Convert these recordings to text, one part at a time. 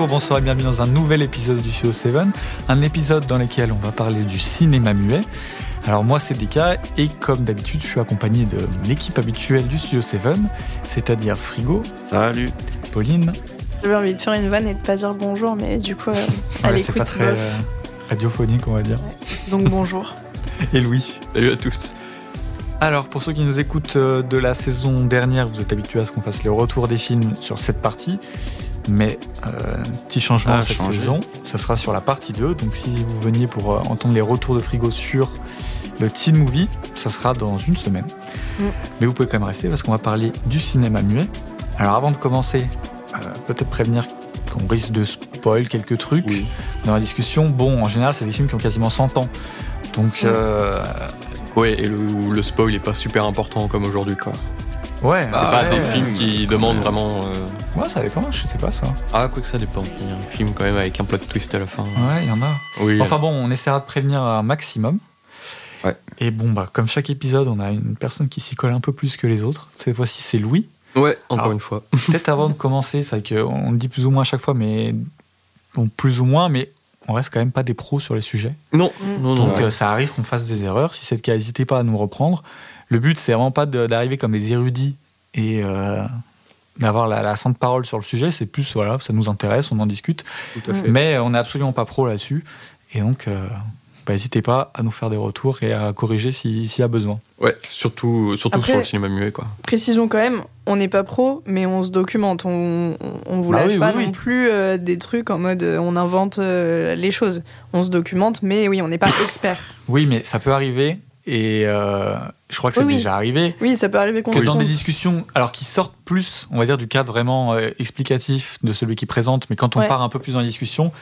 Bonjour, bonsoir et bienvenue dans un nouvel épisode du Studio 7, un épisode dans lequel on va parler du cinéma muet. Alors moi c'est Deka et comme d'habitude je suis accompagné de l'équipe habituelle du Studio 7, c'est-à-dire Frigo. Salut. Pauline. J'avais envie de faire une vanne et de pas dire bonjour, mais du coup, euh, c'est pas très euh, radiophonique on va dire. Donc bonjour. et Louis. Salut à tous. Alors, pour ceux qui nous écoutent euh, de la saison dernière, vous êtes habitués à ce qu'on fasse les retours des films sur cette partie. Mais euh, petit changement ah, cette saison, ça sera sur la partie 2. Donc si vous veniez pour euh, entendre les retours de frigo sur le teen movie, ça sera dans une semaine. Mm. Mais vous pouvez quand même rester parce qu'on va parler du cinéma muet. Alors avant de commencer, peut-être prévenir qu'on risque de spoil quelques trucs dans la discussion. Bon, en général, c'est des films qui ont quasiment 100 ans. Donc, mm. Ouais, et le, spoil est pas super important comme aujourd'hui, quoi. Ouais, c'est pas des films qui demandent vraiment. Euh... Ouais, ça dépend, je sais pas ça. Ah, quoi que ça dépend. Il y a un film quand même avec un plot twist à la fin. Ouais, il y en a. Oui, enfin bon, on essaiera de prévenir un maximum. Ouais. Et bon, bah, comme chaque épisode, on a une personne qui s'y colle un peu plus que les autres. Cette fois-ci, c'est Louis. Ouais, encore une fois. Peut-être avant de commencer, c'est qu'on le dit plus ou moins à chaque fois, mais. Bon, plus ou moins, mais on reste quand même pas des pros sur les sujets. Non, non, Donc euh, ça arrive qu'on fasse des erreurs. Si c'est le cas, n'hésitez pas à nous reprendre. Le but, c'est vraiment pas d'arriver comme des érudits et euh, d'avoir la, sainte parole sur le sujet. C'est plus, voilà, ça nous intéresse, on en discute. Mais on n'est absolument pas pro là-dessus. Et donc, euh, bah, n'hésitez pas à nous faire des retours et à corriger s'il y a besoin. Ouais, surtout, surtout sur le cinéma muet. Quoi. Précisons quand même, on n'est pas pro, mais on se documente. On, on vous bah lâche pas non plus euh, des trucs en mode euh, on invente euh, les choses. On se documente, mais oui, on n'est pas expert. Oui, mais ça peut arriver. Et je crois que c'est déjà arrivé. Oui, ça peut arriver que dans des discussions, alors qui sortent plus, on va dire, du cadre vraiment explicatif de celui qui présente, mais quand on part un peu plus dans la discussion,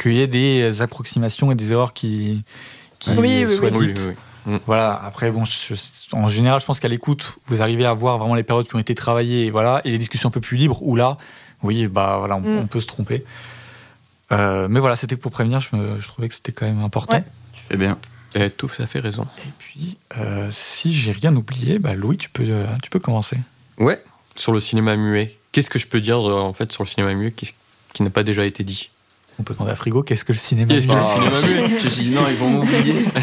qu'il y ait des approximations et des erreurs qui, qui soient dites. Mm. Voilà. Après, bon, en général, je pense qu'à l'écoute, vous arrivez à voir vraiment les périodes qui ont été travaillées, et voilà, et les discussions un peu plus libres. Où là, oui, bah voilà, on, mm. peut se tromper. Euh, mais voilà, c'était pour prévenir. Je, me, je, trouvais que c'était quand même important. Tu fais bien. Et tout ça fait raison. Et puis, euh, si j'ai rien oublié, bah Louis, tu peux, euh, tu peux commencer. Ouais. Sur le cinéma muet. Qu'est-ce que je peux dire en fait sur le cinéma muet qui, qui n'a pas déjà été dit? On peut demander à Frigo qu'est-ce que le cinéma Qu'est-ce que le cinéma muet? Je dis non, ils vont m'oublier.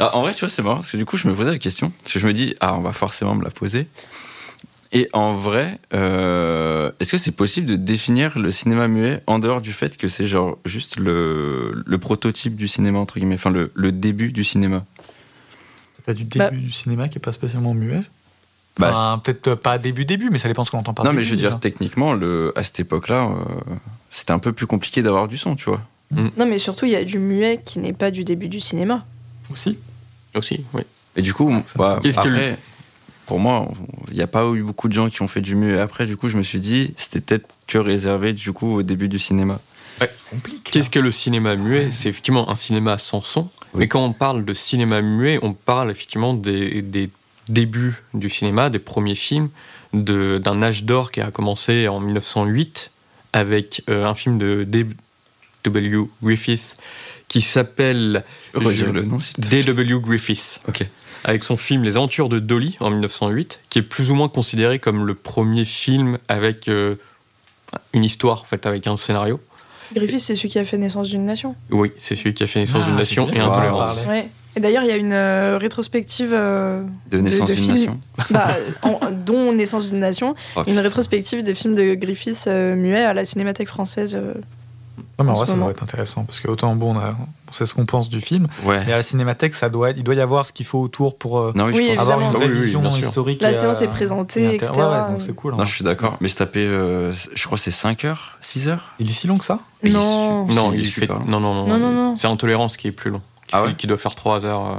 Ah, en vrai, tu vois, c'est marrant parce que du coup, je me posais la question. Parce que je me dis, ah, on va forcément me la poser. Et en vrai, euh, est-ce que c'est possible de définir le cinéma muet en dehors du fait que c'est genre juste le, le, prototype du cinéma, entre guillemets, enfin le, le début du cinéma? T'as du début bah. du cinéma qui est pas spécialement muet? Bah, peut-être pas début début, mais ça dépend ce qu'on entend par Non, mais je veux dire, techniquement, le, à cette époque-là, euh, c'était un peu plus compliqué d'avoir du son, tu vois. Mm. Non, mais surtout, il y a du muet qui n'est pas du début du cinéma. Aussi. Aussi, oui. Et du coup, bah, après, pour moi, il n'y a pas eu beaucoup de gens qui ont fait du muet. Après, du coup, je me suis dit, c'était peut-être que réservé, du coup, au début du cinéma. Ouais. Qu'est-ce que le cinéma muet? C'est effectivement un cinéma sans son. Mais quand on parle de cinéma muet, on parle effectivement des, des début du cinéma, des premiers films, d'un âge d'or qui a commencé en 1908 avec euh, un film de D.W. Griffith qui s'appelle le nom D.W. Griffith. Ok. Avec son film Les Aventures de Dolly en 1908, qui est plus ou moins considéré comme le premier film avec euh, une histoire, en fait, avec un scénario. Griffith, c'est celui qui a fait Naissance d'une nation. Oui, c'est celui qui a fait Naissance d'une ah, nation et Intolérance. Et d'ailleurs, il y a une euh, rétrospective euh, de Naissance d'une nation, bah, dont Naissance d'une nation, oh, une rétrospective des films de Griffith euh, muets à la Cinémathèque française. Ouais, mais en, vrai, ça doit être intéressant parce qu'autant bon, on, sait ce qu'on pense du film, ouais. mais à la Cinémathèque, ça doit, il doit y avoir ce qu'il faut autour pour non, oui, avoir une vraie vision historique. La séance est présentée, etc. c'est cool. Non, je suis d'accord, mais se taper, je crois, c'est 5 heures, 6 heures. Il est si long que ça? Non, non, il, fait... non, non, non, non, C'est Intolérance qui est plus long qui, ah ouais qui doit faire 3 heures.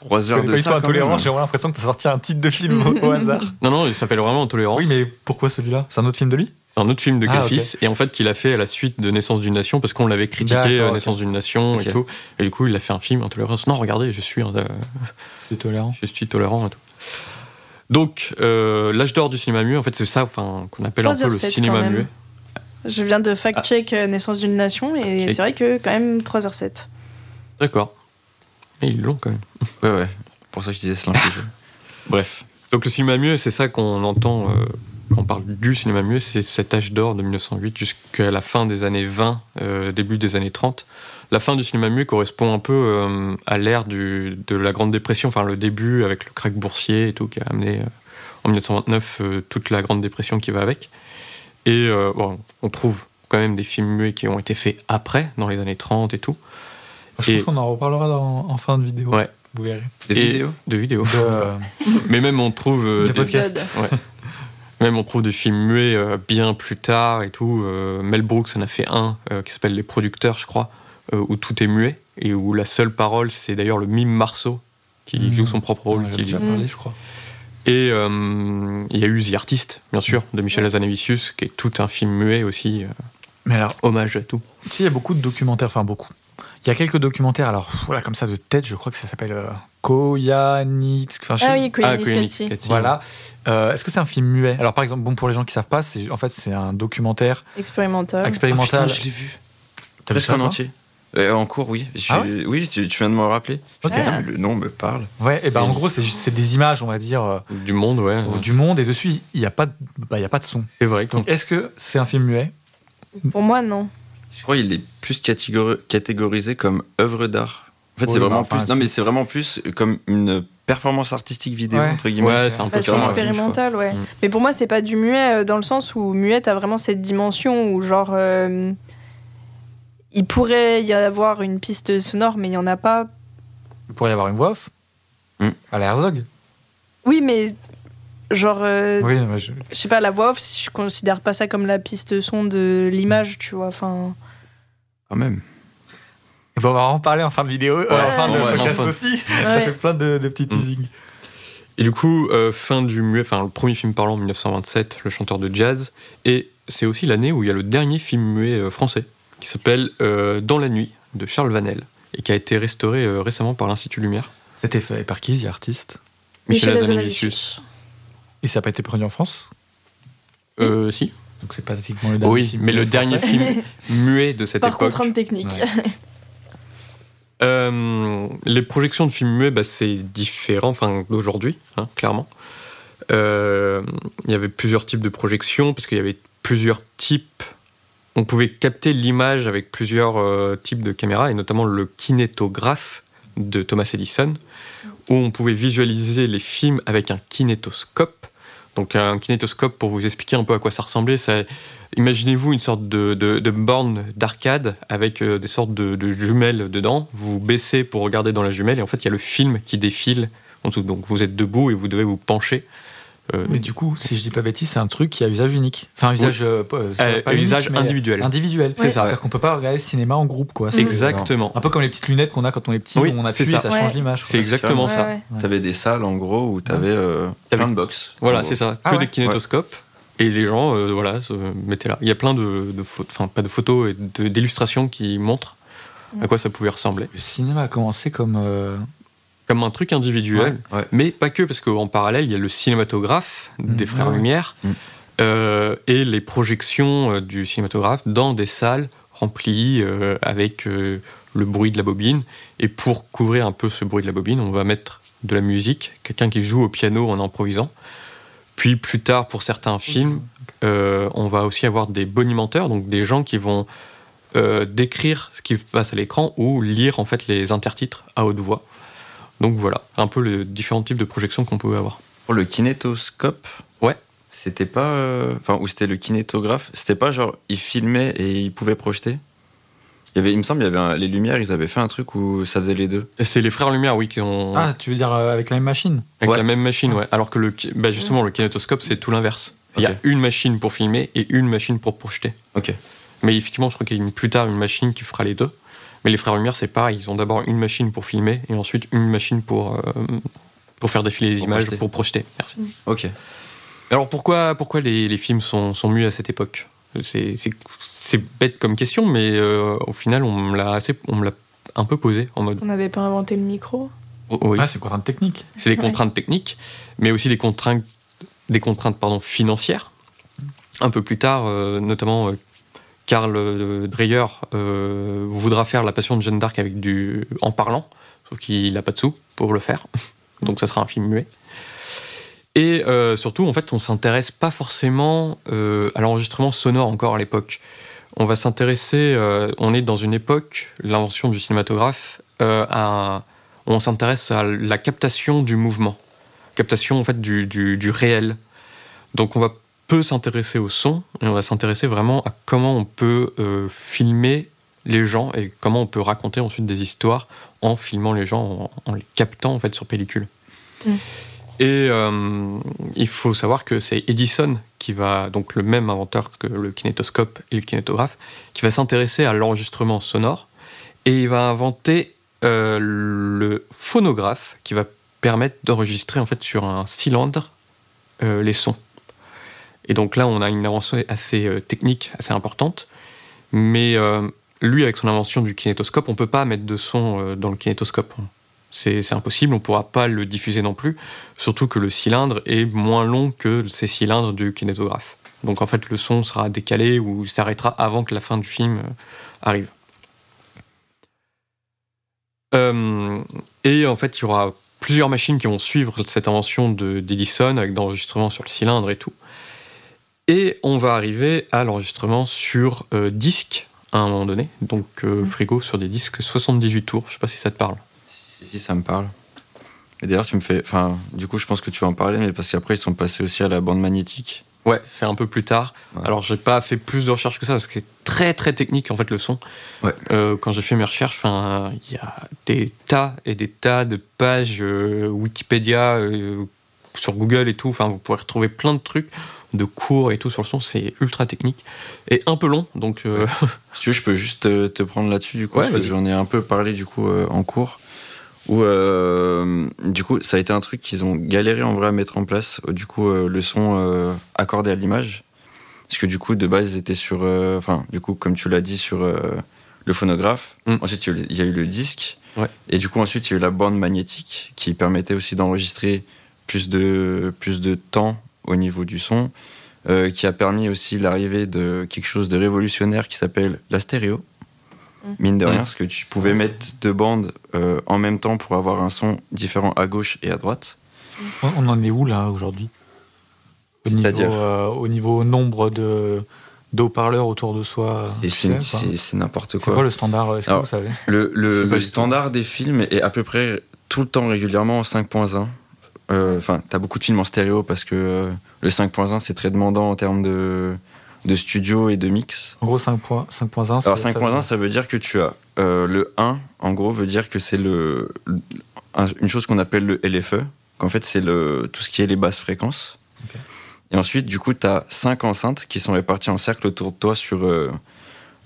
3 euh. heures de ça. Intolérance, j'ai l'impression que tu as sorti un titre de film au, hasard. Non, non, il s'appelle vraiment Intolérance. Oui, mais pourquoi celui-là? C'est un autre film de lui? Un autre film de ah, et en fait qu'il a fait à la suite de Naissance d'une Nation, parce qu'on l'avait critiqué à Naissance d'une Nation et tout. Et du coup, il a fait un film Intolérance. Non, regardez, je suis. Euh, je suis tolérant. Je suis tolérant et tout. Donc, euh, l'âge d'or du cinéma muet, en fait, c'est ça enfin, qu'on appelle un peu le cinéma muet. Je viens de fact-check Naissance d'une Nation, et c'est vrai que quand même 3h07. D'accord. Et ils l'ont quand même. Ouais, ouais. Pour ça, je disais cela. Bref. Donc le cinéma muet, c'est ça qu'on entend euh, on parle du cinéma muet, c'est cet âge d'or de 1908 jusqu'à la fin des années 20, euh, début des années 30. La fin du cinéma muet correspond un peu euh, à l'ère de la Grande Dépression, enfin le début avec le crack boursier et tout qui a amené en 1929 toute la Grande Dépression qui va avec. Et bon, on trouve quand même des films muets qui ont été faits après, dans les années 30 et tout. Je pense qu'on en reparlera en fin de vidéo. Ouais. Vous verrez. De vidéos De vidéos. Mais même on trouve. Euh, des, podcasts. Ouais. Même on trouve des films muets euh, bien plus tard et tout. Euh, Mel Brooks en a fait un qui s'appelle Les Producteurs, je crois, où tout est muet et où la seule parole, c'est d'ailleurs le mime Marceau qui mmh. joue son propre rôle. On déjà parlé, je crois. Et il y a eu The Artist, bien sûr, de Michel Hazanavicius, qui est tout un film muet aussi. Mais alors, hommage à tout. Tu sais, il y a beaucoup de documentaires, enfin beaucoup. Il y a quelques documentaires, alors voilà, comme ça de tête, je crois que ça s'appelle euh, Koyanix. Enfin, ah oui, Koyanix ah, Voilà. Euh, Est-ce que c'est un film muet? Alors par exemple, bon pour les gens qui savent pas, c'est en fait c'est un documentaire expérimental. Expérimental. Putain, je l'ai vu. T'as vu ça en entier euh, En cours, oui. Ah oui, tu, viens de me rappeler. le nom me parle. Ouais, et ben en gros, c'est des images, on va dire. Euh, du monde, ouais. Du monde, et dessus, il n'y a, pas de, bah, il y a pas de son. C'est vrai. Donc est-ce que c'est un film muet? Pour moi, non. Je crois qu'il est plus catégorisé comme œuvre d'art. En fait, c'est vraiment plus. Non, mais c'est vraiment plus comme une performance artistique vidéo entre guillemets. Ouais, c'est un peu expérimental, ouais. Mm. Mais pour moi, c'est pas du muet euh, dans le sens où muet a vraiment cette dimension où genre euh, il pourrait y avoir une piste sonore, mais il y en a pas. Il pourrait y avoir une voix off mm. à la Herzog. Oui, mais genre. Euh, oui, je... je sais pas, la voix off, je considère pas ça comme la piste son de l'image, tu vois. Enfin. Quand même. on va en parler en fin de vidéo, euh, en fin de podcast aussi. Ça fait plein de, petits mm. teasings. Et du coup, euh, fin du muet, enfin le premier film parlant en 1927, Le chanteur de jazz, et c'est aussi l'année où il y a le dernier film muet euh, français, qui s'appelle Dans la nuit, de Charles Vanel, et qui a été restauré récemment par l'Institut Lumière. C'était fait par qui, The Artiste Michel, Azanavicius. Et ça n'a pas été produit en France? Euh, si. Donc c'est pratiquement le dernier oui, mais le dernier film muet de cette Par époque. Par contrainte technique. Euh, les projections de films muets, bah, c'est différent enfin, d'aujourd'hui, hein, clairement. Euh, il y avait plusieurs types de projections, parce qu'il y avait plusieurs types. On pouvait capter l'image avec plusieurs euh, types de caméras, et notamment le kinétographe de Thomas Edison, où on pouvait visualiser les films avec un kinétoscope donc un kinétoscope, pour vous expliquer un peu à quoi ça ressemblait, ça, imaginez-vous une sorte de, de, borne d'arcade avec euh, des sortes de, de, jumelles dedans. Vous baissez pour regarder dans la jumelle et en fait il y a le film qui défile en dessous. Donc vous êtes debout et vous devez vous pencher euh, mais du coup, si je dis pas bêtise, c'est un truc qui a usage unique. Enfin, usage, euh, euh, pas usage individuel. Individuel. C'est ça. C'est-à-dire qu'on peut pas regarder le cinéma en groupe, quoi. Exactement. Un peu comme les petites lunettes qu'on a quand on est petit, où on appuie et ça change l'image. C'est exactement ça. T'avais des salles, en gros, où t'avais plein de box. Voilà, c'est ça. Que ah des kinétoscopes. Et les gens, voilà, se mettaient là. Il y a plein de, enfin pas de photos et d'illustrations qui montrent à quoi ça pouvait ressembler. Le cinéma a commencé comme comme un truc individuel, mais pas que, parce qu'en parallèle, il y a le cinématographe des mm. Frères Lumière mm. euh, et les projections euh, du cinématographe dans des salles remplies euh, avec le bruit de la bobine. Et pour couvrir un peu ce bruit de la bobine, on va mettre de la musique, quelqu'un qui joue au piano en improvisant. Puis plus tard, pour certains films, on va aussi avoir des bonimenteurs, donc des gens qui vont décrire ce qui passe à l'écran ou lire en fait les intertitres à haute voix. Donc voilà, un peu les différents types de projections qu'on pouvait avoir. Pour le kinétoscope Ouais. C'était pas. Euh, enfin, ou c'était le kinétographe C'était pas genre, il filmait et il pouvait projeter? Il, y avait, il me semble, il y avait les Lumières, ils avaient fait un truc où ça faisait les deux. C'est les frères Lumière, oui, qui ont. Ah, tu veux dire euh, avec la même machine? Avec la même machine, ouais. Alors que le, bah justement, le kinétoscope, c'est tout l'inverse. Il y a une machine pour filmer et une machine pour projeter. Ok. Mais effectivement, je crois qu'il y a une, plus tard une machine qui fera les deux. Mais les frères Lumière, c'est pareil. Ils ont d'abord une machine pour filmer et ensuite une machine pour, euh, pour faire défiler les images, pour projeter. Merci. Ok. Alors pourquoi, pourquoi les, les films sont, sont mieux à cette époque? C'est, bête comme question, mais euh, au final, on me l'a assez, on me l'a un peu posé en mode. On n'avait pas inventé le micro? Oh, oui. Ah, c'est des contraintes techniques. C'est des contraintes techniques, mais aussi des contraintes, des contraintes pardon, financières. Un peu plus tard, euh, notamment Karl euh, Dreyer euh, voudra faire la passion de Jeanne d'Arc avec du en parlant, sauf qu'il n'a pas de sous pour le faire. Donc ça sera un film muet. Et euh, surtout, en fait, on s'intéresse pas forcément à l'enregistrement sonore encore à l'époque. On va s'intéresser, on est dans une époque, l'invention du cinématographe, on s'intéresse à la captation du mouvement, captation en fait du, du, réel. Donc on va peu s'intéresser au son et on va s'intéresser vraiment à comment on peut filmer les gens et comment on peut raconter ensuite des histoires en filmant les gens, en, les captant en fait sur pellicule. Mm. Et euh, il faut savoir que c'est Edison qui va, donc le même inventeur que le kinétoscope et le kinétographe, qui va s'intéresser à l'enregistrement sonore et il va inventer euh, le phonographe qui va permettre d'enregistrer en fait sur un cylindre euh, les sons. Et donc là, on a une avancée assez technique, assez importante, mais lui, avec son invention du kinétoscope, on peut pas mettre de son dans le kinétoscope. C'est impossible, on ne pourra pas le diffuser non plus, surtout que le cylindre est moins long que ces cylindres du kinétographe. Donc en fait le son sera décalé ou s'arrêtera avant que la fin du film euh, arrive. Euh, et en fait il y aura plusieurs machines qui vont suivre cette invention d'Edison avec d'enregistrement sur le cylindre et tout. Et on va arriver à l'enregistrement sur euh, disque à un moment donné, donc mmh. frigo sur des disques 78 tours, je sais pas si ça te parle. Si, si, ça me parle. Et d'ailleurs, tu me fais. Enfin, du coup, je pense que tu vas en parler, mais parce qu'après, ils sont passés aussi à la bande magnétique. Ouais, c'est un peu plus tard. Alors, j'ai pas fait plus de recherches que ça parce que c'est très très technique en fait le son. Ouais. Euh, quand j'ai fait mes recherches, enfin, il y a des tas et des tas de pages euh, Wikipédia euh, sur Google et tout. Enfin, vous pourrez retrouver plein de trucs, de cours et tout sur le son. C'est ultra technique et un peu long. Donc, si tu veux, je peux juste te, prendre là-dessus du coup parce que j'en ai un peu parlé du coup en cours où euh, du coup ça a été un truc qu'ils ont galéré en vrai à mettre en place du coup euh, le son euh, accordé à l'image parce que du coup de base ils étaient sur enfin du coup comme tu l'as dit sur le phonographe mm. ensuite il y a eu le disque et du coup ensuite il y a eu la bande magnétique qui permettait aussi d'enregistrer plus de plus de temps au niveau du son qui a permis aussi l'arrivée de quelque chose de révolutionnaire qui s'appelle la stéréo Mm. mine de rien, parce que tu pouvais mettre deux bandes euh, en même temps pour avoir un son différent à gauche et à droite. On en est où là aujourd'hui? Au, niveau, euh, au niveau nombre de d'eau-parleurs autour de soi C'est n'importe quoi. C'est quoi le standard Est-ce que vous savez? Le, le, standard des films est à peu près tout le temps régulièrement en 5.1. Euh, enfin, t'as beaucoup de films en stéréo parce que le 5.1 c'est très demandant en termes de de studio et de mix. En gros, 5.1. Alors 5.1, ça, veut dire que tu as euh, le 1, en gros, veut dire que c'est le, une chose qu'on appelle le LFE, qu'en fait, c'est le, tout ce qui est les basses fréquences. Et ensuite, du coup, tu as 5 enceintes qui sont réparties en cercle autour de toi sur euh,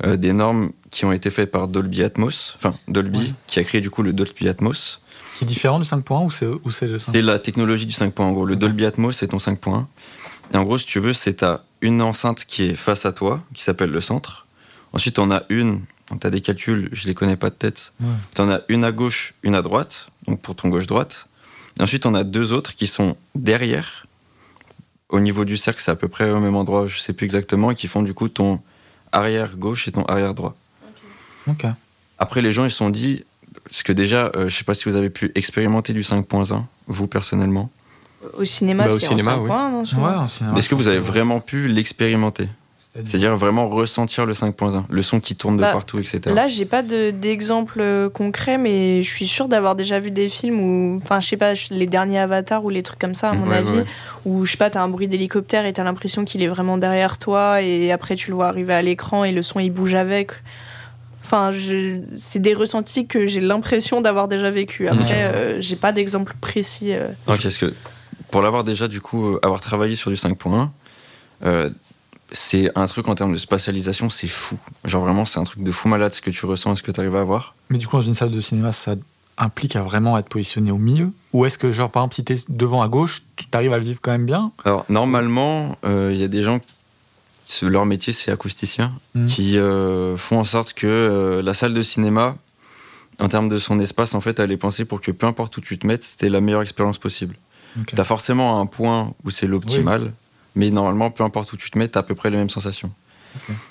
euh, des normes qui ont été faites par Dolby Atmos, enfin Dolby, qui a créé du coup le Dolby Atmos. Qui est différent du 5.1 ou c'est le 5 C'est la technologie du 5.1 en gros. Le Dolby Atmos, c'est ton 5.1. Et en gros, si tu veux, c'est ta une enceinte qui est face à toi, qui s'appelle le centre. Ensuite, on a une, tu as des calculs, je les connais pas de tête. Tu en as une à gauche, une à droite, donc pour ton gauche-droite. Ensuite, on a deux autres qui sont derrière. Au niveau du cercle, c'est à peu près au même endroit, je sais plus exactement, et qui font du coup ton arrière gauche et ton arrière droit. Ok. Après, les gens, ils se sont dit, parce que déjà, euh, je sais pas si vous avez pu expérimenter du 5.1, vous personnellement. Au cinéma, bah, au cinéma, oui. Est-ce que vous avez vraiment pu l'expérimenter c'est-à-dire vraiment ressentir le 5.1, le son qui tourne de bah, partout, etc. Là, j'ai pas d'exemple euh, concret, mais je suis sûre d'avoir déjà vu des films où, enfin, je sais pas, les derniers avatars ou les trucs comme ça, à mon avis, où je sais pas, t'as un bruit d'hélicoptère et t'as l'impression qu'il est vraiment derrière toi, et après tu le vois arriver à l'écran et le son il bouge avec. Enfin, c'est des ressentis que j'ai l'impression d'avoir déjà vécu. Après, euh, j'ai pas d'exemple précis. Euh. Ok, est-ce que pour l'avoir déjà, du coup, euh, avoir travaillé sur du 5.1, euh, c'est un truc en termes de spatialisation, c'est fou. Genre vraiment, c'est un truc de fou malade ce que tu ressens et ce que tu arrives à voir. Mais du coup, dans une salle de cinéma, ça implique à vraiment être positionné au milieu? Ou est-ce que, genre, par exemple, si t'es devant à gauche, tu arrives à le vivre quand même bien? Alors, normalement, euh, il y a des gens, leur métier, c'est acousticien, mmh. qui font en sorte que la salle de cinéma, en termes de son espace, en fait, elle est pensée pour que peu importe où tu te mettes, c'était la meilleure expérience possible. Tu as forcément un point où c'est l'optimal, mais normalement, peu importe où tu te mets, tu as à peu près les mêmes sensations.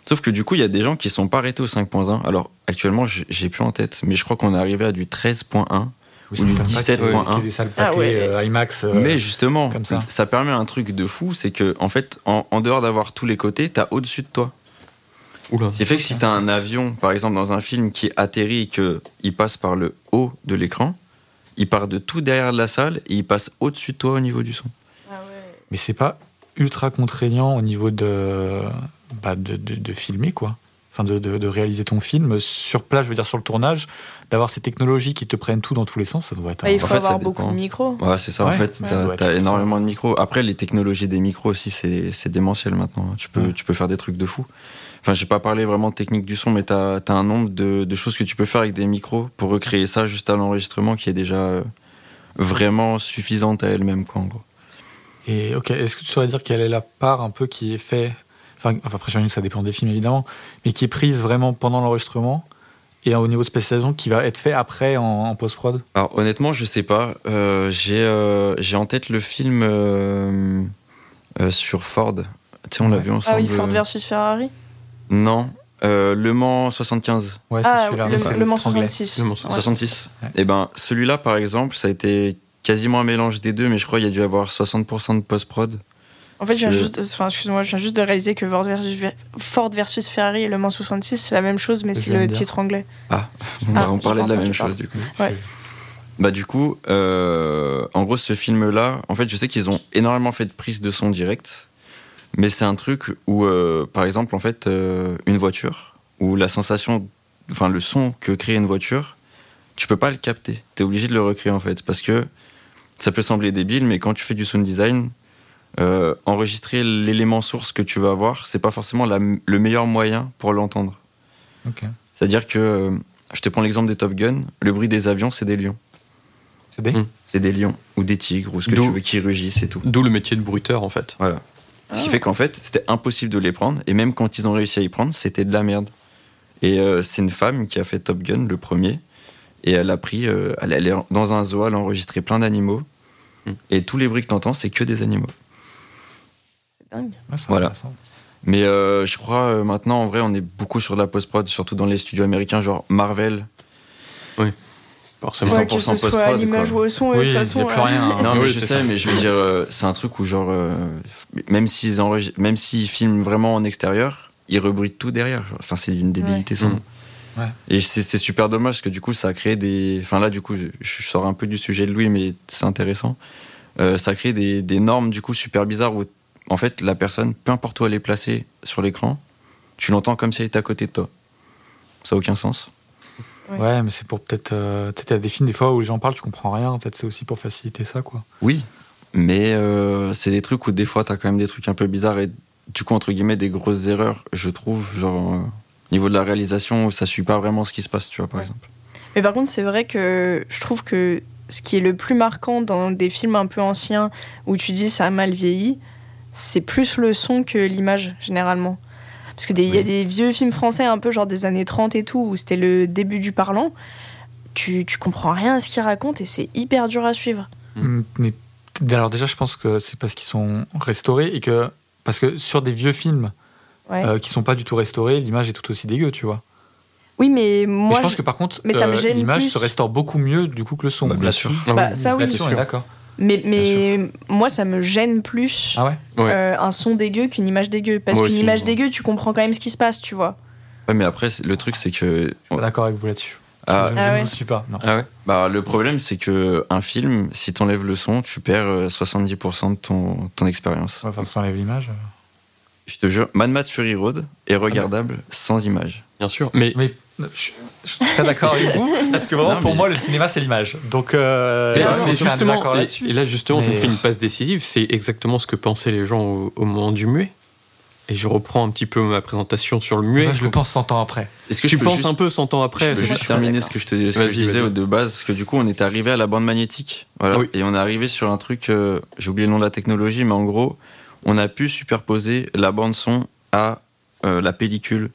Sauf que du coup, il y a des gens qui sont pas arrêtés au 5.1. Alors actuellement, j'ai plus en tête, mais je crois qu'on est arrivé à du 13.1, 17.1. des salles ah euh, IMAX. Euh, Mais justement, ça. permet un truc de fou, c'est que en fait, en, dehors d'avoir tous les côtés, t'as au-dessus de toi. C'est fait que si t'as un avion, par exemple dans un film qui atterrit et qu'il passe par le haut de l'écran, il part de tout derrière la salle et il passe au-dessus de toi au niveau du son. Ah Mais c'est pas ultra contraignant au niveau de, bah, de, de filmer quoi enfin de, de, réaliser ton film sur place, je veux dire sur le tournage, d'avoir ces technologies qui te prennent tout dans tous les sens, ça doit être. il faut avoir beaucoup de micros. Ouais, c'est ça. En fait, t'as as énormément de micros. Après, les technologies des micros aussi, c'est démentiel maintenant. Tu peux, tu peux faire des trucs de fou. Enfin, j'ai pas parlé vraiment de technique du son, mais t'as as un nombre de, de, choses que tu peux faire avec des micros pour recréer ça juste à l'enregistrement qui est déjà euh, vraiment suffisante à elle-même, quoi, en gros. Et ok, est-ce que tu saurais dire quelle est la part un peu qui est fait enfin, après j'imagine que ça dépend des films évidemment, mais qui est prise vraiment pendant l'enregistrement et au niveau de spécialisation qui va être fait après en, post-prod Alors honnêtement, je sais pas. Euh, euh, j'ai en tête le film euh, sur Ford. Tu sais, on l'a vu ensemble. Ah oui, Ford versus Ferrari? Non. le Mans 75. Ouais, c'est ah, celui-là. Le, Mans 66. Le Mans 66. Et eh ben, celui-là, par exemple, ça a été quasiment un mélange des deux, mais je crois qu'il y a dû avoir 60% de post-prod. En fait, je viens juste, excuse-moi, je viens juste de réaliser que Ford versus, Ferrari et Le Mans 66, c'est la même chose, mais c'est le titre anglais. Ah, ah on parlait de la même chose du coup. Ouais. Bah du coup, euh, en gros, ce film-là, en fait, je sais qu'ils ont énormément fait de prises de son direct, mais c'est un truc où, euh, par exemple, en fait, euh, une voiture, où la sensation, enfin le son que crée une voiture, tu peux pas le capter. Tu es obligé de le recréer en fait, parce que ça peut sembler débile, mais quand tu fais du sound design, euh, enregistrer l'élément source que tu vas avoir, c'est pas forcément le meilleur moyen pour l'entendre. C'est-à-dire que, euh, je te prends l'exemple des Top Gun, le bruit des avions, c'est des lions. C'est des? Hmm. C'est des lions, ou des tigres, ou ce que tu veux qui rugissent et tout. D'où le métier de bruiteur, en fait. Voilà. Ce qui ah. fait qu'en fait, c'était impossible de les prendre, et même quand ils ont réussi à y prendre, c'était de la merde. Et euh, c'est une femme qui a fait Top Gun, le premier, et elle a pris, elle, est dans un zoo, elle a enregistré plein d'animaux, hmm. et tous les bruits que tu entends, c'est que des animaux voilà. Mais euh, je crois euh, maintenant, en vrai, on est beaucoup sur de la post-prod, surtout dans les studios américains, genre Marvel. Oui. Forcément. 100% post-prod. l'image ou au son, oui, de toute façon. Plus rien, hein. Non, mais je sais, mais je veux dire, euh, c'est un truc où, genre, même s'ils même s'ils filment vraiment en extérieur, ils rebruitent tout derrière. Enfin, c'est une débilité sans Ouais. Et c'est super dommage parce que du coup, ça a créé des. Enfin, là, du coup, je sors un peu du sujet de Louis, mais c'est intéressant. ça a créé des, des normes, du coup, super bizarres où en fait, la personne, peu importe où elle est placée sur l'écran, tu l'entends comme si elle était à côté de toi. Ça n'a aucun sens. Ouais, mais c'est pour peut-être. Euh, tu sais, des films, des fois où les gens parlent, tu comprends rien. Peut-être c'est aussi pour faciliter ça, quoi. Oui, mais euh, c'est des trucs où des fois, tu as quand même des trucs un peu bizarres et du coup, entre guillemets, des grosses erreurs, je trouve, genre, euh, au niveau de la réalisation, ça suit pas vraiment ce qui se passe, tu vois, par exemple. Mais par contre, c'est vrai que je trouve que ce qui est le plus marquant dans des films un peu anciens où tu dis ça a mal vieilli, c'est plus le son que l'image, généralement. Parce qu'il y a des vieux films français, un peu genre des années 30 et tout, où c'était le début du parlant. Tu, tu comprends rien à ce qu'ils racontent et c'est hyper dur à suivre. Mm, mais alors, déjà, je pense que c'est parce qu'ils sont restaurés et que. Parce que sur des vieux films euh, qui sont pas du tout restaurés, l'image est tout aussi dégueu, tu vois. Oui, mais moi. je pense que par contre, euh, l'image se restaure beaucoup mieux du coup que le son. Bah, bien sûr. Bah, ça, oui. d'accord. Mais, mais moi, ça me gêne plus ah euh, un son dégueu qu'une image dégueu. Parce qu'une image dégueu, tu comprends quand même ce qui se passe, tu vois. Ouais, mais après, le truc, c'est que. Je suis d'accord avec vous là-dessus. Ah, je, ah ne suis pas. Non. Ah ouais bah, le problème, c'est que un film, si t'enlèves le son, tu perds 70% euh, de ton, ton expérience. enfin, si t'enlèves l'image. Euh. Je te jure, Mad Max Fury Road est regardable sans image. Bien sûr, mais, mais je, suis très d'accord avec vous, parce que vraiment, pour moi, le cinéma, c'est l'image. Donc, euh, et, justement, et, là, justement, on fait une passe décisive. C'est exactement ce que pensaient les gens au, moment du muet. Et je reprends un petit peu ma présentation sur le muet. Moi, je le pense 100 ans après. Est-ce que tu penses un peu 100 ans après Je peux juste terminer ce que je te disais de base, parce que du coup, on est arrivé à la bande magnétique. Voilà. Et on est arrivé sur un truc, euh, j'ai oublié le nom de la technologie, mais en gros, on a pu superposer la bande son à euh, la pellicule.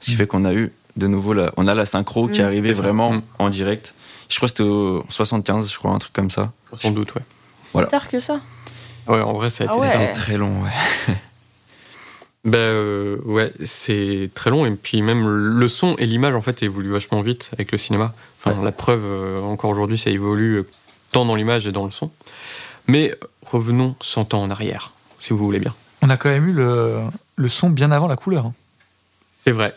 Ce qui mm. fait qu'on a eu de nouveau, on a la synchro qui est mm. arrivée vraiment mm. en direct. Je crois que c'était au 75, je crois, un truc comme ça. Sans doute, ouais. C'est tard que ça Ouais, en vrai, ça a ah été très long, ouais. Ben ouais, c'est très long et puis même le son et l'image en fait évoluent vachement vite avec le cinéma. Enfin, la preuve encore aujourd'hui, ça évolue tant dans l'image et dans le son. Mais revenons 100 ans en arrière, si vous voulez bien. On a quand même eu le, le son bien avant la couleur. Hein. C'est vrai.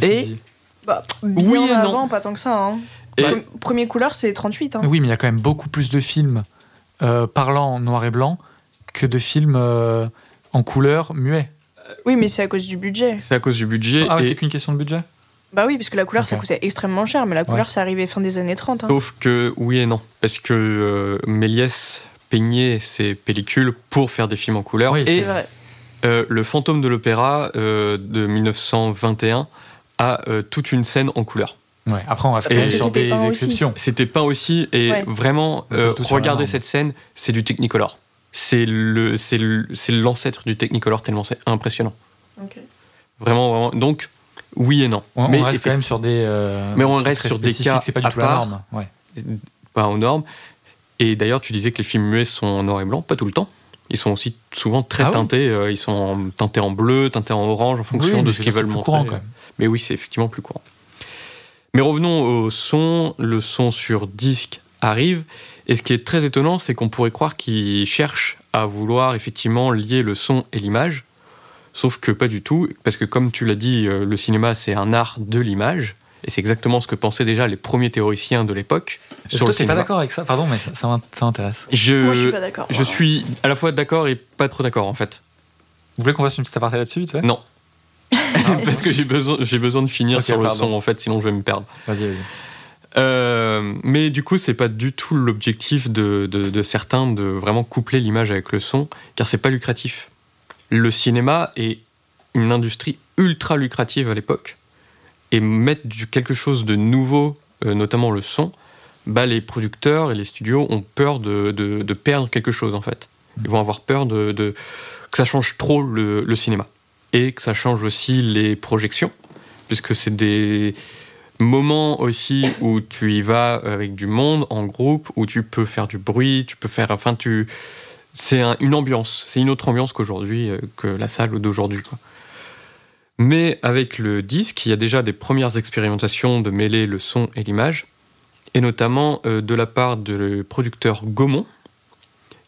Et bah, bien oui et avant, non. pas tant que ça. Hein. Et... Premier couleur, c'est 38. Hein. Oui, mais il y a quand même beaucoup plus de films euh, parlant en noir et blanc que de films euh, en couleur muet. Oui, mais c'est à cause du budget. C'est à cause du budget. Ah, c'est qu'une question de budget? Bah oui, parce que la couleur, ça coûtait extrêmement cher, mais la couleur, c'est arrivé fin des années 30. Sauf que oui et non. Parce que euh, Méliès peignait ses pellicules pour faire des films en couleur. Oui, et vrai. Euh, le fantôme de l'opéra euh, de 1921 euh, toute une scène en couleur. Ouais, après, on va se sur des exceptions. C'était pas aussi, et vraiment, regardez cette scène, c'est du Technicolor. C'est le, c'est l'ancêtre du Technicolor tellement c'est impressionnant. Vraiment, vraiment. Donc, oui et non. On, mais on reste quand même sur des. mais on reste sur des cas. C'est pas du tout la norme. Ouais. Pas aux normes. Et d'ailleurs, tu disais que les films muets sont en noir et blanc, pas tout le temps. Ils sont aussi souvent très ah teintés. Euh, ils sont teintés en bleu, teintés en orange en fonction de ce qu'ils veulent montrer. Courant, quand même. Mais oui, c'est effectivement plus courant. Mais revenons au son. Le son sur disque arrive. Et ce qui est très étonnant, c'est qu'on pourrait croire qu'ils cherchent à vouloir effectivement lier le son et l'image. Sauf que pas du tout, parce que comme tu l'as dit, euh, le cinéma c'est un art de l'image. Et c'est exactement ce que pensaient déjà les premiers théoriciens de l'époque. Je ne pas d'accord avec ça, pardon, mais ça, ça m'intéresse. Je, Moi, je suis pas d'accord. Je suis à la fois d'accord et pas trop d'accord, en fait. Vous voulez qu'on fasse une petite aparté là-dessus, tu sais Non. Parce que j'ai besoin, j'ai besoin de finir sur le son, en fait, sinon je vais me perdre. Vas-y, vas-y. Euh, mais du coup, c'est pas du tout l'objectif de, de, de, certains de vraiment coupler l'image avec le son, car c'est pas lucratif. Le cinéma est une industrie ultra lucrative à l'époque et mettre du, quelque chose de nouveau, euh, notamment le son, bah, les producteurs et les studios ont peur de, de, perdre quelque chose en fait. Ils vont avoir peur de, de que ça change trop le, le, cinéma et que ça change aussi les projections, puisque c'est des moments aussi où tu y vas avec du monde en groupe, où tu peux faire du bruit, tu peux faire, enfin tu, c'est une ambiance, c'est une autre ambiance qu'aujourd'hui, euh, que la salle d'aujourd'hui. Mais avec le disque, il y a déjà des premières expérimentations de mêler le son et l'image, et notamment euh, de la part du producteur Gaumont,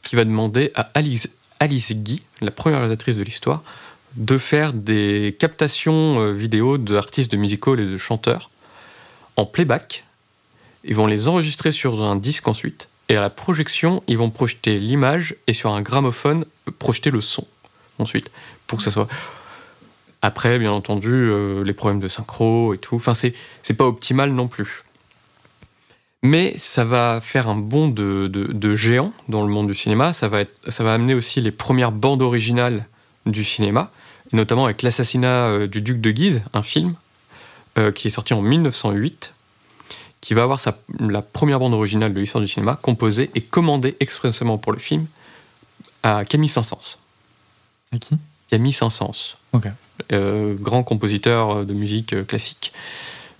qui va demander à Alice Guy, la première réalisatrice de l'histoire, de faire des captations euh, vidéo d'artistes de music hall et de chanteurs en playback. Ils vont les enregistrer sur un disque ensuite, et à la projection, ils vont projeter l'image et sur un gramophone, projeter le son ensuite, pour que ça soit après, bien entendu, euh, les problèmes de synchro et tout. Enfin, c'est, pas optimal non plus. Mais ça va faire un bond de, géant dans le monde du cinéma. Ça va amener aussi les premières bandes originales du cinéma, notamment avec L'assassinat euh, du duc de Guise, un film euh, qui est sorti en 1908, qui va avoir sa, la première bande originale de l'histoire du cinéma, composée et commandée expressément pour le film à Camille Saint-Saëns. À qui? Camille Saint-Saëns. Ok. Euh, grand compositeur de musique classique,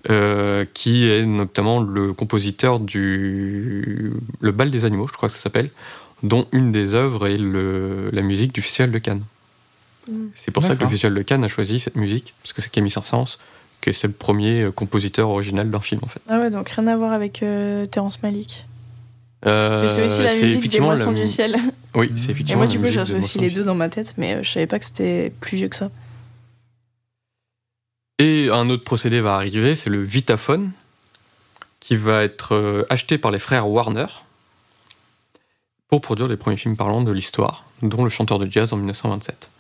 euh, qui est notamment le compositeur du Le Bal des Animaux, je crois que ça s'appelle, dont une des œuvres est le, la musique du Festival de Cannes. Mm. C'est pour ça que le Festival de Cannes a choisi cette musique, parce que c'est Camille Saint-Saëns, que c'est le premier compositeur original d'un film en fait. Ah ouais, donc rien à voir avec Terence Malick. c'est aussi la musique des moissons du ciel. Oui, c'est effectivement. Et moi, du coup, j'ai aussi les deux dans ma tête, mais je savais pas que c'était plus vieux que ça. Et un autre procédé va arriver, c'est le Vitaphone, qui va être euh, acheté par les frères Warner pour produire les premiers films parlants de l'histoire, dont Le chanteur de jazz en 1927.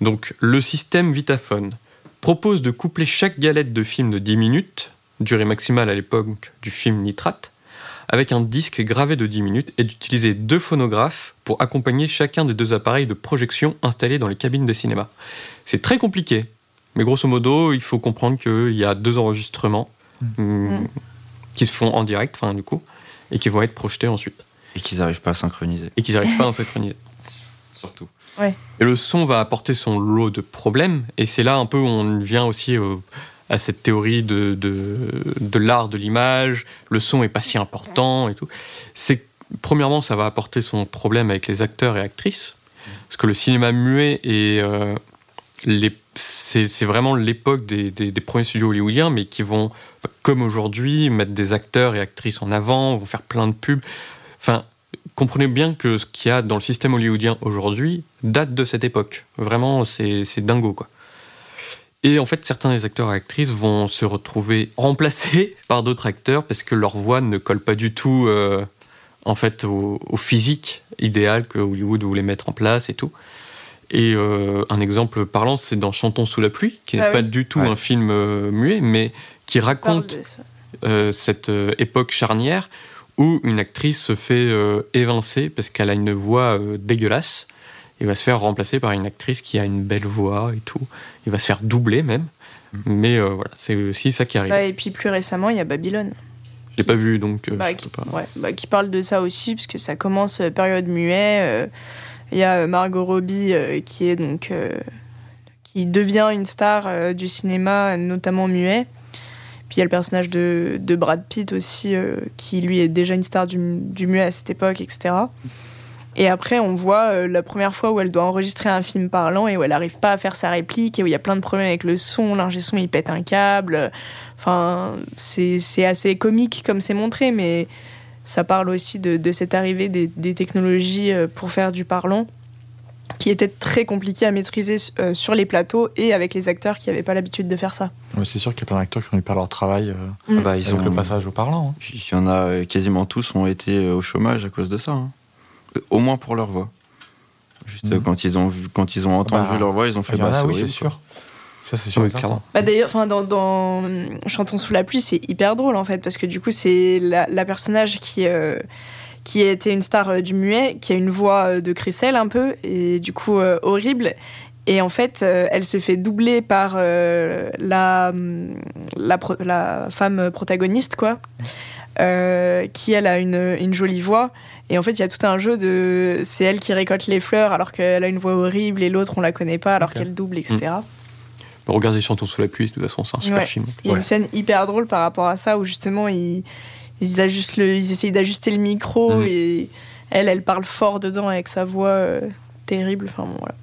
Donc le système Vitaphone propose de coupler chaque galette de film de 10 minutes, durée maximale à l'époque du film Nitrate, avec un disque gravé de 10 minutes et d'utiliser deux phonographes pour accompagner chacun des deux appareils de projection installés dans les cabines des cinémas. C'est très compliqué, mais grosso modo, il faut comprendre qu'il y a deux enregistrements mm. Mm, qui se font en direct, enfin du coup, et qui vont être projetés ensuite. Et qu'ils n'arrivent pas à synchroniser. Et qu'ils n'arrivent pas à synchroniser. Surtout. Le son va apporter son lot de problèmes, et c'est là un peu où on vient aussi à cette théorie de, de, l'art de l'image, le son est pas si important et tout. C'est premièrement, ça va apporter son problème avec les acteurs et actrices, parce que le cinéma muet et euh, les c'est vraiment l'époque des, des, premiers studios hollywoodiens, mais qui vont, comme aujourd'hui, mettre des acteurs et actrices en avant, vont faire plein de pubs. Enfin, comprenez bien que ce qu'il y a dans le système hollywoodien aujourd'hui date de cette époque. Vraiment, c'est dingo, quoi. Et en fait, certains des acteurs et actrices vont se retrouver remplacés par d'autres acteurs parce que leur voix ne colle pas du tout euh, en fait au, physique idéal que Hollywood voulait mettre en place et tout. Et euh, un exemple parlant, c'est dans Chantons sous la pluie, qui n'est ah pas du tout un film euh, muet, mais qui raconte cette époque charnière où une actrice se fait évincer parce qu'elle a une voix dégueulasse il va se faire remplacer par une actrice qui a une belle voix et tout. Il va se faire doubler même. Mm. Mais euh, voilà, c'est aussi ça qui arrive. Bah, et puis plus récemment, il y a Babylone. Je l'ai pas vu donc. Euh, bah, qui, Ouais, bah, qui, parle de ça aussi, parce que ça commence euh, période muet. Il y a Margot Robbie qui est donc. qui devient une star du cinéma, notamment muet. Puis il y a le personnage de, de Brad Pitt aussi, qui lui est déjà une star du, du muet à cette époque, etc. Et après, on voit euh, la première fois où elle doit enregistrer un film parlant et où elle n'arrive pas à faire sa réplique et où il y a plein de problèmes avec le son, l'ingé son il pète un câble. Enfin, c'est assez comique comme c'est montré, mais ça parle aussi de, cette arrivée des, technologies euh, pour faire du parlant qui était très compliqué à maîtriser euh, sur les plateaux et avec les acteurs qui n'avaient pas l'habitude de faire ça. c'est sûr qu'il y a plein d'acteurs qui ont eu perdre leur travail mm. bah, ils avec ont, le passage au parlant. Hein. Il y en a quasiment tous ont été au chômage à cause de ça. Hein au moins pour leur voix. Juste mhm. quand ils ont quand ils ont entendu bah, leur voix, ils ont fait bah, oui, c'est sûr. Ça, c'est sûr. bah, D'ailleurs, dans, dans, Chantons sous la pluie, c'est hyper drôle en fait, parce que du coup, c'est la, la, personnage qui, euh, qui était une star euh, du muet, qui a une voix euh, de Cressel un peu, et du coup, horrible. Et en fait, elle se fait doubler par la, la, la, femme protagoniste, quoi, qui elle a une, une jolie voix. Et en fait, il y a tout un jeu de. C'est elle qui récolte les fleurs alors qu'elle a une voix horrible et l'autre, on la connaît pas alors qu'elle double, etc. Mmh. Regardez Chantons sous la pluie, de toute façon, c'est un super film. Il y a une scène hyper drôle par rapport à ça où justement ils, ils, ajustent le... ils essayent d'ajuster le micro mmh. et elle, elle parle fort dedans avec sa voix euh, terrible. Enfin, bon, voilà.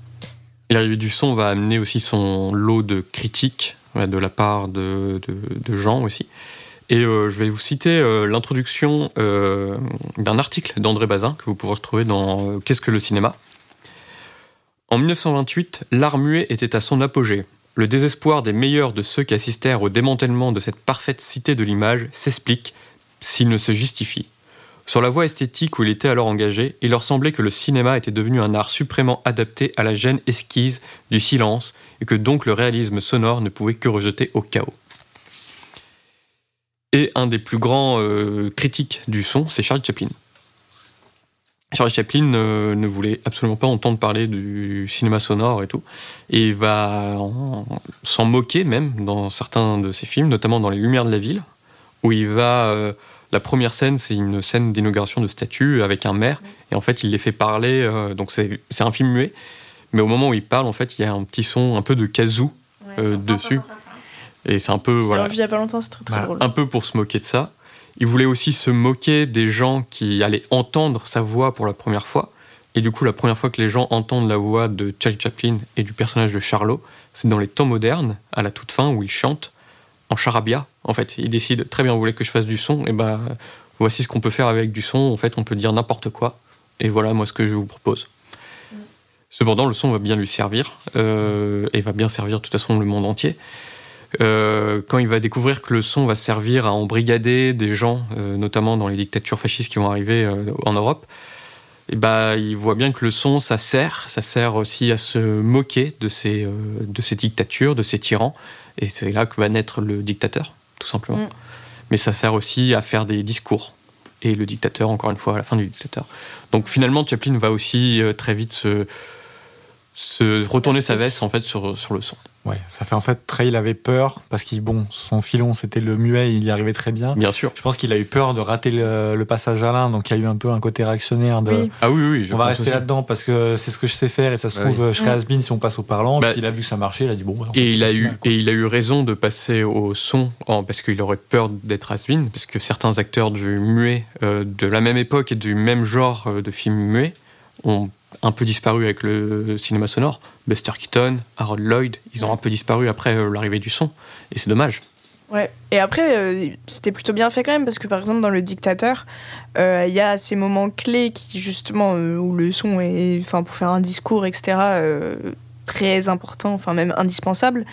L'arrivée du son va amener aussi son lot de critiques de la part de, de, de gens aussi. Et euh, je vais vous citer euh, l'introduction d'un article d'André Bazin que vous pourrez retrouver dans Qu'est-ce que le cinéma? En 1928, l'art muet était à son apogée. Le désespoir des meilleurs de ceux qui assistèrent au démantèlement de cette parfaite cité de l'image s'explique s'il ne se justifie. Sur la voie esthétique où il était alors engagé, il leur semblait que le cinéma était devenu un art suprêmement adapté à la gêne esquise du silence et que donc le réalisme sonore ne pouvait que rejeter au chaos. Et un des plus grands euh, critiques du son, c'est Charlie Chaplin. Charlie Chaplin euh, ne voulait absolument pas entendre parler du cinéma sonore et tout, et il va s'en moquer même dans certains de ses films, notamment dans Les Lumières de la ville, où il va euh, la première scène, c'est une scène d'inauguration de statue avec un maire, et en fait il les fait parler, donc c'est un film muet, mais au moment où il parle, en fait il y a un petit son un peu de kazoo dessus. Et c'est un peu. Voilà. il y a pas longtemps, c'est très, très bah, drôle. Un peu pour se moquer de ça. Il voulait aussi se moquer des gens qui allaient entendre sa voix pour la première fois. Et du coup, la première fois que les gens entendent la voix de Charlie Chaplin et du personnage de Charlot, c'est dans les temps modernes, à la toute fin, où il chante en charabia. En fait, il décide très bien, vous voulez que je fasse du son, et ben voici ce qu'on peut faire avec du son. En fait, on peut dire n'importe quoi. Et voilà, moi, ce que je vous propose. Mm. Cependant, le son va bien lui servir, euh, et va bien servir de toute façon le monde entier. Euh, quand il va découvrir que le son va servir à embrigader des gens, euh, notamment dans les dictatures fascistes qui vont arriver euh, en Europe, et bah, il voit bien que le son, ça sert, ça sert aussi à se moquer de ces, de ces dictatures, de ces tyrans, et c'est là que va naître le dictateur, tout simplement. Mm. Mais ça sert aussi à faire des discours, et le dictateur, encore une fois, à la fin du dictateur. Donc finalement, Chaplin va aussi très vite se, se retourner sa veste en fait sur, sur le son. Ouais, ça fait en fait très il avait peur parce qu'il bon son filon c'était le muet, il y arrivait très bien. Bien sûr. Je pense qu'il a eu peur de rater le, passage à l'un, donc il y a eu un peu un côté réactionnaire de. Ah oui oui. on va rester là-dedans parce que c'est ce que je sais faire et ça se bah trouve je serai has si on passe au parlant. Bah, il a vu que ça marchait, il a dit bon. et il a eu et il a eu raison de passer au son parce qu'il aurait peur d'être has parce que certains acteurs du muet euh, de la même époque et du même genre euh, de film muet ont un peu disparu avec le cinéma sonore. Buster Keaton, Harold Lloyd, ils ont un peu disparu après l'arrivée du son. Et c'est dommage. Ouais. Et après, euh, c'était plutôt bien fait quand même, parce que par exemple, dans Le Dictateur, euh, il y a ces moments clés qui, justement, euh, où le son est, enfin, pour faire un discours, etc., très important, enfin, même indispensable.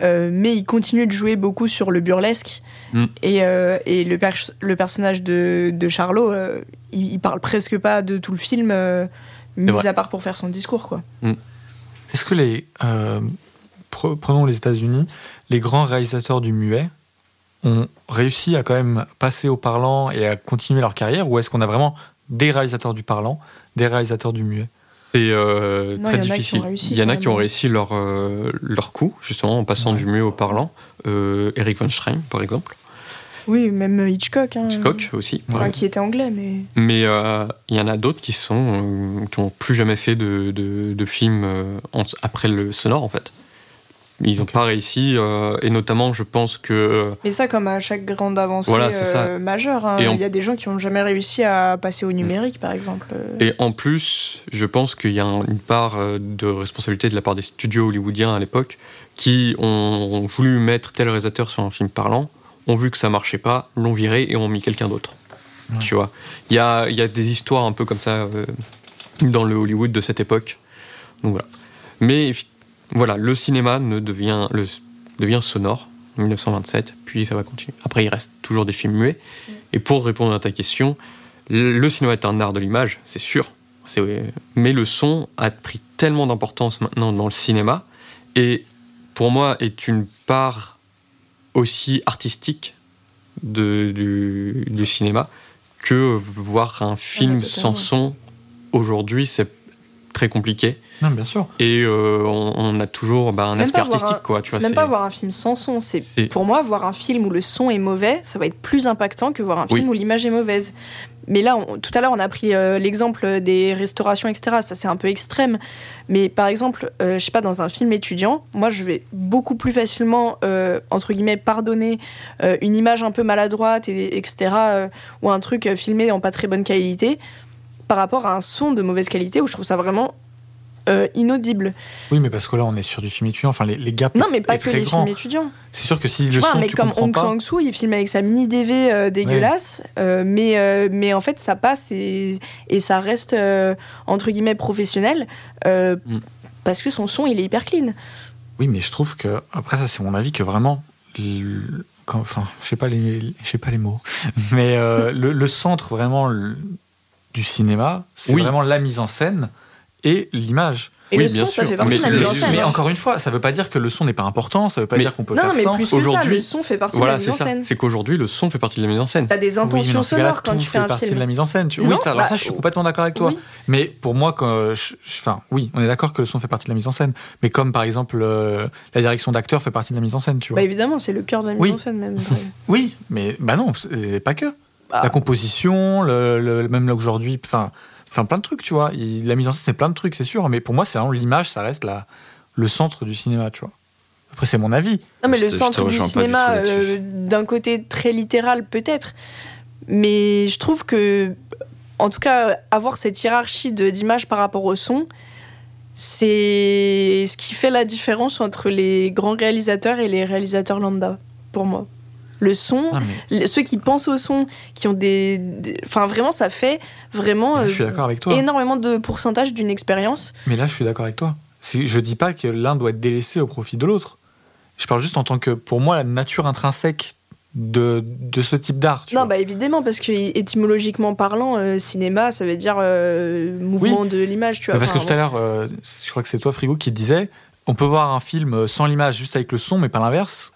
mais il continue de jouer beaucoup sur le burlesque. Mm. Et, et le, le, personnage de, de Charlot, il, parle presque pas de tout le film, mis à part pour faire son discours, quoi. Mm. Est-ce que les. prenons les États-Unis, les grands réalisateurs du muet, ont réussi à quand même passer au parlant et à continuer leur carrière ou est-ce qu'on a vraiment des réalisateurs du parlant, des réalisateurs du muet? C'est euh, très difficile. il y en a qui ont réussi leur, euh, leur coup, justement, en passant du muet au parlant. Euh, Eric von Schrein, par exemple. Oui, même Hitchcock. Hein. Hitchcock aussi. Enfin, qui était anglais, mais. Mais il y en a d'autres qui sont qui n'ont plus jamais fait de, de, de films après le sonore, en fait. Ils n'ont pas réussi, euh, et notamment, je pense que. Euh, Mais ça, comme à chaque grande avancée euh, majeure, hein. il y a des gens qui n'ont jamais réussi à passer au numérique, par exemple. Et en plus, je pense qu'il y a une part de responsabilité de la part des studios hollywoodiens à l'époque qui ont voulu mettre tel réalisateur sur un film parlant, ont vu que ça marchait pas, l'ont viré et ont mis quelqu'un d'autre. Tu vois, il y a, y a, des histoires un peu comme ça dans le Hollywood de cette époque. Donc voilà. Mais voilà, le cinéma ne devient, le, devient sonore, 1927, puis ça va continuer. Après, il reste toujours des films muets. Et pour répondre à ta question, le, cinéma est un art de l'image, c'est sûr. Mais le son a pris tellement d'importance maintenant dans le cinéma, et pour moi est une part aussi artistique de, du, cinéma que voir un film sans son aujourd'hui, c'est très compliqué. Non, bien sûr. Et euh, on, a toujours bah, un aspect artistique, quoi. C'est même pas voir un film sans son. C'est pour moi voir un film où le son est mauvais, ça va être plus impactant que voir un film où l'image est mauvaise. Mais là, tout à l'heure, on a pris euh, l'exemple des restaurations, etc. Ça, c'est un peu extrême. Mais par exemple, euh, je sais pas, dans un film étudiant, moi, je vais beaucoup plus facilement, entre guillemets, pardonner une image un peu maladroite, et, etc., ou un truc filmé en pas très bonne qualité, par rapport à un son de mauvaise qualité, où je trouve ça vraiment euh, inaudible. Oui, mais parce que là, on est sur du film étudiant. Enfin, les, les gaps. Non, mais pas que les films étudiants. C'est sûr que si tu le vois, son, mais tu comme Hong Kong-soo, il filme avec sa mini DV euh, dégueulasse, euh, mais mais en fait, ça passe et, et ça reste entre guillemets professionnel mm. parce que son son, il est hyper clean. Oui, mais je trouve que après ça, c'est mon avis que vraiment. enfin, je sais pas les, je sais pas les mots, mais le, le, centre vraiment du cinéma, c'est vraiment la mise en scène et l'image. Et oui, le bien son, sûr. ça fait partie mais, de la mise en scène. Mais hein. encore une fois, ça ne veut pas dire que le son n'est pas important, ça ne veut pas dire qu'on peut non, faire mais plus Aujourd'hui, le son fait partie voilà, de la mise en scène. C'est qu'aujourd'hui, le son fait partie de la mise en scène. Tu as des intentions oui, sonores quand tu fais un film. fait partie de la mise en scène. Tu... oui, ça, alors bah, ça, je suis complètement d'accord avec toi. Oui. Mais pour moi, quand je... enfin, oui, on est d'accord que le son fait partie de la mise en scène. Mais comme par exemple, euh, la direction d'acteur fait partie de la mise en scène, tu vois. Bah évidemment, c'est le cœur de la mise en scène même. oui, mais bah non, pas que. Bah. La composition, le, même là aujourd'hui, enfin Enfin, plein de trucs, tu vois. la mise en scène, c'est plein de trucs, c'est sûr. Mais pour moi, c'est vraiment l'image, ça reste la, le centre du cinéma, tu vois. Après, c'est mon avis. Non, mais le centre du cinéma, euh, d'un côté très littéral, peut-être. Mais je trouve que, en tout cas, avoir cette hiérarchie d'image par rapport au son, c'est ce qui fait la différence entre les grands réalisateurs et les réalisateurs lambda, pour moi le son, ceux qui pensent au son, qui ont des, enfin vraiment ça fait vraiment je suis d'accord avec toi. énormément de pourcentage d'une expérience. Mais là je suis d'accord avec toi. Je dis pas que l'un doit être délaissé au profit de l'autre. Je parle juste en tant que pour moi la nature intrinsèque de, de ce type d'art. Non, bah évidemment, parce que étymologiquement parlant, euh, cinéma, ça veut dire euh, mouvement de l'image, tu vois. parce que tout à l'heure, euh, je crois que c'est toi, Frigo, qui disait on peut voir un film sans l'image, juste avec le son, mais pas l'inverse.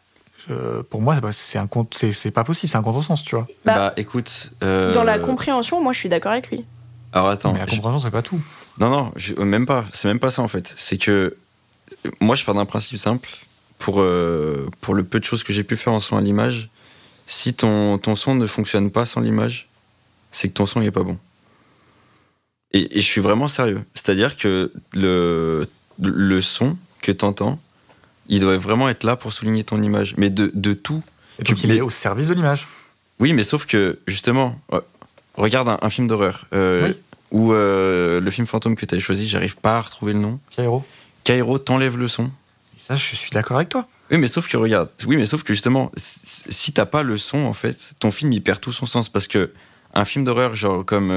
Euh, pour moi, c'est un c'est pas possible, c'est un contresens, tu vois. Bah, bah écoute. Euh, dans la compréhension, moi, je suis d'accord avec lui. Alors attends. Mais la compréhension, c'est pas tout. Non, non, même pas. C'est même pas ça en fait. C'est que moi, je pars d'un principe simple. Pour, euh, pour le peu de choses que j'ai pu faire en son à l'image, si ton, ton son ne fonctionne pas sans l'image, c'est que ton son n'est pas bon. Et, et, je suis vraiment sérieux. C'est-à-dire que le, le son que tu entends, il doit vraiment être là pour souligner ton image, mais de, de tout. Et donc il est au service de l'image. Oui, mais sauf que, justement, regarde un, film d'horreur. Euh, ou le film fantôme que tu as choisi, j'arrive pas à retrouver le nom. Cairo. Cairo t'enlève le son. ça, je suis d'accord avec toi. Oui, mais sauf que regarde, oui, mais sauf que justement, si t'as pas le son, en fait, ton film il perd tout son sens parce que un film d'horreur genre comme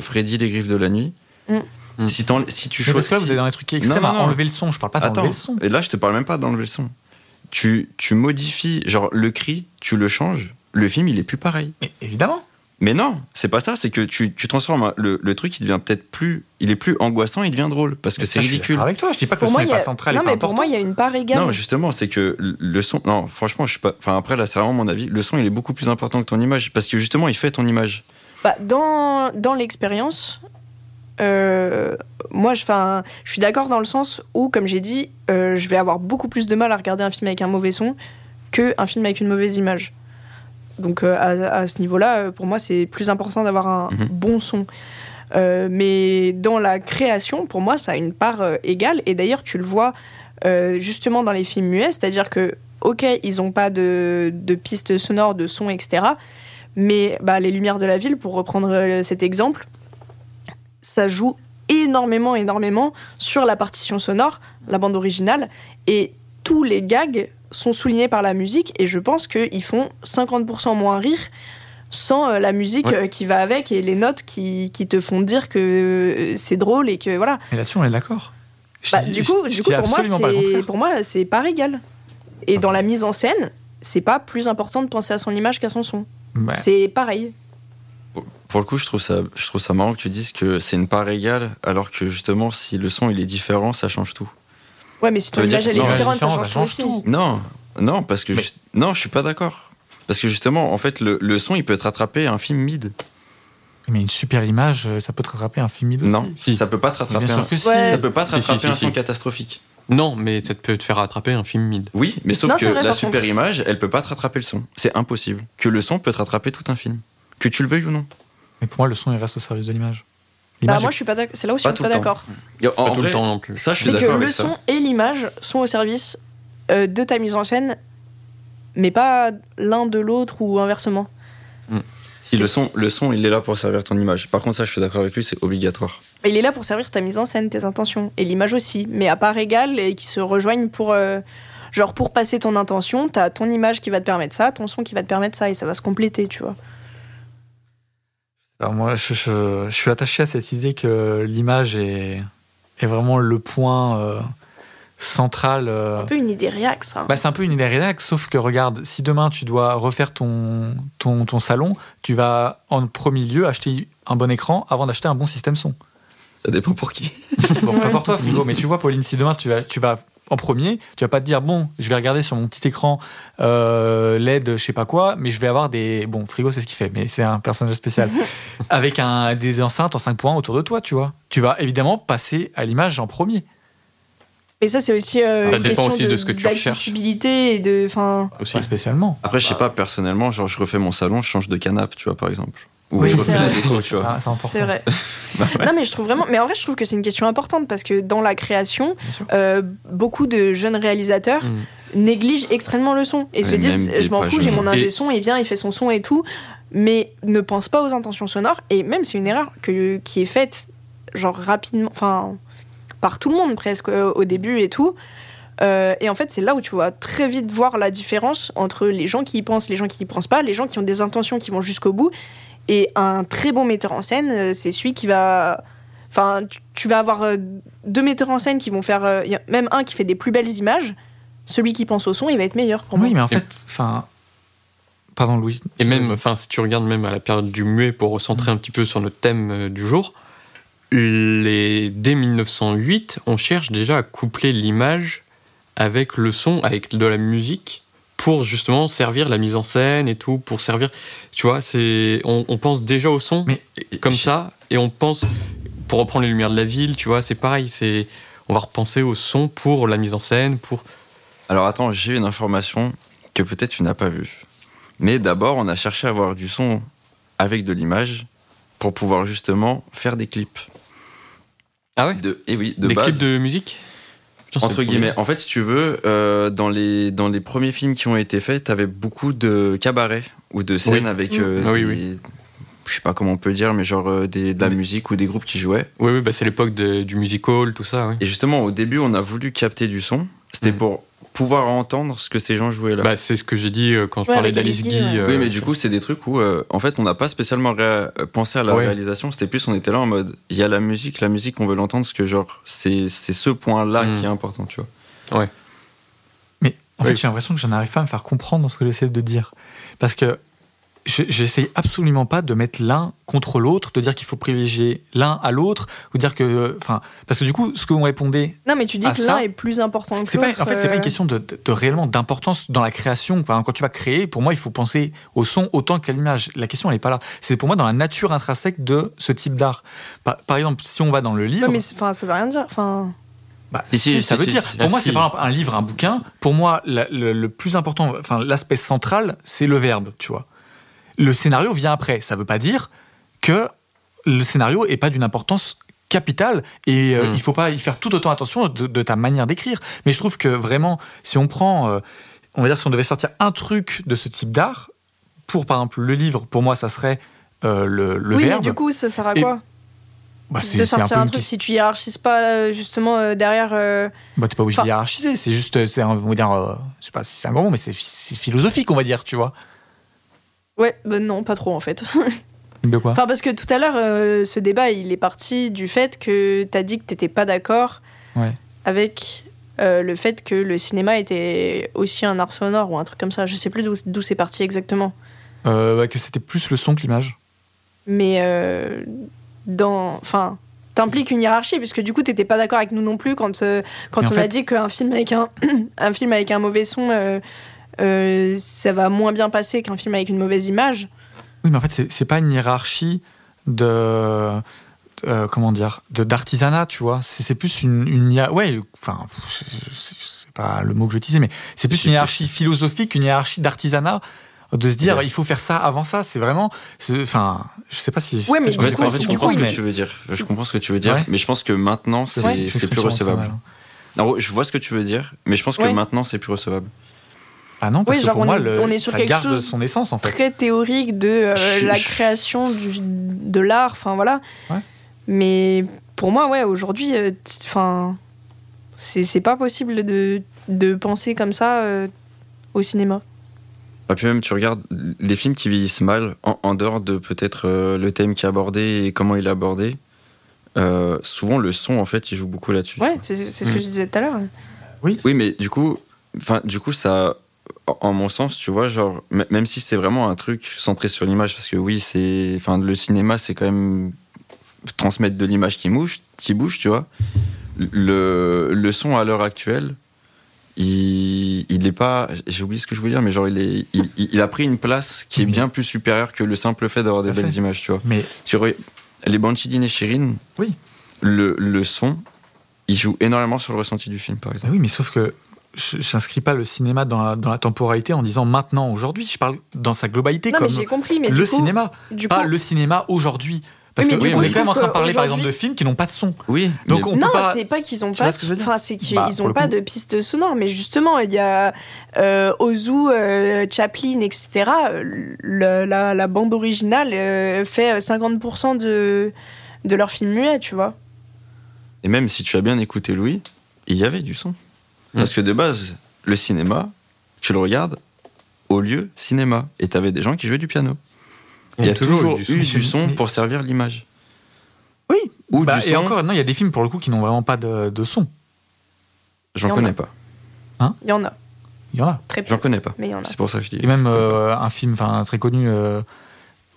Freddy les griffes de la nuit. Mm. Mm. Si, si, tu choisis. Parce que là, vous êtes dans les trucs qui extrêmes à enlever le son. Je parle pas d'enlever le son. Et là, je te parle même pas d'enlever le son. Tu, tu modifies, genre le cri, tu le changes. Le film, il est plus pareil. Mais évidemment. Mais non, c'est pas ça. C'est que tu, tu transformes le, le, truc, il devient peut-être plus, il est plus angoissant, il devient drôle parce que c'est ridicule. avec toi, je dis pas que le son n'est pas central. Non, mais pour moi, il y a une part égale. Non, justement, c'est que le son. Non, franchement, je suis pas. Enfin, après, là, c'est vraiment mon avis. Le son, il est beaucoup plus important que ton image parce que justement, il fait ton image. Bah, dans dans l'expérience, euh, moi, je, je suis d'accord dans le sens où, comme j'ai dit, euh, je vais avoir beaucoup plus de mal à regarder un film avec un mauvais son qu'un film avec une mauvaise image. Donc, euh, à, ce niveau-là, pour moi, c'est plus important d'avoir un mhm. bon son. mais dans la création, pour moi, ça a une part égale. Et d'ailleurs, tu le vois justement dans les films muets, c'est-à-dire que, ok, ils n'ont pas de, de pistes sonores, de sons, etc. Mais bah, les lumières de la ville, pour reprendre cet exemple, ça joue énormément, énormément sur la partition sonore, la bande originale, et tous les gags sont soulignés par la musique, et je pense qu'ils font 50% moins rire sans euh, la musique euh, qui va avec et les notes qui, qui te font dire que euh, c'est drôle et que voilà. Et là-dessus, on est d'accord. Bah, du coup, du coup pour, moi, c'est, pour moi, c'est pas égal. Et dans la mise en scène, c'est pas plus important de penser à son image qu'à son son. C'est pareil pour le coup, je trouve ça, je trouve ça marrant que tu dises que c'est une part égale, alors que justement, si le son il est différent, ça change tout. Ouais, mais si ton image elle est différente, ça change, tout aussi. Non, non, parce que je, non, je suis pas d'accord. Parce que justement, en fait, le, le son il peut te rattraper un film mid. Mais une super image, euh, ça peut te rattraper un film mid aussi. Non, ça peut pas te rattraper. un... Ça peut pas te rattraper un son catastrophique. Non, mais ça peut te faire rattraper un film mid. Oui, mais sauf que la super image, elle peut pas te rattraper le son. C'est impossible. Que le son peut te rattraper tout un film. Que tu le veuilles ou non. Mais pour moi, le son, il reste au service de l'image. Bah moi, je suis pas C'est là où je suis pas, d'accord. En, tout le temps non plus. Ça, je suis C'est que le son et l'image sont au service euh, de ta mise en scène, mais pas l'un de l'autre ou inversement. Hmm. Si le son, le son, il est là pour servir ton image. Par contre, ça, je suis d'accord avec lui, c'est obligatoire. Il est là pour servir ta mise en scène, tes intentions, et l'image aussi, mais à part égale et qui se rejoignent pour. Euh, genre, pour passer ton intention, t'as ton image qui va te permettre ça, ton son qui va te permettre ça, et ça va se compléter, tu vois. Alors moi, je, suis attaché à cette idée que l'image est, est vraiment le point euh, central. Euh, c'est un peu une idée réac, ça. Bah, c'est un peu une idée réac, sauf que regarde, si demain tu dois refaire ton, ton, ton salon, tu vas en premier lieu acheter un bon écran avant d'acheter un bon système son. Ça dépend pour qui. bon, pas pour toi, Frigo, mais tu vois, Pauline, si demain tu vas, tu vas en premier, tu vas pas te dire bon, je vais regarder sur mon petit écran euh, LED, je sais pas quoi, mais je vais avoir des bon frigo, c'est ce qu'il fait, mais c'est un personnage spécial avec un des enceintes en 5 points autour de toi, tu vois. Tu vas évidemment passer à l'image en premier. Mais ça, c'est aussi euh, une question aussi de, ce que tu et de, enfin. Aussi spécialement. Après, je sais pas personnellement, genre je refais mon salon, je change de canapé, tu vois, par exemple oui, je refais la déco, tu vois. Ah, c'est vrai. Bah non, mais je trouve vraiment. Mais en vrai, je trouve que c'est une question importante parce que dans la création, euh, beaucoup de jeunes réalisateurs mm. négligent extrêmement le son et se disent Je m'en fous, j'ai mon ingé son, il vient, il fait son son et tout, mais ne pense pas aux intentions sonores. Et même, c'est une erreur que, qui est faite, genre rapidement, enfin, par tout le monde presque euh, au début et tout. Euh, et en fait, c'est là où tu vas très vite voir la différence entre les gens qui y pensent, les gens qui y pensent pas, les gens qui ont des intentions qui vont jusqu'au bout, et un très bon metteur en scène, euh, c'est celui qui va. Enfin, tu, vas avoir euh, deux metteurs en scène qui vont faire. Euh, même un qui fait des plus belles images. Celui qui pense au son, il va être meilleur pour oui, mais en fait, enfin. Pardon, Louis. Et même, enfin, si tu regardes même à la période du muet pour recentrer mm. un petit peu sur notre thème du jour, les, dès 1908, on cherche déjà à coupler l'image avec le son, avec de la musique pour justement servir la mise en scène et tout, pour servir, tu vois, c'est, on, pense déjà au son, mais comme ça, et on pense, pour reprendre les lumières de la ville, tu vois, c'est pareil, c'est, on va repenser au son pour la mise en scène, pour. Alors attends, j'ai une information que peut-être tu n'as pas vue. Mais d'abord, on a cherché à avoir du son avec de l'image pour pouvoir justement faire des clips. Ah ouais? De, et oui, de Des clips de musique? Entre guillemets. En fait, si tu veux, euh, dans, les, dans les premiers films qui ont été faits, t'avais beaucoup de cabarets ou de scènes avec euh, ah je sais pas comment on peut dire, mais genre des, de la musique ou des groupes qui jouaient. Oui, oui bah c'est l'époque du music hall, tout ça. Et justement, au début, on a voulu capter du son. C'était mm. pour pouvoir entendre ce que ces gens jouaient là. Bah, c'est ce que j'ai dit euh, quand je parlais d'Alice Guy. Euh, oui, mais du coup, c'est des trucs où, euh, en fait, on n'a pas spécialement pensé à la réalisation. C'était plus, on était là en mode, il y a la musique, la musique, on veut l'entendre, parce que genre, c'est ce point-là mm. qui est important, tu vois. Ouais. Mais en fait, j'ai l'impression que je n'arrive pas à me faire comprendre dans ce que j'essaie de dire. Parce que j'essaye absolument pas de mettre l'un contre l'autre, de dire qu'il faut privilégier l'un à l'autre, ou dire que, enfin, parce que du coup, ce que vous répondait. Non, mais tu dis que l'un est plus important que l'autre. En fait, c'est pas une euh. question de, réellement d'importance dans la création. quand tu vas créer, pour moi, il faut penser au son autant qu'à l'image. La question, elle n'est pas là. C'est pour moi dans la nature intrinsèque de ce type d'art. Par, exemple, si on va dans le livre. Non, mais enfin, ça veut rien dire. Enfin. Bah, si, ça veut dire. Pour moi, c'est par exemple un livre, un bouquin. Pour moi, le, le plus important, enfin, l'aspect central, c'est le verbe, tu vois. Le scénario vient après. Ça ne veut pas dire que le scénario n'est pas d'une importance capitale et euh, hmm. il faut pas y faire tout autant attention de, ta manière d'écrire. Mais je trouve que vraiment, si on prend, euh, on va dire, si on devait sortir un truc de ce type d'art, pour par exemple le livre, pour moi, ça serait euh, le, le oui, verbe. Mais du coup, ça sert à quoi? Bah, de sortir un, truc si tu hiérarchises pas justement derrière. Bah t'es pas obligé de hiérarchiser, c'est juste, c'est on va dire, je sais pas si c'est un grand mot, mais c'est philosophique, on va dire, tu vois. Ouais, bah non, pas trop en fait. De quoi Enfin, parce que tout à l'heure, euh, ce débat, il est parti du fait que tu as dit que t'étais pas d'accord avec euh, le fait que le cinéma était aussi un art sonore ou un truc comme ça. Je sais plus d'où c'est parti exactement. Euh, bah, que c'était plus le son que l'image. Mais dans. Enfin. T'impliques une hiérarchie, puisque du coup, t'étais pas d'accord avec nous non plus quand, quand on a dit qu'un film avec un, un film avec un mauvais son euh, ça va moins bien passer qu'un film avec une mauvaise image. Oui, mais en fait, c'est pas une hiérarchie de. Euh, comment dire de d'artisanat tu vois. C'est plus une, une ouais enfin c'est pas le mot que je disais mais c'est plus une hiérarchie philosophique une hiérarchie d'artisanat de se dire il faut faire ça avant ça. C'est vraiment enfin je sais pas si ouais, mais je, en fait, je comprends ce que tu veux dire. Je comprends ce que tu veux dire mais je pense que maintenant c'est plus recevable. Alors, je vois ce que tu veux dire mais je pense que maintenant c'est plus recevable ah non, parce que pour moi, on est sur ça garde son essence en fait. Très théorique de euh, la création du, de l'art, enfin voilà. Mais pour moi, ouais, aujourd'hui, euh, enfin, c'est pas possible de, de, penser comme ça euh, au cinéma. Et puis même, tu regardes les films qui vieillissent mal, en, dehors de peut-être le thème qui est abordé et comment il est abordé. souvent, le son, en fait, il joue beaucoup là-dessus. Ouais, c'est ce que mm. je disais tout à l'heure. Oui. Oui, mais du coup, enfin, du coup, ça en mon sens, tu vois, genre, même si c'est vraiment un truc centré sur l'image, parce que oui, c'est, enfin, le cinéma, c'est quand même transmettre de l'image qui bouge, qui bouge, tu vois. Le, le son à l'heure actuelle, il, il est pas, j'ai oublié ce que je voulais dire, mais genre, il est, il, il a pris une place qui est bien plus supérieure que le simple fait d'avoir des belles images, tu vois. Mais sur les Banchidine et Shirin, oui, le, le son, il joue énormément sur le ressenti du film, par exemple. oui, mais sauf que j'inscris pas le cinéma dans la, dans la, temporalité en disant maintenant, aujourd'hui. Je parle dans sa globalité comme compris, mais le cinéma, pas le cinéma aujourd'hui. Parce qu'on est quand même en train de parler par exemple de films qui n'ont pas de son. Oui. Donc on non, c'est pas qu'ils ont pas. Enfin, c'est qu'ils bah, ont pas de pistes sonores, mais justement, il y a euh, Ozu, euh, Chaplin, etc. la, la, bande originale euh, fait 50% de de leur film muet, tu vois. Et même si tu as bien écouté Louis, il y avait du son. Parce que de base, le cinéma, tu le regardes au lieu cinéma. Et tu avais des gens qui jouaient du piano. Il y a toujours, eu du son, pour servir l'image. Oui. Ou bah, et encore, non, il y a des films pour le coup qui n'ont vraiment pas de, de son. J'en connais pas. Hein? Il y en a. Il y en a. J'en connais pas. Mais il y en a. C'est pour ça que je dis. Et même euh, un film très connu, euh,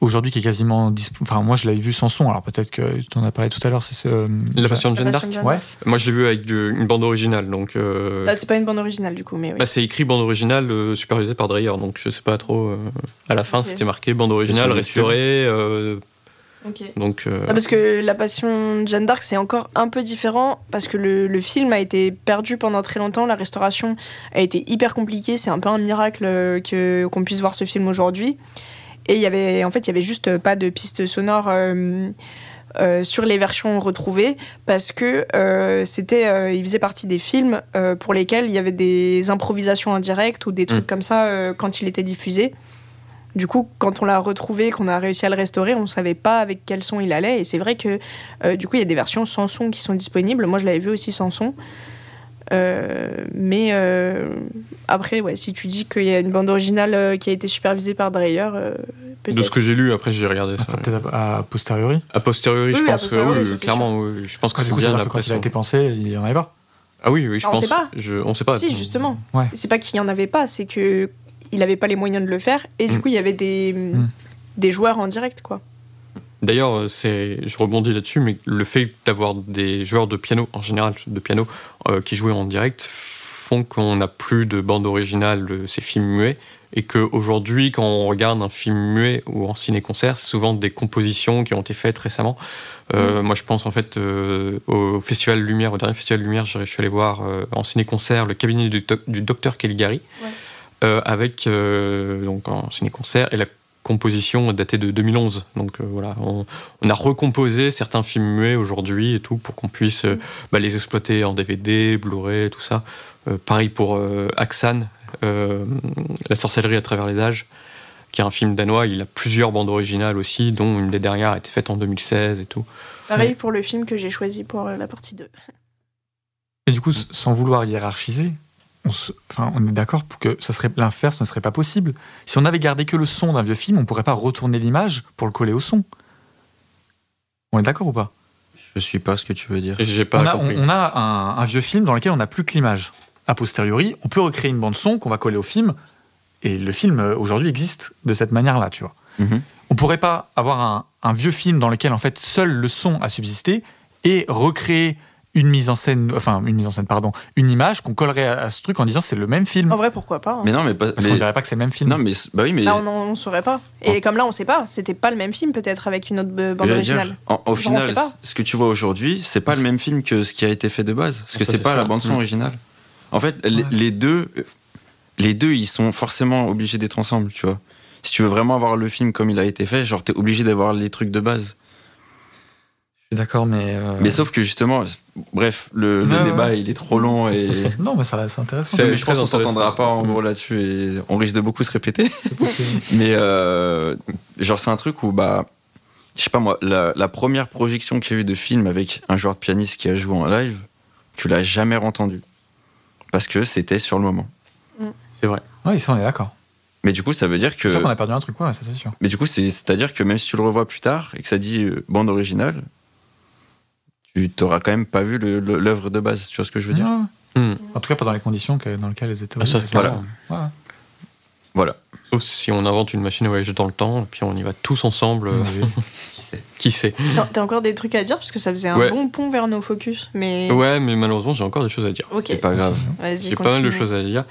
aujourd'hui qui est quasiment enfin moi je l'avais vu sans son alors peut-être que tu en as parlé tout à l'heure c'est ce euh, la passion de Jeanne d'Arc ouais moi je l'ai vu avec une bande originale donc euh... Bah, c'est pas une bande originale du coup mais oui. bah, c'est écrit bande originale euh, supervisée par Dreyer donc je sais pas trop euh, à la fin c'était marqué bande originale restaurée Okay. Donc, ah, parce que la passion de Jeanne d'Arc c'est encore un peu différent parce que le, le, film a été perdu pendant très longtemps, la restauration a été hyper compliquée, c'est un peu un miracle que qu'on puisse voir ce film aujourd'hui. Et il y avait, en fait, il y avait juste pas de piste sonore euh, euh, sur les versions retrouvées parce que euh, c'était, il faisait partie des films pour lesquels il y avait des improvisations indirectes ou des trucs mm. comme ça quand il était diffusé. Du coup, quand on l'a retrouvé, qu'on a réussi à le restaurer, on ne savait pas avec quel son il allait. Et c'est vrai que du coup, il y a des versions sans son qui sont disponibles. Moi, je l'avais vu aussi sans son. Euh, mais euh, après, ouais, si tu dis qu'il y a une bande originale qui a été supervisée par Dreyer, de ce que j'ai lu, après j'ai regardé ça. Peut-être à, posteriori. À posteriori, je pense que oui, clairement, je pense que c'est bien. quand il a été pensé, il n'y en avait pas. Ah oui, oui, je ah, pense. On sait pas. Je, on sait pas. Si, justement. Ouais. C'est pas qu'il n'y en avait pas, c'est que il n'avait pas les moyens de le faire et du mm. coup il y avait des, mm. des joueurs en direct, quoi. D'ailleurs, c'est, je rebondis là-dessus, mais le fait d'avoir des joueurs de piano, en général de piano, euh, qui jouaient en direct, font qu'on n'a plus de bande originale de ces films muets et qu'aujourd'hui, quand on regarde un film muet ou en ciné-concert, c'est souvent des compositions qui ont été faites récemment. Euh, mm. Moi, je pense en fait euh, au Festival Lumière, au dernier Festival Lumière, je suis allé voir euh, en ciné-concert le cabinet du, docteur Caligari, avec donc en ciné-concert et la composition datée de 2011. Donc voilà, on, a recomposé certains films muets aujourd'hui et tout pour qu'on puisse mm. bah, les exploiter en DVD, Blu-ray, tout ça. pareil pour Axan, euh, La sorcellerie à travers les âges, qui est un film danois. Il a plusieurs bandes originales aussi, dont une des dernières a été faite en 2016 et tout. Pareil pour le film que j'ai choisi pour euh, la partie 2. Et du coup, sans vouloir hiérarchiser, on, enfin, on est d'accord pour que ça serait l'inverse ne serait pas possible. Si on avait gardé que le son d'un vieux film, on pourrait pas retourner l'image pour le coller au son. On est d'accord ou pas? Je suis pas ce que tu veux dire. Pas on, a, on, a, un, un, vieux film dans lequel on n'a plus que l'image a posteriori, on peut recréer une bande son qu'on va coller au film. Et le film euh, aujourd'hui existe de cette manière-là, tu vois. Mhm. On pourrait pas avoir un, vieux film dans lequel en fait seul le son a subsisté et recréer une mise en scène, enfin une mise en scène, pardon, une image qu'on collerait à, ce truc en disant c'est le même film. En vrai, pourquoi pas hein. Mais non, mais parce qu'on dirait pas que c'est le même film. Non, mais bah oui, mais là, on, ne saurait pas. Et comme là, on sait pas. C'était pas le même film, peut-être avec une autre bande originale. au final, ce que tu vois aujourd'hui, c'est pas le même film que ce qui a été fait de base, parce que c'est pas la bande son mm. originale. En fait, les, deux, les deux, ils sont forcément obligés d'être ensemble, tu vois. Si tu veux vraiment avoir le film comme il a été fait, genre, t'es obligé d'avoir les trucs de base. Suis d'accord, mais. Euh, mais sauf que justement, bref, le, débat, il est trop long et. non, mais ça reste intéressant. Mais je pense qu'on s'entendra pas en gros là-dessus et on risque de beaucoup se répéter. mais euh, genre, c'est un truc où, bah. Je sais pas moi, la, la première projection que j'ai vue de film avec un joueur de pianiste qui a joué en live, tu l'as jamais entendu parce que c'était sur le moment. Mm. C'est vrai. Oui, ça on est d'accord. Mais du coup, ça veut dire que. C'est sûr qu'on a perdu un truc, quoi, ça c'est sûr. Mais du coup, c'est-à-dire que même si tu le revois plus tard et que ça dit euh, bande originale, tu t'auras quand même pas vu l'œuvre de base, tu vois ce que je veux dire mm. En tout cas, pas dans les conditions dans lesquelles elles étaient. Ah, voilà. Voilà. Sauf si on invente une machine à voyager dans le temps, et puis on y va tous ensemble. Qui sait T'as encore des trucs à dire parce que ça faisait un bon pont vers nos focus, mais. Ouais, mais malheureusement j'ai encore des choses à dire. C'est pas grave. J'ai pas mal de choses à dire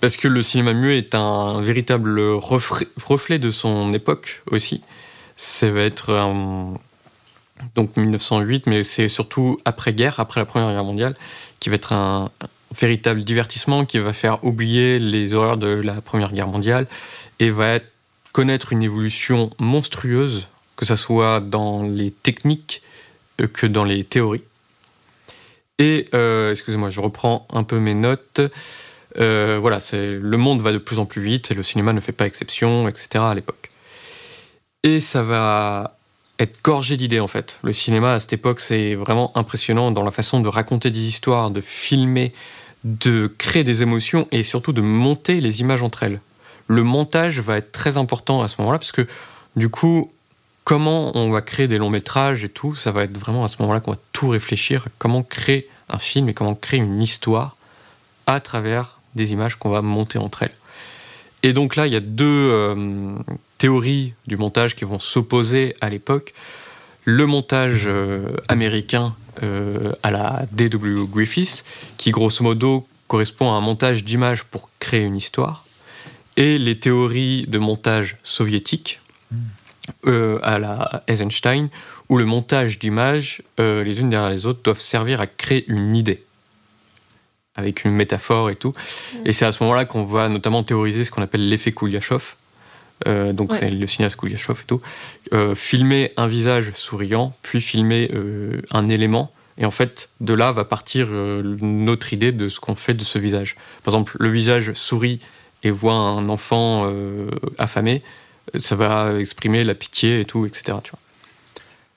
parce que le cinéma muet est un véritable reflet de son époque aussi. Ça va être un, donc 1908, mais c'est surtout après-guerre, après la Première Guerre mondiale, qui va être un, véritable divertissement qui va faire oublier les horreurs de la Première Guerre mondiale et va connaître une évolution monstrueuse que ce soit dans les techniques euh, que dans les théories. Et, euh, excusez-moi, je reprends un peu mes notes. Euh, voilà, c'est le monde va de plus en plus vite et le cinéma ne fait pas exception, etc. à l'époque. Et ça va être gorgé d'idées en fait. Le cinéma à cette époque, c'est vraiment impressionnant dans la façon de raconter des histoires, de filmer, de créer des émotions et surtout de monter les images entre elles. Le montage va être très important à ce moment-là parce que du coup, comment on va créer des longs métrages et tout, ça va être vraiment à ce moment-là qu'on va tout réfléchir, comment créer un film et comment créer une histoire à travers des images qu'on va monter entre elles. Et donc là, il y a deux euh, théories du montage qui vont s'opposer à l'époque. Le montage euh, américain euh, à la D.W. Griffiths, qui grosso modo correspond à un montage d'images pour créer une histoire, et les théories de montage soviétique, euh, à la Eisenstein, où le montage d'images, euh, les unes derrière les autres, doivent servir à créer une idée, avec une métaphore et tout. Et c'est à ce moment-là qu'on va notamment théoriser ce qu'on appelle l'effet Kouliachov. Euh, donc c'est le cinéaste Kouliachov et tout. filmer un visage souriant, puis filmer un élément. Et en fait, de là va partir notre idée de ce qu'on fait de ce visage. Par exemple, le visage sourit et voit un enfant affamé ça va exprimer la pitié et tout, etc. Tu vois.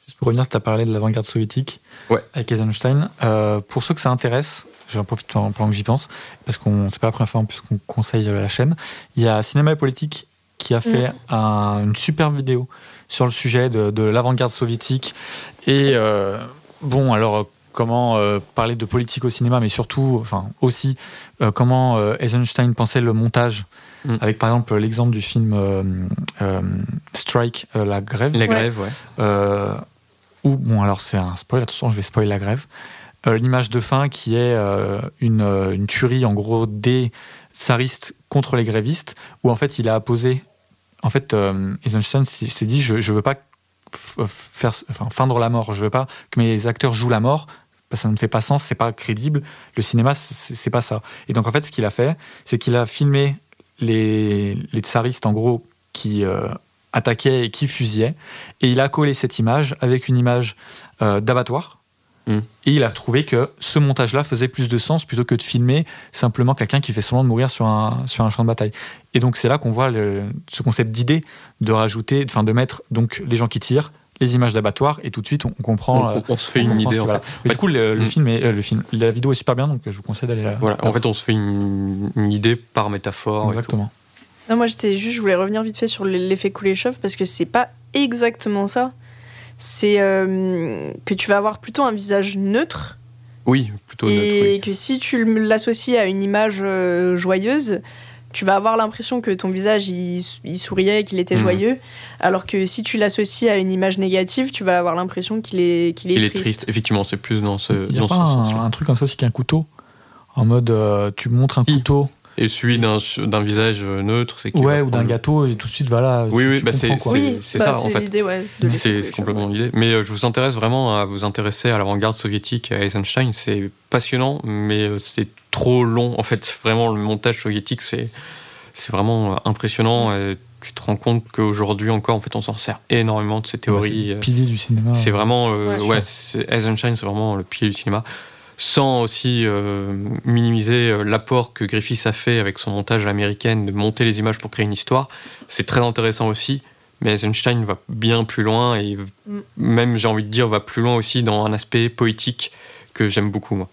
Juste pour revenir, tu as parlé de l'avant-garde soviétique ouais. avec Eisenstein. pour ceux que ça intéresse, j'en profite pendant que j'y pense, parce qu'on c'est pas la première fois en plus qu'on conseille la chaîne. Il y a Cinéma et Politique qui a fait mm. une super vidéo sur le sujet de, l'avant-garde soviétique. Et euh, bon, alors comment euh, parler de politique au cinéma, mais surtout, enfin aussi, euh, comment Eisenstein pensait le montage. Mm. Avec par exemple l'exemple du film Strike, la grève. La grève, ouais. où, bon, alors c'est un spoil, attention, je vais spoiler la grève. L'image de fin qui est une, une, tuerie en gros des tsaristes contre les grévistes, où en fait il a apposé en fait, euh, Eisenstein s'est dit je ne veux pas faire, enfin, feindre la mort, je veux pas que mes acteurs jouent la mort, ça ne fait pas sens, c'est pas crédible. Le cinéma, c'est pas ça. Et donc en fait, ce qu'il a fait, c'est qu'il a filmé les, tsaristes en gros qui euh, attaquaient et qui fusillaient, et il a collé cette image avec une image euh, d'abattoir Et il a trouvé que ce montage-là faisait plus de sens plutôt que de filmer simplement quelqu'un qui fait semblant de mourir sur un, sur un champ de bataille. Et donc c'est là qu'on voit ce concept d'idée de rajouter, enfin de mettre donc les gens qui tirent, les images d'abattoir et tout de suite on, comprend. On, se fait une idée. En fait. Du coup le, mm. film est, euh, le film, la vidéo est super bien donc je vous conseille d'aller là. Voilà. En fait on se fait une, idée par métaphore. Exactement. Non, moi j'étais juste, je voulais revenir vite fait sur l'effet Kuleshov parce que c'est pas exactement ça c'est euh, que tu vas avoir plutôt un visage neutre. Oui, plutôt et neutre. Et que si tu l'associes à une image euh, joyeuse, tu vas avoir l'impression que ton visage il, souriait et qu'il était mhm. joyeux, alors que si tu l'associes à une image négative, tu vas avoir l'impression qu'il est, qu'il est, est, triste. Effectivement, c'est plus dans ce. Il y a pas un, truc comme ça aussi qu'un couteau, en mode euh, tu montres un couteau et celui d'un visage neutre, c'est Ouais, ou d'un gâteau, et tout de suite, voilà. Oui, oui, bah c'est bah ça, en fait. c'est complètement l'idée. Mais euh, je vous intéresse vraiment à vous intéresser à l'avant-garde soviétique, à Eisenstein. C'est passionnant, mais euh, c'est trop long. En fait, vraiment, le montage soviétique, c'est vraiment impressionnant. Et tu te rends compte qu'aujourd'hui encore, en fait, on s'en sert énormément de ces théories. c'est pilier du cinéma. C'est vraiment, euh, ouais, Eisenstein, c'est vraiment le pilier du cinéma sans aussi euh, minimiser euh, l'apport que Griffiths a fait avec son montage américain de monter les images pour créer une histoire. C'est très intéressant aussi, mais Eisenstein va bien plus loin et mm. même, j'ai envie de dire, va plus loin aussi dans un aspect poétique que j'aime beaucoup, moi.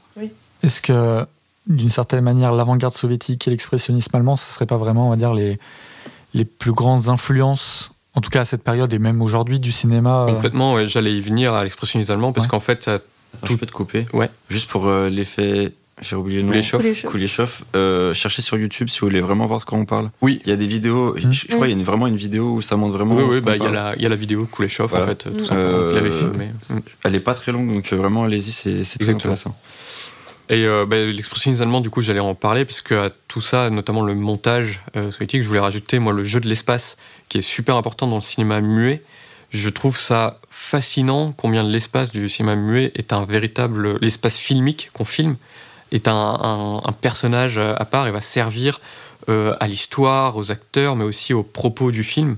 Est-ce que, d'une certaine manière, l'avant-garde soviétique et l'expressionnisme allemand, ce ne serait pas vraiment, on va dire, les, les plus grandes influences en tout cas à cette période et même aujourd'hui du cinéma euh? Complètement, j'allais y venir à l'expressionnisme allemand parce qu'en fait, tout... Je peux te couper Ouais. Juste pour euh, l'effet j'ai oublié le nom. Kuleshov. Euh, cherchez sur YouTube si vous voulez vraiment voir de quoi on parle. Oui. Il y a des vidéos. Je, crois qu'il y a vraiment une vidéo où ça montre vraiment. Oui, oui, bah, il y, a la, y a la vidéo Kuleshov en fait, tout simplement. Euh, elle est pas très longue, donc euh, vraiment allez-y, c'est très intéressant. Et euh, bah, l'expressionnisme allemand, du coup, j'allais en parler, puisque à tout ça, notamment le montage soviétique, je voulais rajouter, moi, le jeu de l'espace, qui est super important dans le cinéma muet. Je trouve ça fascinant combien l'espace du cinéma muet est un véritable l'espace filmique qu'on filme est un, personnage à part et va servir euh, à l'histoire, aux acteurs, mais aussi aux propos du film.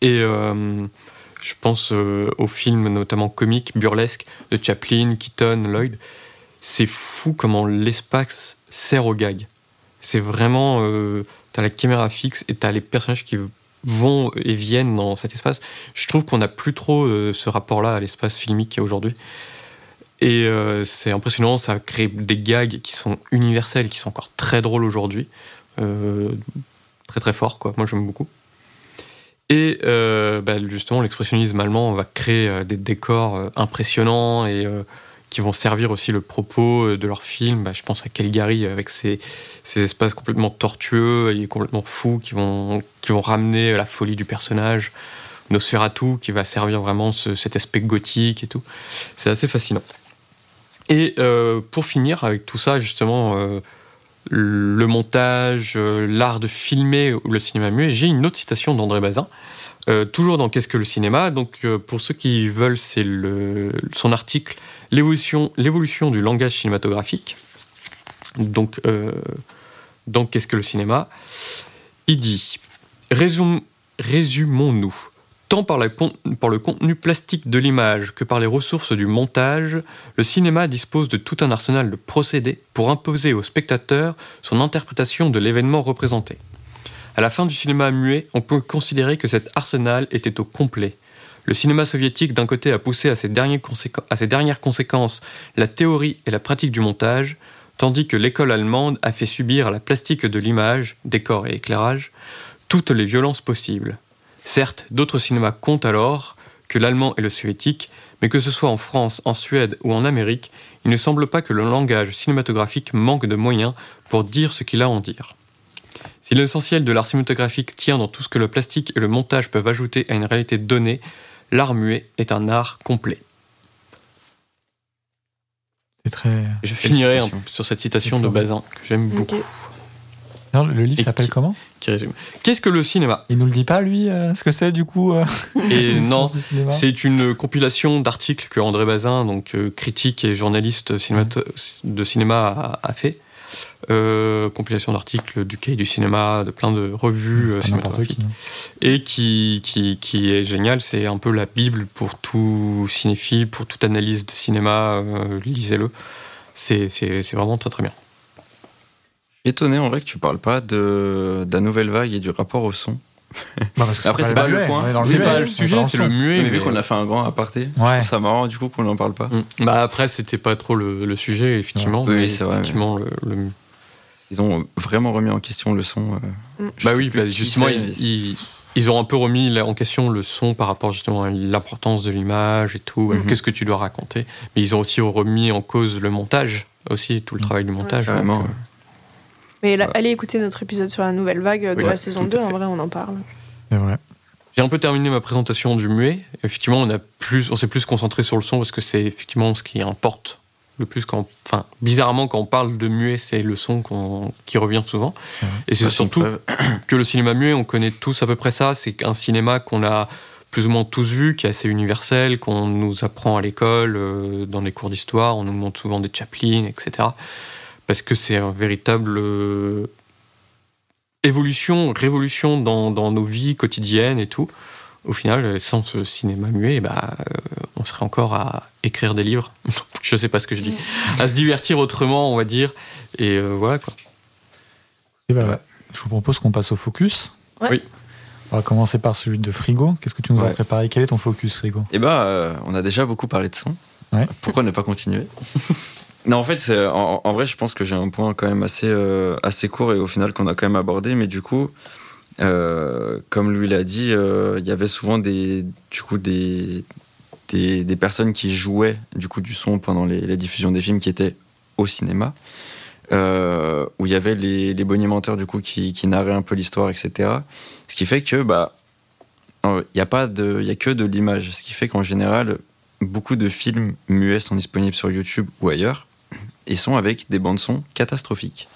Et euh, je pense euh, aux films notamment comiques, burlesques de Chaplin, Keaton, Lloyd. C'est fou comment l'espace sert au gag. C'est vraiment, t'as la caméra fixe et t'as les personnages qui vont et viennent dans cet espace. Je trouve qu'on n'a plus trop euh, ce rapport-là à l'espace filmique qu'il y a aujourd'hui. Et euh, c'est impressionnant, ça crée des gags qui sont universels, qui sont encore très drôles aujourd'hui. Euh, très très fort, quoi. Moi j'aime beaucoup. Et bah, justement, l'expressionnisme allemand va créer des décors impressionnants et qui vont servir aussi le propos euh, de leur film. Bah, je pense à Calgary avec ses, espaces complètement tortueux et complètement fous qui vont, qui vont ramener la folie du personnage. Nosferatu qui va servir vraiment cet aspect gothique et tout. C'est assez fascinant. Et euh, pour finir avec tout ça, justement, euh, le montage, l'art de filmer le cinéma muet, j'ai une autre citation d'André Bazin. toujours dans Qu'est-ce que le cinéma? Donc, pour ceux qui veulent, c'est son article l'évolution du langage cinématographique. Donc, euh, qu'est-ce que le cinéma? Il dit Résumons-nous. Tant par, par, le contenu plastique de l'image que par les ressources du montage, le cinéma dispose de tout un arsenal de procédés pour imposer au spectateur son interprétation de l'événement représenté. À la fin du cinéma muet, on peut considérer que cet arsenal était au complet. Le cinéma soviétique, d'un côté, a poussé à ses, dernières conséquences la théorie et la pratique du montage, tandis que l'école allemande a fait subir à la plastique de l'image, décor et éclairage, toutes les violences possibles. Certes, d'autres cinémas comptent alors que l'allemand et le soviétique, mais que ce soit en France, en Suède ou en Amérique, il ne semble pas que le langage cinématographique manque de moyens pour dire ce qu'il a à en dire. Si l'essentiel de l'art cinématographique tient dans tout ce que le plastique et le montage peuvent ajouter à une réalité donnée, l'art muet est un art complet. C'est très. Je finirai sur cette citation de Bazin que j'aime beaucoup. le livre s'appelle comment qui résume. Qu'est-ce que le cinéma? Il nous le dit pas lui euh, ce que c'est du coup euh, Et non, c'est une compilation d'articles que André Bazin, donc euh, critique et journaliste de cinéma, a, fait. Compilation d'articles du Quai du cinéma, de plein de revues cinématographiques. Qui, et qui, qui, qui, est génial, c'est un peu la Bible pour tout cinéphile, pour toute analyse de cinéma, lisez-le. C'est vraiment très très bien étonné en vrai que tu parles pas de, de la nouvelle vague et du rapport au son. Bah, Après, c'est pas, le point, c'est pas le sujet, c'est le muet. Mais, vu qu'on a fait un grand aparté, ouais. ça marrant du coup qu'on n'en parle pas. Mm. Bah après, c'était pas trop le, le sujet, effectivement. Oui, c'est vrai. Effectivement, le, Ils ont vraiment remis en question le son. Euh, mm. Bah oui, bah, justement, ils, ils, ont un peu remis en question le son par rapport justement à l'importance de l'image et tout. Mm-hmm. Qu'est-ce que tu dois raconter Mais ils ont aussi remis en cause le montage, aussi, tout le mm. travail du montage. Vraiment. Mais allez écouter notre épisode sur la nouvelle vague de la saison 2, en vrai, on en parle. C'est vrai. J'ai un peu terminé ma présentation du muet. Effectivement, on a plus, on s'est plus concentré sur le son parce que c'est effectivement ce qui importe le plus quand, enfin, bizarrement quand on parle de muet, c'est le son qui revient souvent. Et c'est surtout que le cinéma muet, on connaît tous à peu près ça. C'est un cinéma qu'on a plus ou moins tous vu, qui est assez universel, qu'on nous apprend à l'école, euh, dans les cours d'histoire. On nous montre souvent des Chaplin, etc parce que c'est une véritable euh, évolution, révolution dans, dans, nos vies quotidiennes et tout. Au final, sans ce cinéma muet, bah, euh, on serait encore à écrire des livres. je sais pas ce que je dis. À se divertir autrement, on va dire. Et euh, voilà quoi. Et bah, je vous propose qu'on passe au focus. Oui. On va commencer par celui de Frigo. Qu'est-ce que tu nous as préparé? Quel est ton focus, Frigo? Eh bah, on a déjà beaucoup parlé de son. Pourquoi ne pas continuer? Non, en fait, en, vrai, je pense que j'ai un point quand même assez, euh, assez court et au final qu'on a quand même abordé. Mais du coup, euh, comme lui l'a dit, euh, il y avait souvent des, du coup, des, des, personnes qui jouaient du coup du son pendant les, la diffusion des films qui étaient au cinéma. Où il y avait les, les bonimenteurs du coup qui, qui narraient un peu l'histoire, etc. Ce qui fait que bah il n'y a pas de, il y a que de l'image. Ce qui fait qu'en général, beaucoup de films muets sont disponibles sur YouTube ou ailleurs ils sont avec des bandes son catastrophiques.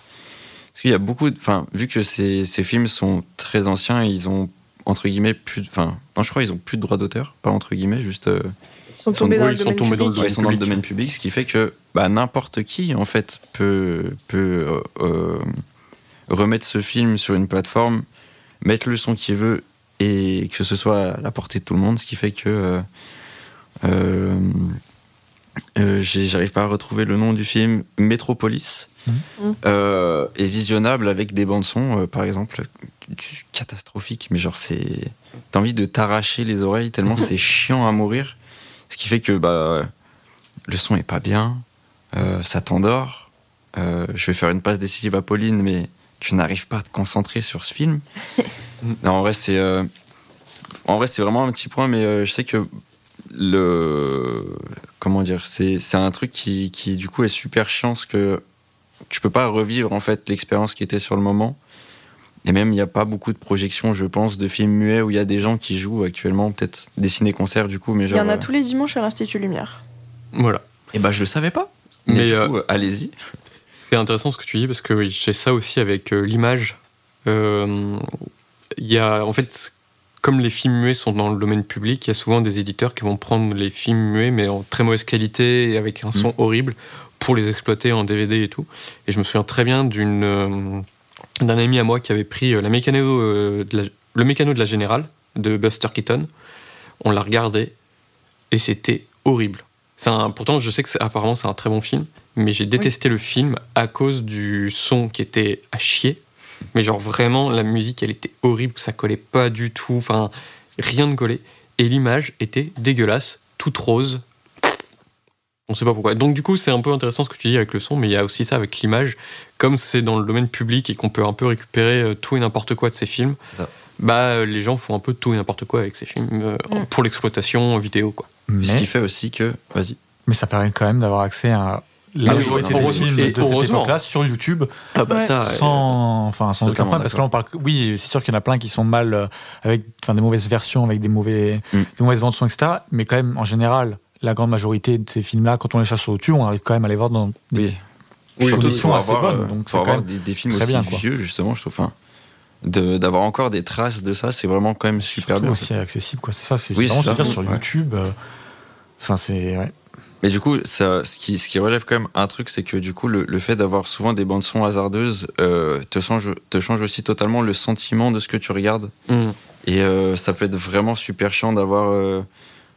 Parce qu'il y a beaucoup, enfin, vu que ces, ces, films sont très anciens, ils ont entre guillemets plus, enfin, non, je crois ils ont plus de droits d'auteur, pas entre guillemets, juste. Euh, ils sont tombés, dans, le domaine public. Dans, ils sont dans le domaine public, ce qui fait que bah, n'importe qui en fait peut peut euh, euh, remettre ce film sur une plateforme, mettre le son qu'il veut et que ce soit à la portée de tout le monde, ce qui fait que euh, j'arrive pas à retrouver le nom du film, Metropolis, mmh. euh, est visionnable avec des bandes son, euh, par exemple, catastrophiques, mais genre c'est, t'as envie de t'arracher les oreilles tellement c'est chiant à mourir, ce qui fait que bah le son est pas bien, ça t'endort. je vais faire une passe décisive à Pauline, mais tu n'arrives pas à te concentrer sur ce film. non, en vrai c'est, en vrai c'est vraiment un petit point, mais je sais que le comment dire c'est un truc qui, qui du coup est super chiant parce que tu peux pas revivre en fait l'expérience qui était sur le moment. Et même il n'y a pas beaucoup de projections je pense de films muets où il y a des gens qui jouent actuellement peut-être des ciné-concerts du coup mais il y en a tous les dimanches à l'Institut Lumière. Voilà. Et bah je le savais pas. Mais, du coup, euh, allez-y. c'est intéressant ce que tu dis parce que j'ai ça aussi avec euh, l'image. Euh, il y a en fait comme les films muets sont dans le domaine public, il y a souvent des éditeurs qui vont prendre les films muets, mais en très mauvaise qualité et avec un son mm. horrible, pour les exploiter en DVD et tout. Et je me souviens très bien d'une euh, d'un ami à moi qui avait pris euh, la mécano, euh, le mécano de la Générale de Buster Keaton. On l'a regardé et c'était horrible. Un, pourtant, je sais que apparemment c'est un très bon film, mais j'ai détesté le film à cause du son qui était à chier Mais genre vraiment, la musique, elle était horrible, ça collait pas du tout, enfin, rien ne collait. Et l'image était dégueulasse, toute rose. On sait pas pourquoi. Donc du coup, c'est un peu intéressant ce que tu dis avec le son, mais il y a aussi ça avec l'image. Comme c'est dans le domaine public et qu'on peut un peu récupérer euh, tout et n'importe quoi de ces films, bah les gens font un peu tout et n'importe quoi avec ces films euh, mm. pour l'exploitation vidéo, quoi. Mais... Ce qui fait aussi que, vas-y. Mais ça permet quand même d'avoir accès à la majorité des films de cette époque-là sur YouTube ah bah ça, sans, enfin, sans aucun problème. Parce que là, on parle. Oui, c'est sûr qu'il y en a plein qui sont mal euh, avec, enfin, des mauvaises versions, avec des mauvais, mm. des mauvaises bandes son, etc. Mais quand même, en général, la grande majorité de ces films-là, quand on les cherche sur YouTube, on arrive quand même à les voir dans des oui. conditions assez bonnes. Euh, donc c'est quand même des, des films aussi bien, vieux, justement, je trouve. Enfin, d'avoir encore des traces de ça, c'est vraiment quand même super Surtout bien. aussi accessible, quoi. C'est ça, c'est vraiment se dire sur YouTube. Euh, enfin, c'est. Ouais. Mais du coup, ça, ce, qui, ce qui relève quand même un truc, c'est que du coup, le, le fait d'avoir souvent des bandes son hasardeuses euh, te, change, te change aussi totalement le sentiment de ce que tu regardes. Mm. Et euh, ça peut être vraiment super chiant d'avoir euh,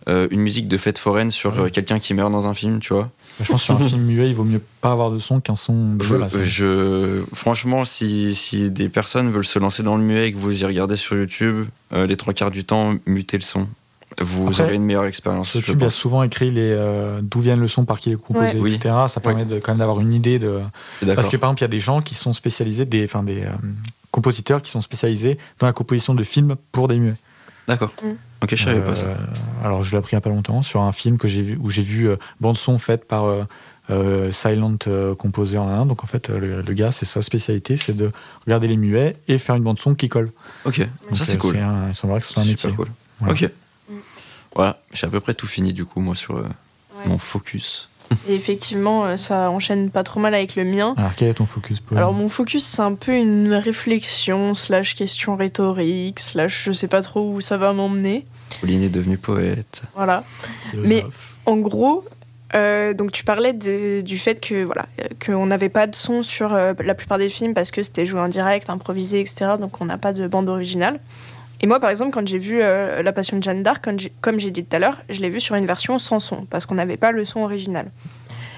euh une musique de fête foraine sur quelqu'un qui meurt dans un film, tu vois. Je pense que sur un film muet, il vaut mieux pas avoir de son qu'un son de je, Franchement, si, si, des personnes veulent se lancer dans le muet et que vous y regardez sur YouTube, les trois quarts du temps, mutez le son vous aurez une meilleure expérience. YouTube a souvent écrit les euh, d'où vient le son, par qui il est composé, etc. Ça permet de, quand même d'avoir une idée de. Parce que par exemple, il y a des gens qui sont spécialisés, des, enfin des euh, compositeurs qui sont spécialisés dans la composition de films pour des muets. D'accord. Mm. Ok, je savais pas ça. Euh, alors je l'ai appris il n'y a pas longtemps sur un film que j'ai vu où j'ai vu bande son faite par Silent composé en un. Donc en fait, le, gars, c'est sa spécialité, c'est de regarder les muets et faire une bande son qui colle. Ok, ça c'est cool. il semblerait que ce soit un métier. Cool. Ok. Voilà, j'ai à peu près tout fini du coup, moi, sur euh, mon focus. Et effectivement, euh, ça enchaîne pas trop mal avec le mien. Alors, quel est ton focus Alors, mon focus, c'est un peu une réflexion, slash question rhétorique, slash je sais pas trop où ça va m'emmener. Pauline est devenue poète. Voilà. Mais en gros, euh, donc tu parlais du fait que voilà qu'on n'avait pas de son sur la plupart des films parce que c'était joué en direct, improvisé, etc. Donc on n'a pas de bande originale. Et moi, par exemple, quand j'ai vu euh, La Passion de Jeanne d'Arc, comme j'ai dit tout à l'heure, je l'ai vu sur une version sans son, parce qu'on n'avait pas le son original.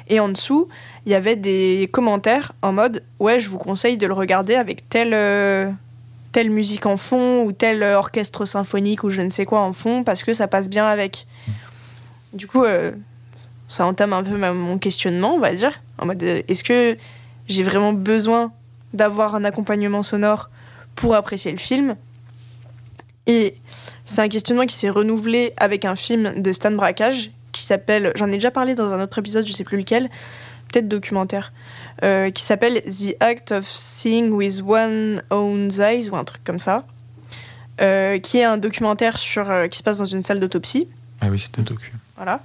Et en dessous, il y avait des commentaires en mode Ouais, je vous conseille de le regarder avec telle, euh, telle musique en fond, ou tel orchestre symphonique, ou je ne sais quoi en fond, parce que ça passe bien avec. Du coup, euh, ça entame un peu mon questionnement, on va dire. En mode Est-ce que j'ai vraiment besoin d'avoir un accompagnement sonore pour apprécier le film? Et c'est un questionnement qui s'est renouvelé avec un film de Stan Brakhage qui s'appelle, j'en ai déjà parlé dans un autre épisode, je sais plus lequel, peut-être documentaire, euh, qui s'appelle The Act of Seeing with One Own Eyes ou un truc comme ça, euh, qui est un documentaire sur, euh, qui se passe dans une salle d'autopsie. Ah oui, c'est un docu. Voilà.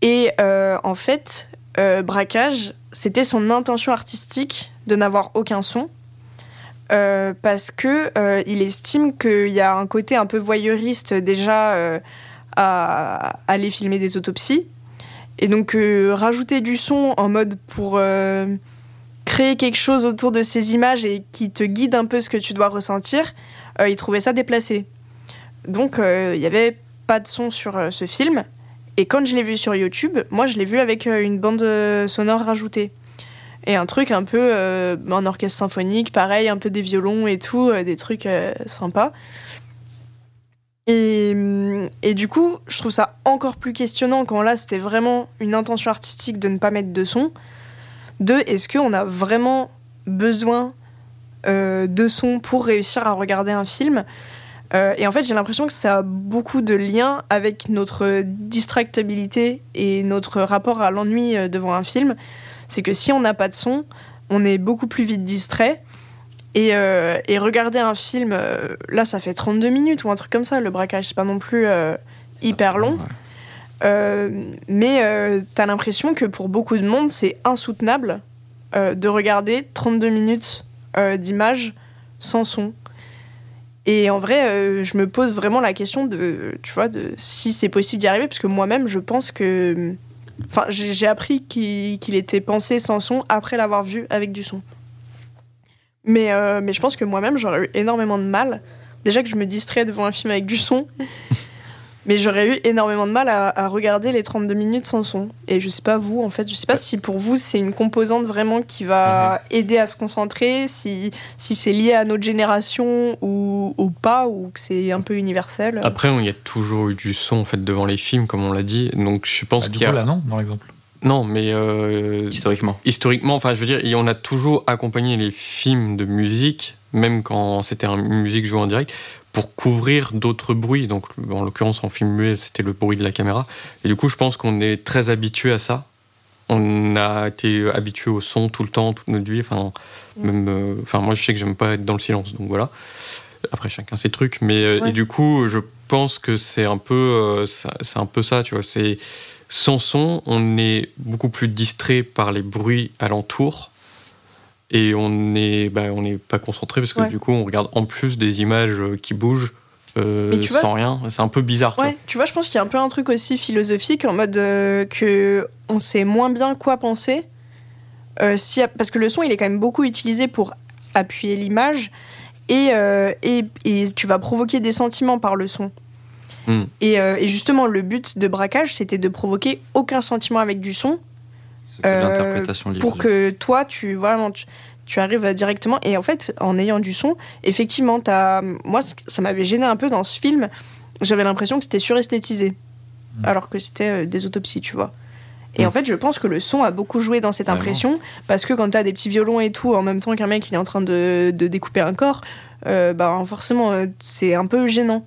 Et en fait, Braquage, c'était son intention artistique de n'avoir aucun son euh, parce que euh, il estime qu'il y a un côté un peu voyeuriste déjà euh, à, aller filmer des autopsies. Et donc rajouter du son en mode pour créer quelque chose autour de ces images et qui te guide un peu ce que tu dois ressentir, il trouvait ça déplacé. Donc il n'y avait pas de son sur ce film. Et quand je l'ai vu sur YouTube, moi je l'ai vu avec une bande sonore rajoutée et un truc un peu euh, en orchestre symphonique, pareil, un peu des violons et tout, euh, des trucs euh, sympas. Et, et, du coup, je trouve ça encore plus questionnant quand là, c'était vraiment une intention artistique de ne pas mettre de son. De, est-ce qu'on a vraiment besoin de son pour réussir à regarder un film? Et en fait, j'ai l'impression que ça a beaucoup de liens avec notre distractabilité et notre rapport à l'ennui devant un film c'est que si on n'a pas de son, on est beaucoup plus vite distrait. Et, euh, regarder un film, euh, là, ça fait 32 minutes ou un truc comme ça. Le braquage, c'est pas non plus euh, hyper long. mais t'as l'impression que pour beaucoup de monde, c'est insoutenable de regarder 32 minutes d'image sans son. Et en vrai, je me pose vraiment la question de, tu vois, de si c'est possible d'y arriver, parce que moi-même, je pense que Enfin, j'ai appris qu'il était pensé sans son après l'avoir vu avec du son. Mais, euh, mais je pense que moi-même, j'aurais eu énormément de mal. Déjà que je me distrais devant un film avec du son. Mais j'aurais eu énormément de mal à, regarder les 32 minutes sans son. Et je sais pas vous, en fait, je sais pas si pour vous c'est une composante vraiment qui va mhm. aider à se concentrer, si, si c'est lié à notre génération ou, ou pas, ou que c'est un peu universel. Après, il y a toujours eu du son en fait devant les films, comme on l'a dit. Donc je pense bah, qu'il y a. là, non, dans l'exemple. Non, mais euh, historiquement. Historiquement, enfin, je veux dire, on a toujours accompagné les films de musique, même quand c'était une musique jouée en direct, pour couvrir d'autres bruits. Donc, en l'occurrence, en film muet, c'était le bruit de la caméra. Et du coup, je pense qu'on est très habitué à ça. On a été habitué au son tout le temps, toute notre vie. Enfin, même, euh, enfin, moi, je sais que j'aime pas être dans le silence, donc voilà. Après, chacun ses trucs, mais euh, et du coup, je pense que c'est un peu, euh, c'est un peu ça, tu vois. C'est sans son, on est beaucoup plus distrait par les bruits alentours et on n'est bah, on pas concentré parce que du coup on regarde en plus des images euh, qui bougent euh, sans rien. C'est un peu bizarre ouais, tu vois je pense qu'il y a un peu un truc aussi philosophique en mode euh, que on sait moins bien quoi penser si, parce que le son il est quand même beaucoup utilisé pour appuyer l'image et, et, et, tu vas provoquer des sentiments par le son. Hmm. et, et, justement le but de braquage c'était de provoquer aucun sentiment avec du son euh, pour que toi, tu vraiment tu, arrives directement. Et en fait, en ayant du son, effectivement, as, moi, ça m'avait gêné un peu dans ce film. J'avais l'impression que c'était suresthétisé, mm. alors que c'était euh, des autopsies, tu vois. Et mm. en fait, je pense que le son a beaucoup joué dans cette impression, parce que quand tu as des petits violons et tout, en même temps qu'un mec il est en train de, de découper un corps, euh, bah forcément, c'est un peu gênant.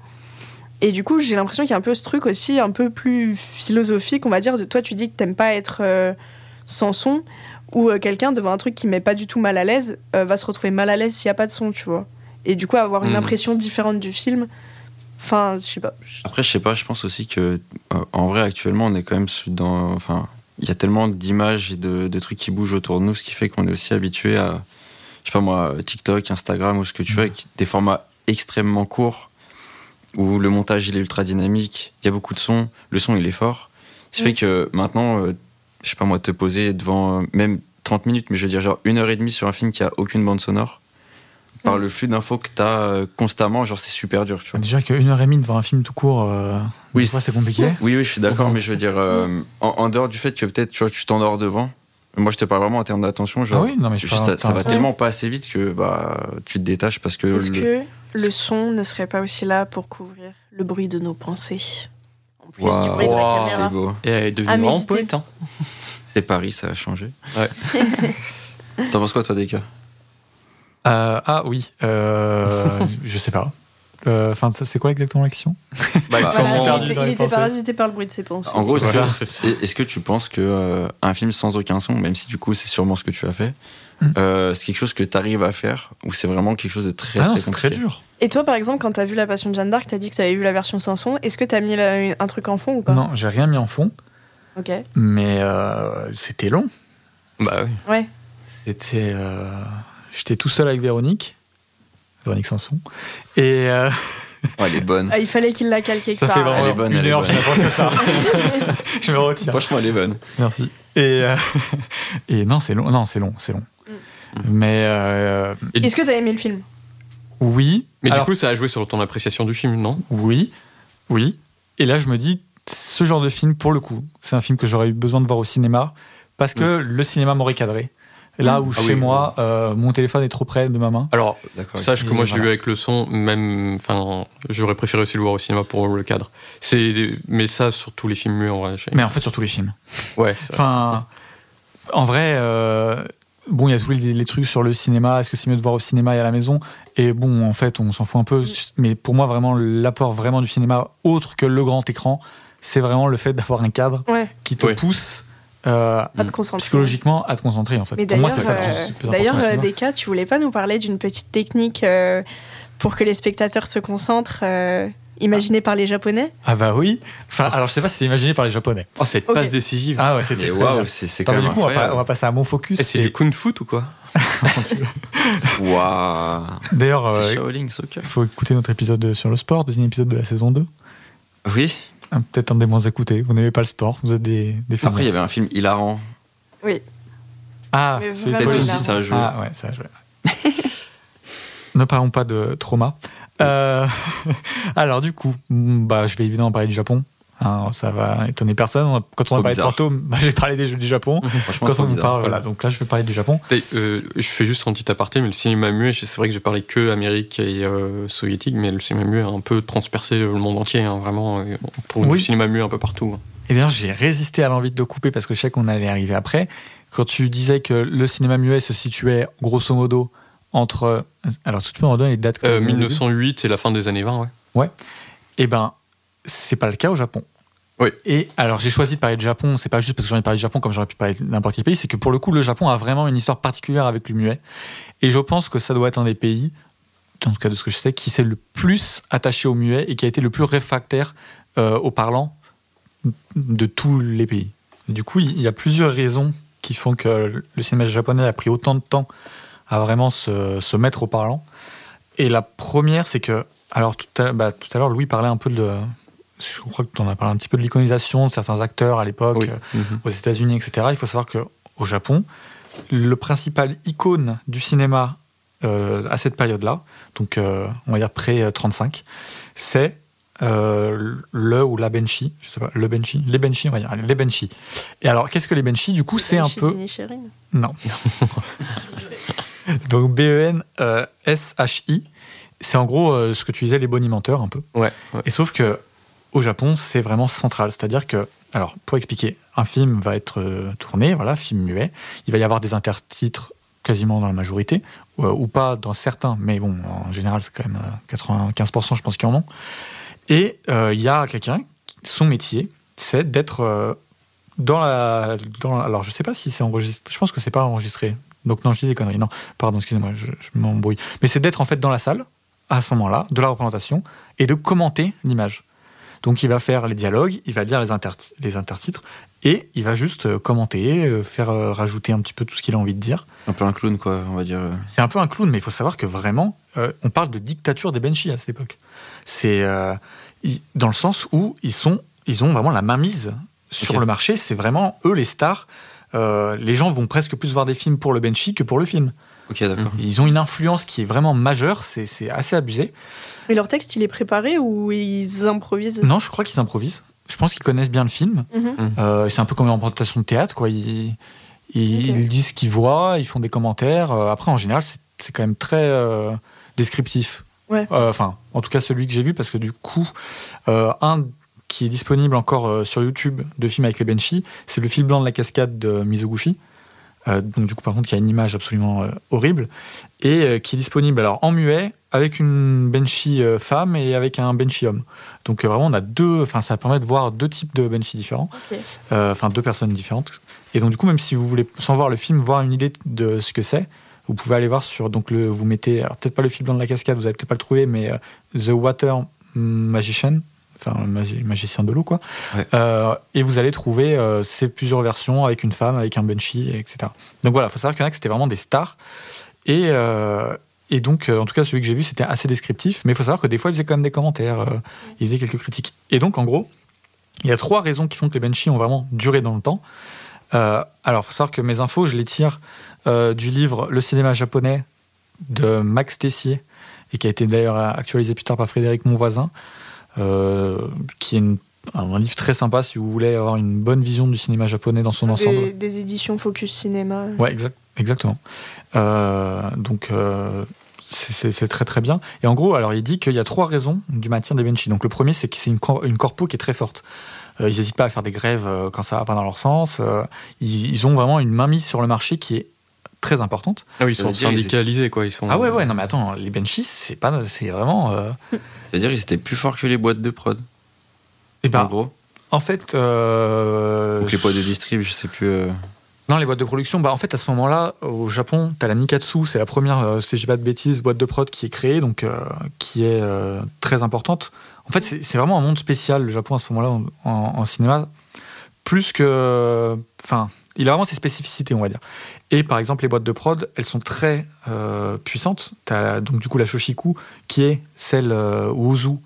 Et du coup, j'ai l'impression qu'il y a un peu ce truc aussi, un peu plus philosophique, on va dire, de toi, tu dis que t'aimes pas être sans son, ou euh, quelqu'un devant un truc qui met pas du tout mal à l'aise euh, va se retrouver mal à l'aise s'il y a pas de son, tu vois. Et du coup, avoir une hmm. impression différente du film. Enfin, je sais pas. Après, je sais pas, je pense aussi que, euh, en vrai, actuellement, on est quand même dans. Enfin, il y a tellement d'images et de, trucs qui bougent autour de nous, ce qui fait qu'on est aussi habitué à, je sais pas moi, TikTok, Instagram ou ce que tu veux, avec des formats extrêmement courts où le montage il est ultra dynamique, il y a beaucoup de sons, le son il est fort. Ce qui fait que maintenant, je sais pas moi, te poser devant même 30 minutes, mais je veux dire genre une heure et demie sur un film qui a aucune bande sonore. Par le flux d'infos que tu as euh, constamment, genre c'est super dur. Tu vois. Déjà qu'une heure et demie devant un film tout court, euh, oui, c'est compliqué. Oui, oui, je suis d'accord, mais je veux dire, euh, en, dehors du fait que peut-être tu, tu t'endors devant, moi je te parle vraiment en termes d'attention. Genre, ah oui, non, mais je ça, ça va tellement pas assez vite que bah, tu te détaches parce que. Est-ce que le son ne serait pas aussi là pour couvrir le bruit de nos pensées? Plus du bruit de la caméra. C'est beau. Et elle est devenue en poète. Hein. C'est Paris, ça a changé. Ouais. T'en penses quoi, toi, Deka? Euh, Ah oui, euh, je sais pas. Euh, enfin, c'est quoi exactement la question? Bah, Il, était, parasité par le bruit de ses pensées. En gros, est-ce que tu penses que euh, un film sans aucun son, même si du coup c'est sûrement ce que tu as fait, hmm. c'est quelque chose que tu arrives à faire ou c'est vraiment quelque chose de très ah très, très dur Et toi, par exemple, quand tu as vu La Passion de Jeanne d'Arc, tu as dit que tu avais vu la version sans son. Est-ce que tu as mis un truc en fond ou pas? Non, j'ai rien mis en fond. Mais euh, c'était long. Bah oui. Ouais. C'était. Euh, j'étais tout seul avec Véronique. Véronique Sanson. Et. Euh, elle est bonne. Ah, il fallait qu'il la calque quelque ça part. Fait elle est bonne. Une heure, je que ça. je me retire. Franchement, elle est bonne. Merci. Et, et non, c'est long. Non, c'est long, c'est long. Mm. Mais. Est-ce que tu as aimé le film? Oui. Mais du coup, ça a joué sur ton appréciation du film, non? Oui. Oui. Et là, je me dis, ce genre de film, pour le coup, c'est un film que j'aurais eu besoin de voir au cinéma parce que mm. le cinéma m'aurait cadré. Là où ah chez moi, euh, mon téléphone est trop près de ma main. Alors, sache que moi je l'ai vu avec le son, même, enfin, j'aurais préféré aussi le voir au cinéma pour le cadre. C'est, mais ça sur tous les films muets en vrai. Mais en fait sur tous les films. Ouais. Enfin, en vrai, euh, bon, il y a tous les, trucs sur le cinéma. Est-ce que c'est mieux de voir au cinéma et à la maison? Et bon, en fait, on s'en fout un peu. Mm. Mais pour moi, vraiment, l'apport vraiment du cinéma, autre que le grand écran, c'est vraiment le fait d'avoir un cadre qui te pousse euh, psychologiquement à te concentrer en fait. Pour moi, c'est ça D'ailleurs, euh, Deka, tu voulais pas nous parler d'une petite technique euh, pour que les spectateurs se concentrent imaginée par les Japonais? Ah bah oui. Enfin, alors je sais pas si c'est imaginé par les Japonais. Oh, cette passe décisive. Ah ouais, c'était wow, c'est quand même Du coup, on va, passer à mon focus. c'est du kung fu ou quoi Waouh. D'ailleurs, il faut écouter notre épisode sur le sport, deuxième épisode de la saison 2. Oui. Peut-être un des moins écoutés. Vous n'aimez pas le sport, vous êtes des, des Après, il y avait un film hilarant. Oui. Ah, peut-être aussi ça a joué. Ah ouais, ça a joué. Ne parlons pas de trauma. alors du coup, bah, je vais évidemment parler du Japon. Hein, ça va étonner personne. Quand on va parler de fantômes, bah, je vais parler des jeux du Japon. Quand on vous parle, voilà. Donc là, je vais parler du Japon. Euh, je fais juste un petit aparté, mais le cinéma muet, c'est vrai que j'ai parlé que Amérique et euh, soviétique, mais le cinéma muet a un peu transpercé le monde entier, hein, vraiment, pour oui. du cinéma muet un peu partout. Hein. Et d'ailleurs, j'ai résisté à l'envie de couper parce que je sais qu'on allait arriver après. Quand tu disais que le cinéma muet se situait grosso modo entre. Alors, tout le monde donne les dates. Euh, 1908 et la fin des années 20, ouais. Ouais. Eh ben, c'est pas le cas au Japon. Oui. Et alors j'ai choisi de parler de Japon, c'est pas juste parce que j'en ai parlé du Japon comme j'aurais pu parler de n'importe quel pays, c'est que pour le coup le Japon a vraiment une histoire particulière avec le muet. Et je pense que ça doit être un des pays, en tout cas de ce que je sais, qui s'est le plus attaché au muet et qui a été le plus réfractaire euh, au parlant de tous les pays. Du coup, il y a plusieurs raisons qui font que le cinéma japonais a pris autant de temps à vraiment se, se mettre au parlant. Et la première, c'est que, alors tout à, bah, tout à l'heure, Louis parlait un peu de, je crois que tu en as parlé un petit peu de l'iconisation de certains acteurs à l'époque, euh, mhm. aux États-Unis, etc. Il faut savoir qu'au Japon, le principal icône du cinéma euh, à cette période-là, donc euh, on va dire pré-35, c'est le ou la Benchi, je sais pas, le Benchi, les Benchi, on va dire, les Benchi. Et alors, qu'est-ce que les Benchi? Du coup, c'est un peu. Non. donc B-E-N-S-H-I. C'est en gros ce que tu disais, les bonimenteurs un peu. Ouais, Et sauf que au Japon, c'est vraiment central. C'est-à-dire que, alors, pour expliquer, un film va être euh, tourné, voilà, film muet. Il va y avoir des intertitres quasiment dans la majorité, euh, ou pas dans certains, mais bon, en général, c'est quand même 95%, euh, je pense qu'ils en ont. Et il y a quelqu'un, son métier, c'est d'être dans la. Dans, alors, je sais pas si c'est enregistré, je pense que c'est pas enregistré. Donc, non, je dis des conneries. Non, pardon, excusez-moi, je, je m'embrouille. Mais c'est d'être en fait dans la salle, à ce moment-là, de la représentation, et de commenter l'image. Donc il va faire les dialogues, il va lire les, les intertitres et il va juste euh, commenter, euh, faire euh, rajouter un petit peu tout ce qu'il a envie de dire. C'est un peu un clown, quoi, on va dire. C'est un peu un clown, mais il faut savoir que vraiment, on parle de dictature des Benchi à cette époque. C'est dans le sens où ils, sont, ils ont vraiment la mainmise sur le marché. C'est vraiment eux les stars. Les gens vont presque plus voir des films pour le Benchi que pour le film. D'accord. Ils ont une influence qui est vraiment majeure, c'est assez abusé. Mais leur texte, il est préparé ou ils improvisent? Non, je crois qu'ils improvisent. Je pense qu'ils connaissent bien le film. Mhm. Euh, c'est un peu comme une représentation de théâtre, quoi. Ils, ils, disent ce qu'ils voient, ils font des commentaires. Euh, après, en général, c'est quand même très euh, descriptif. Enfin, en tout cas, celui que j'ai vu, parce que du coup, un qui est disponible encore sur YouTube de film avec les Benchi, c'est le fil blanc de la cascade de Mizoguchi. donc du coup, par contre, il y a une image absolument horrible et qui est disponible alors en muet, avec une benchy euh, femme et avec un benchy homme. Donc euh, vraiment, on a deux, enfin ça permet de voir deux types de benchy différents, euh, enfin deux personnes différentes. Et donc du coup, même si vous voulez, sans voir le film, voir une idée de ce que c'est, vous pouvez aller voir sur, donc le, vous mettez, alors peut-être pas le fil blanc de la cascade, vous allez peut-être pas le trouver, mais The Water Magician, enfin magicien de l'eau quoi. et vous allez trouver ces plusieurs versions avec une femme, avec un benchy, etc. Donc voilà, il faut savoir qu'il y en a que c'était vraiment des stars. Et, et donc, euh, en tout cas, celui que j'ai vu, c'était assez descriptif. Mais il faut savoir que des fois, il faisait quand même des commentaires, euh, il faisait quelques critiques. Et donc, en gros, il y a trois raisons qui font que les Benchi ont vraiment duré dans le temps. Euh, alors, il faut savoir que mes infos, je les tire du livre Le cinéma japonais de Max Tessier, et qui a été d'ailleurs actualisé plus tard par Frédéric Monvoisin, qui est un livre très sympa si vous voulez avoir une bonne vision du cinéma japonais dans son ensemble. Des éditions Focus Cinéma. Ouais, exact, exactement. donc, c'est très très bien. Et en gros, alors il dit qu'il y a trois raisons du maintien des Benchi. Donc le premier, c'est que c'est une, une, corpo qui est très forte. Euh, ils n'hésitent pas à faire des grèves euh, quand ça va pas dans leur sens. Euh, ils, ont vraiment une mainmise sur le marché qui est très importante. Ah oui, ils sont syndicalisés quoi. Ils sont... Ah ouais ouais non mais attends, les Benchis c'est pas c'est vraiment. C'est-à-dire ils étaient plus forts que les boîtes de prod. Et eh ben, en gros. En fait. Donc les boîtes de distrib, je sais plus. Non, les boîtes de production, bah en fait à ce moment-là, au Japon, tu as la Nikatsu, c'est la première, euh, si je pas de bêtises, boîte de prod qui est créée, donc euh, qui est euh, très importante. En fait, c'est vraiment un monde spécial, le Japon à ce moment-là en, cinéma, plus que, enfin, il a vraiment ses spécificités, on va dire. Et par exemple, les boîtes de prod, elles sont très puissantes. Tu as donc du coup la Shoshiku, qui est celle où Ozu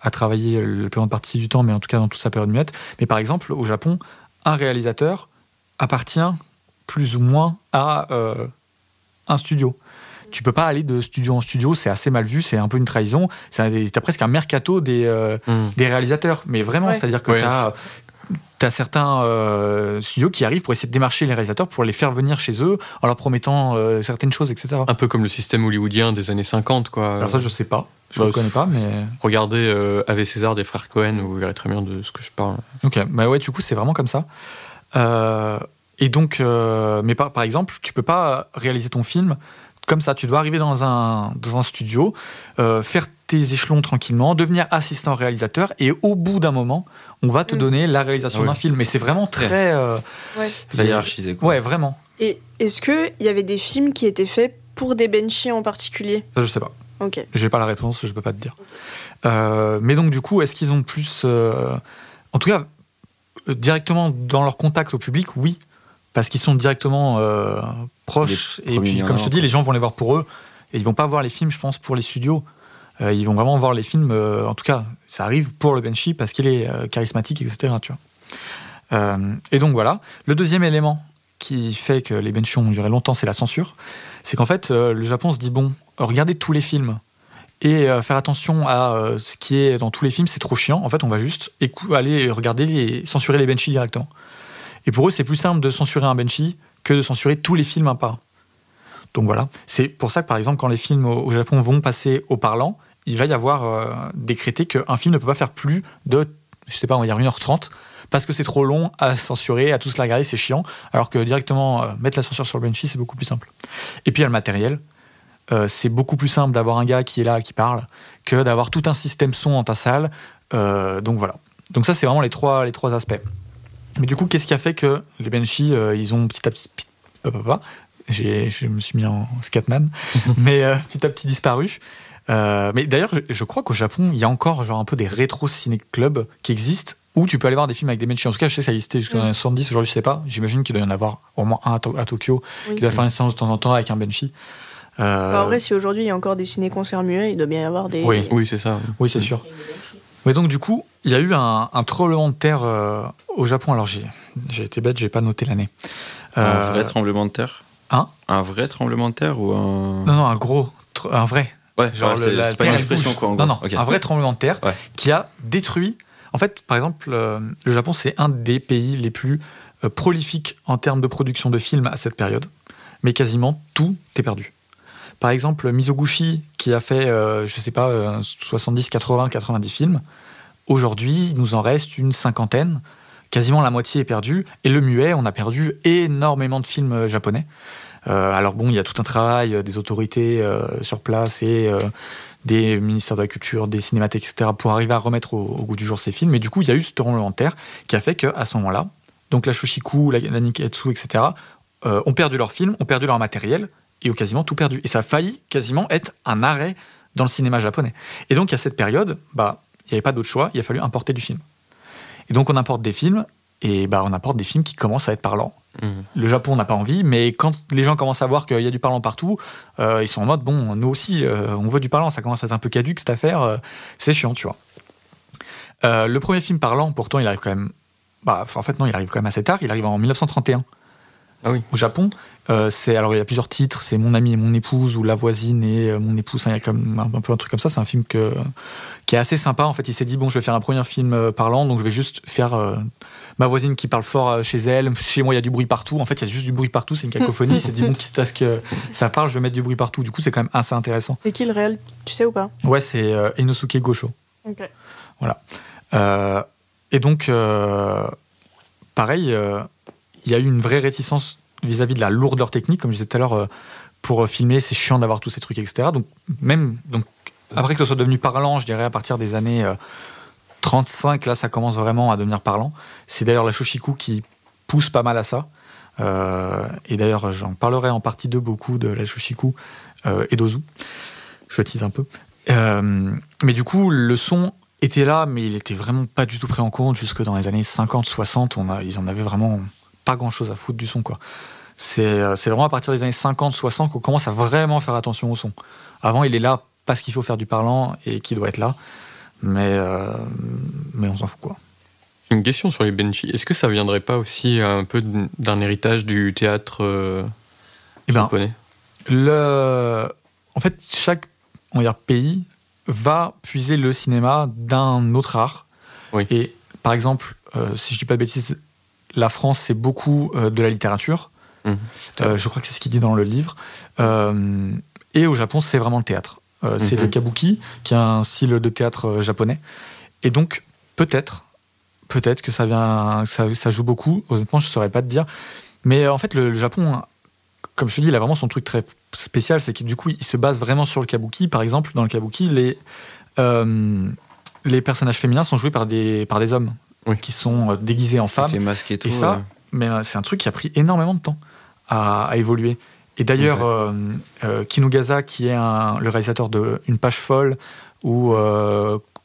a travaillé la plus grande partie du temps, mais en tout cas dans toute sa période muette. Mais par exemple, au Japon, un réalisateur appartient plus ou moins à euh, un studio. tu peux pas aller de studio en studio, c'est assez mal vu, c'est un peu une trahison. T'as presque un mercato des, euh, mm. des réalisateurs, mais vraiment, c'est-à-dire que tu as T'as certains euh, studios qui arrivent pour essayer de démarcher les réalisateurs pour les faire venir chez eux en leur promettant euh, certaines choses, etc. Un peu comme le système hollywoodien des années 50, quoi. Alors ça, je sais pas. Je ne bah, connais pas, mais. Regardez euh, Ave César des frères Cohen, vous verrez très bien de ce que je parle. Ok, bah ouais, du coup, c'est vraiment comme ça. Euh, et donc, mais par, par exemple, tu peux pas réaliser ton film comme ça. Tu dois arriver dans un, dans un studio, faire tes échelons tranquillement, devenir assistant réalisateur, et au bout d'un moment, on va te mm. donner la réalisation d'un film. Mais c'est vraiment très. Euh, hiérarchisé. Quoi. Ouais, vraiment. Et est-ce qu'il y avait des films qui étaient faits pour des benchies en particulier? Ça, je sais pas. Ok. J'ai pas la réponse, je peux pas te dire. Euh, mais donc, du coup, est-ce qu'ils ont plus. Euh, en tout cas, directement dans leur contact au public, oui. Parce qu'ils sont directement proches. et puis, comme je te dis, les gens vont les voir pour eux. Et ils vont pas voir les films, je pense, pour les studios. Euh, ils vont vraiment voir les films, euh, en tout cas, ça arrive pour le Banshee parce qu'il est euh, charismatique, etc. Tu vois. et donc voilà. Le deuxième élément qui fait que les Banshees ont duré longtemps, c'est la censure. C'est qu'en fait, le Japon se dit bon, regardez tous les films et faire attention à ce qui est dans tous les films, c'est trop chiant. En fait, on va juste aller regarder et censurer les Banshees directement. Et pour eux, c'est plus simple de censurer un Banshee que de censurer tous les films un par. Donc voilà. C'est pour ça que par exemple, quand les films au Japon vont passer au parlant, il va y avoir euh, décrété qu'un film ne peut pas faire plus de, je sais pas, on va dire 1h30, parce que c'est trop long à censurer, à tous la regarder, c'est chiant. Alors que directement euh, mettre la censure sur le Benchy, c'est beaucoup plus simple. Et puis il y a le matériel. Euh, c'est beaucoup plus simple d'avoir un gars qui est là, qui parle, que d'avoir tout un système son dans ta salle. donc voilà. Donc ça, c'est vraiment les trois, les trois aspects. Mais du coup, qu'est-ce qui a fait que les Benchy, ils ont petit à petit, je me suis mis en Scatman, mais petit à petit disparu. Euh, mais d'ailleurs, je, crois qu'au Japon, il y a encore genre un peu des rétro ciné clubs qui existent où tu peux aller voir des films avec des Banshee. En tout cas, je sais que ça existait jusqu'en mm. 70. Aujourd'hui, je sais pas. J'imagine qu'il doit y en avoir au moins un à, Tokyo qui doit faire une séance de temps en temps avec un Banshee. Euh... Bah, en vrai, si aujourd'hui il y a encore des ciné-concerts muets, il doit bien y avoir des. Oui, oui c'est ça. Oui, c'est sûr. Mais donc, du coup, il y a eu un, un tremblement de terre euh, au Japon. Alors, j'ai été bête, j'ai pas noté l'année. un vrai tremblement de terre? Hein? Un vrai tremblement de terre ou un. Non, non, un gros. Un vrai. Ouais, genre c'est pas une expression quoi. non, non, un vrai tremblement de terre qui a détruit. En fait, par exemple, euh, le Japon, c'est un des pays les plus euh, prolifiques en termes de production de films à cette période, mais quasiment tout est perdu. Par exemple, Mizoguchi, qui a fait, euh, je sais pas, 70, 80, 90 films, aujourd'hui, il nous en reste une cinquantaine. Quasiment la moitié est perdue. Et le muet, on a perdu énormément de films japonais. Euh, alors bon, il y a tout un travail euh, des autorités euh, sur place et des ministères de la Culture, des cinémathèques, etc., pour arriver à remettre au, goût du jour ces films. Mais du coup, il y a eu ce tremblement de terre qui a fait qu'à ce moment-là, donc la Shoshiku, la, Niketsu, etc., ont perdu leurs films, ont perdu leur matériel et ont quasiment tout perdu. Et ça a failli quasiment être un arrêt dans le cinéma japonais. Et donc, à cette période, bah, il n'y avait pas d'autre choix, il a fallu importer du film. Et donc, on importe des films, et bah, on apporte des films qui commencent à être parlants. Mhm. Le Japon n'a pas envie, mais quand les gens commencent à voir qu'il y a du parlant partout, euh, ils sont en mode bon, nous aussi, euh, on veut du parlant, ça commence à être un peu caduque cette affaire, euh, c'est chiant, tu vois. le premier film parlant, pourtant, il arrive quand même. Bah, en fait, non, il arrive quand même assez tard, il arrive en 1931. Ah oui. Au Japon, c'est alors il y a plusieurs titres, c'est Mon ami et mon épouse ou La voisine et mon épouse. il y a comme un, peu un truc comme ça. C'est un film que, qui est assez sympa. En fait, il s'est dit bon, je vais faire un premier film parlant, donc je vais juste faire ma voisine qui parle fort euh, chez elle, chez moi il y a du bruit partout. En fait, il y a juste du bruit partout, c'est une cacophonie. c'est dit bon, quitte à ce que ça parle, je vais mettre du bruit partout. Du coup, c'est quand même assez intéressant. C'est qui le réel? Tu sais ou pas? Ouais, c'est euh, Inosuke Gosho. Ok. Voilà. Euh, et donc, pareil, il y a eu une vraie réticence vis-à-vis de la lourdeur technique, comme je disais tout à l'heure. pour filmer, c'est chiant d'avoir tous ces trucs, etc. Donc, même donc, après que ce soit devenu parlant, je dirais à partir des années 35, là, ça commence vraiment à devenir parlant. C'est d'ailleurs la Shoshiku qui pousse pas mal à ça. Euh, et d'ailleurs, j'en parlerai en partie de beaucoup de la Shoshiku euh, et d'Ozu. Je tease un peu. Euh, mais du coup, le son était là, mais il était vraiment pas du tout pris en compte. Jusque dans les années 50, 60, on a, ils en avaient vraiment pas grand chose à foutre du son, quoi. C'est vraiment à partir des années 50, 60 qu'on commence à vraiment faire attention au son. Avant, il est là parce qu'il faut faire du parlant et qu'il doit être là. Mais, euh, mais on s'en fout quoi. Une question sur les Benchi. Est-ce que ça viendrait pas aussi un peu d'un héritage du théâtre euh, eh ben, japonais? le... En fait, chaque on va pays va puiser le cinéma d'un autre art. Et par exemple, euh, si je dis pas de bêtises, la France, c'est beaucoup euh, de la littérature. Mmh. Euh, je crois que c'est ce qu'il dit dans le livre. et au Japon, c'est vraiment le théâtre. C'est mmh. le kabuki, qui est un style de théâtre japonais. Et donc, peut-être, peut-être que ça, vient, ça, ça, joue beaucoup. Honnêtement, je ne saurais pas te dire. Mais en fait, le, Japon, comme je te dis, il a vraiment son truc très spécial. C'est que du coup, il se base vraiment sur le kabuki. Par exemple, dans le kabuki, les, les personnages féminins sont joués par des, par des hommes qui sont euh, déguisés en femmes. et tout. ça, mais euh, c'est un truc qui a pris énormément de temps à, évoluer. Et d'ailleurs, euh, Kinugaza, qui est le réalisateur de Une page folle, ou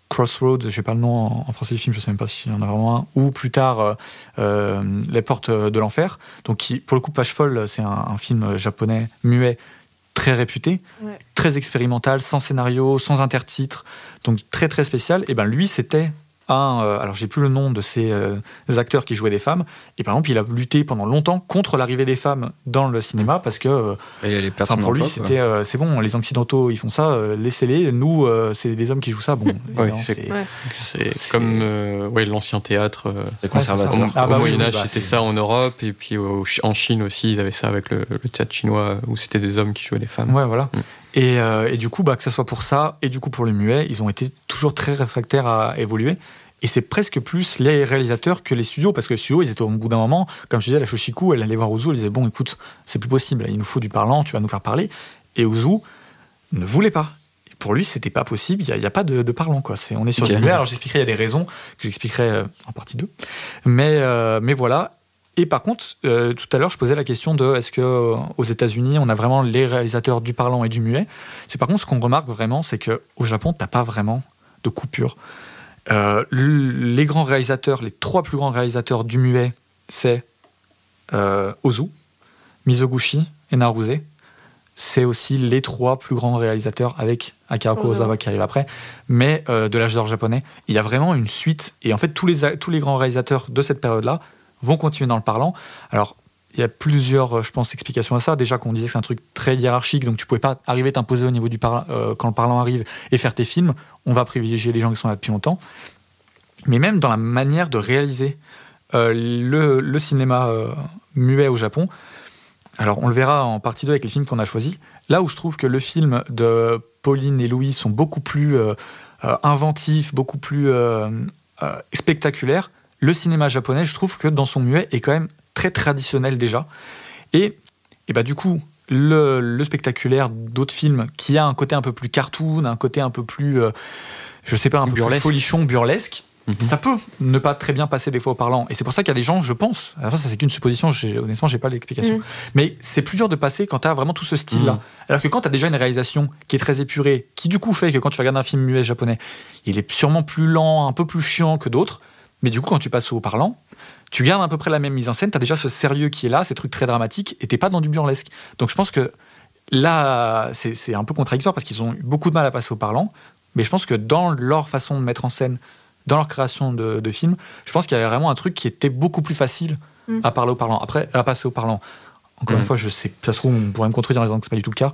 Crossroads, je sais pas le nom en, français du film, je sais même pas s'il y en a vraiment un, ou plus tard Les portes de l'enfer. Donc, qui, pour le coup, Page folle, c'est un, film japonais muet très réputé, très expérimental, sans scénario, sans intertitre, donc très très spécial. Et ben lui, c'était un, euh, alors j'ai plus le nom de ces euh, acteurs qui jouaient des femmes, et par exemple il a lutté pendant longtemps contre l'arrivée des femmes dans le cinéma parce que euh, pour lui c'était c'est bon, les occidentaux ils font ça, laissez-les, nous c'est des hommes qui jouent ça. Bon, c'est comme ouais, l'ancien théâtre conservateur. Ah, bah, au Moyen Âge bah, c'était ça en Europe et puis en Chine aussi ils avaient ça avec le, théâtre chinois où c'était des hommes qui jouaient des femmes. Ouais voilà. Mm. Et, et, du coup, bah, que ce soit pour ça et du coup pour le muet, ils ont été toujours très réfractaires à évoluer. Et c'est presque plus les réalisateurs que les studios, parce que les studios, ils étaient au bout d'un moment, comme je disais, la Shoshiku, elle allait voir Ozu, elle disait Bon, écoute, c'est plus possible, il nous faut du parlant, tu vas nous faire parler. Et Ozu ne voulait pas. pour lui, c'était pas possible, il n'y a, pas de, parlant. Quoi. on est sur du Alors j'expliquerai, il y a des raisons que j'expliquerai euh, en partie 2. Mais, euh, mais voilà. Et par contre, euh, tout à l'heure, je posais la question de est-ce que aux États-Unis, on a vraiment les réalisateurs du parlant et du muet? C'est par contre ce qu'on remarque vraiment, c'est que au Japon, t'as pas vraiment de coupure. Euh, les grands réalisateurs, les trois plus grands réalisateurs du muet, c'est euh, Ozu, Mizoguchi et Naruse. C'est aussi les trois plus grands réalisateurs avec Akira Kurosawa qui arrive après, mais euh, de l'âge d'or japonais. Il y a vraiment une suite. Et en fait, tous les, tous les grands réalisateurs de cette période-là vont continuer dans le parlant. Alors, il y a plusieurs, je pense, explications à ça. Déjà qu'on disait que c'est un truc très hiérarchique, donc tu pouvais pas arriver t'imposer au niveau du parlant quand le parlant arrive et faire tes films on va privilégier les gens qui sont là depuis longtemps. Mais même dans la manière de réaliser euh, le, cinéma euh, muet au Japon, alors on le verra en partie 2 avec les films qu'on a choisis, là où je trouve que le film de Pauline et Louis sont beaucoup plus euh, inventifs, beaucoup plus spectaculaires, le cinéma japonais, je trouve que dans son muet est quand même très traditionnel déjà. Et, et bah du coup, le, spectaculaire d'autres films qui a un côté un peu plus cartoon, un côté un peu plus, euh, je sais pas, un peu plus folichon, burlesque. Mhm. Ça peut ne pas très bien passer des fois au parlant. Et c'est pour ça qu'il y a des gens, je pense, enfin ça c'est qu'une supposition, honnêtement j'ai pas l'explication, mhm. mais c'est plus dur de passer quand tu as vraiment tout ce style-là. Mhm. Alors que quand tu as déjà une réalisation qui est très épurée, qui du coup fait que quand tu regardes un film muet japonais, il est sûrement plus lent, un peu plus chiant que d'autres, mais du coup quand tu passes au parlant, tu gardes à peu près la même mise en scène, tu as déjà ce sérieux qui est là, ces trucs très dramatiques, et t'es pas dans du burlesque. Donc je pense que là, c'est un peu contradictoire parce qu'ils ont eu beaucoup de mal à passer au parlant, mais je pense que dans leur façon de mettre en scène, dans leur création de, films, je pense qu'il y avait vraiment un truc qui était beaucoup plus facile mm. à parler au parlant. Après, à passer au parlant. Encore une mm. fois, je sais, ça se trouve, on pourrait me contredire en disant que c'est pas du tout le cas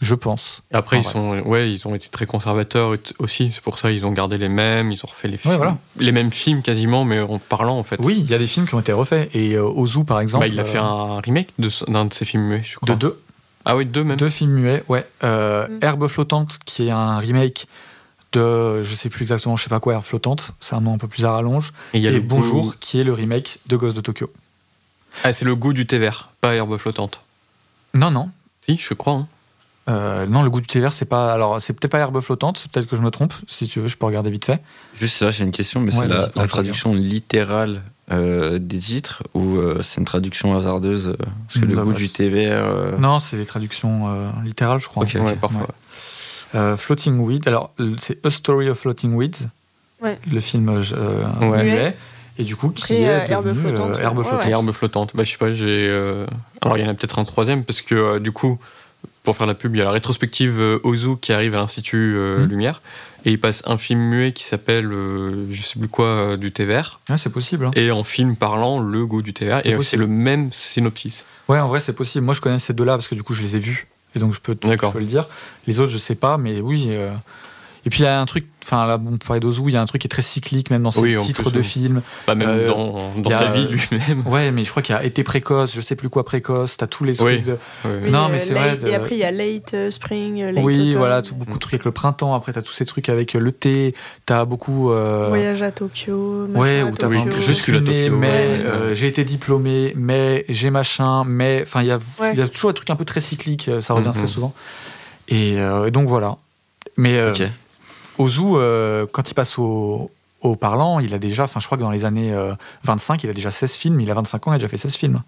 je pense. après, ils, sont, ouais, ils ont été très conservateurs aussi. C'est pour ça ils ont gardé les mêmes, ils ont refait les films. Les mêmes films quasiment, mais en parlant en fait. Oui, il y a des films qui ont été refaits. Et euh, Ozu, par exemple. Bah, il a fait euh, un remake d'un de, ses films muets, je crois. De deux. Ah oui, deux même. Deux films muets, ouais. Euh, mm. Herbe flottante, qui est un remake de, je sais plus exactement, je sais pas quoi, Herbe flottante. C'est un nom un peu plus à rallonge. Et, il y a le Bonjour, qui est le remake de Ghost de Tokyo. Ah, c'est le goût du thé vert, pas Herbe flottante. Non, non. Si, je crois. Hein. Euh, non, le goût du thé vert, c'est pas. Alors, c'est peut-être pas herbe flottante, peut-être que je me trompe. Si tu veux, je peux regarder vite fait. Juste ça, j'ai une question, mais c'est la, traduction littérale euh, des titres ou euh, c'est une traduction hasardeuse Parce que le goût du thé vert. Non, c'est les traductions littérales, je crois. Ok, parfois. Floating Weed, alors c'est A Story of Floating Weeds, le film muet. Et du coup, qui est herbe flottante. herbe flottante. Herbe flottante. Bah, je sais pas, j'ai. Alors, il y en a peut-être un troisième, parce que du coup, pour faire la pub, il y a la rétrospective euh, Ozu qui arrive à l'Institut euh, mmh. Lumière. Et il passe un film muet qui s'appelle, euh, je sais plus quoi, du thé vert. Ouais, c'est possible. Hein. Et en film parlant, le goût du thé vert. Et c'est le même synopsis. Ouais, en vrai, c'est possible. Moi, je connais ces deux-là parce que du coup, je les ai vus. et donc je peux, je peux le dire. Les autres, je sais pas, mais oui. Et puis il y a un truc, enfin là, on parlait d'Ozu, il y a un truc qui est très cyclique, même dans ses titres de films. Pas même euh, dans, dans sa vie lui-même. Ouais, mais je crois qu'il y a été précoce, je sais plus quoi précoce, t'as tous les trucs de. non, mais c'est vrai. Et après il y a late euh, spring, late Oui, voilà, beaucoup de trucs avec le printemps. Après t'as tous ces trucs avec euh, le thé, t'as beaucoup. Voyage à Tokyo. Ouais, où t'as je suis né, mais j'ai été diplômé, mais j'ai machin, mais enfin il y a, il y a toujours des trucs un peu très cycliques, ça revient très mhm. souvent. Et donc voilà. Mais Ozu, euh, quand il passe au, parlant, il a déjà, enfin, je crois que dans les années 25, euh, il a déjà 16 films. Il a 25 ans, il a déjà fait 16 films.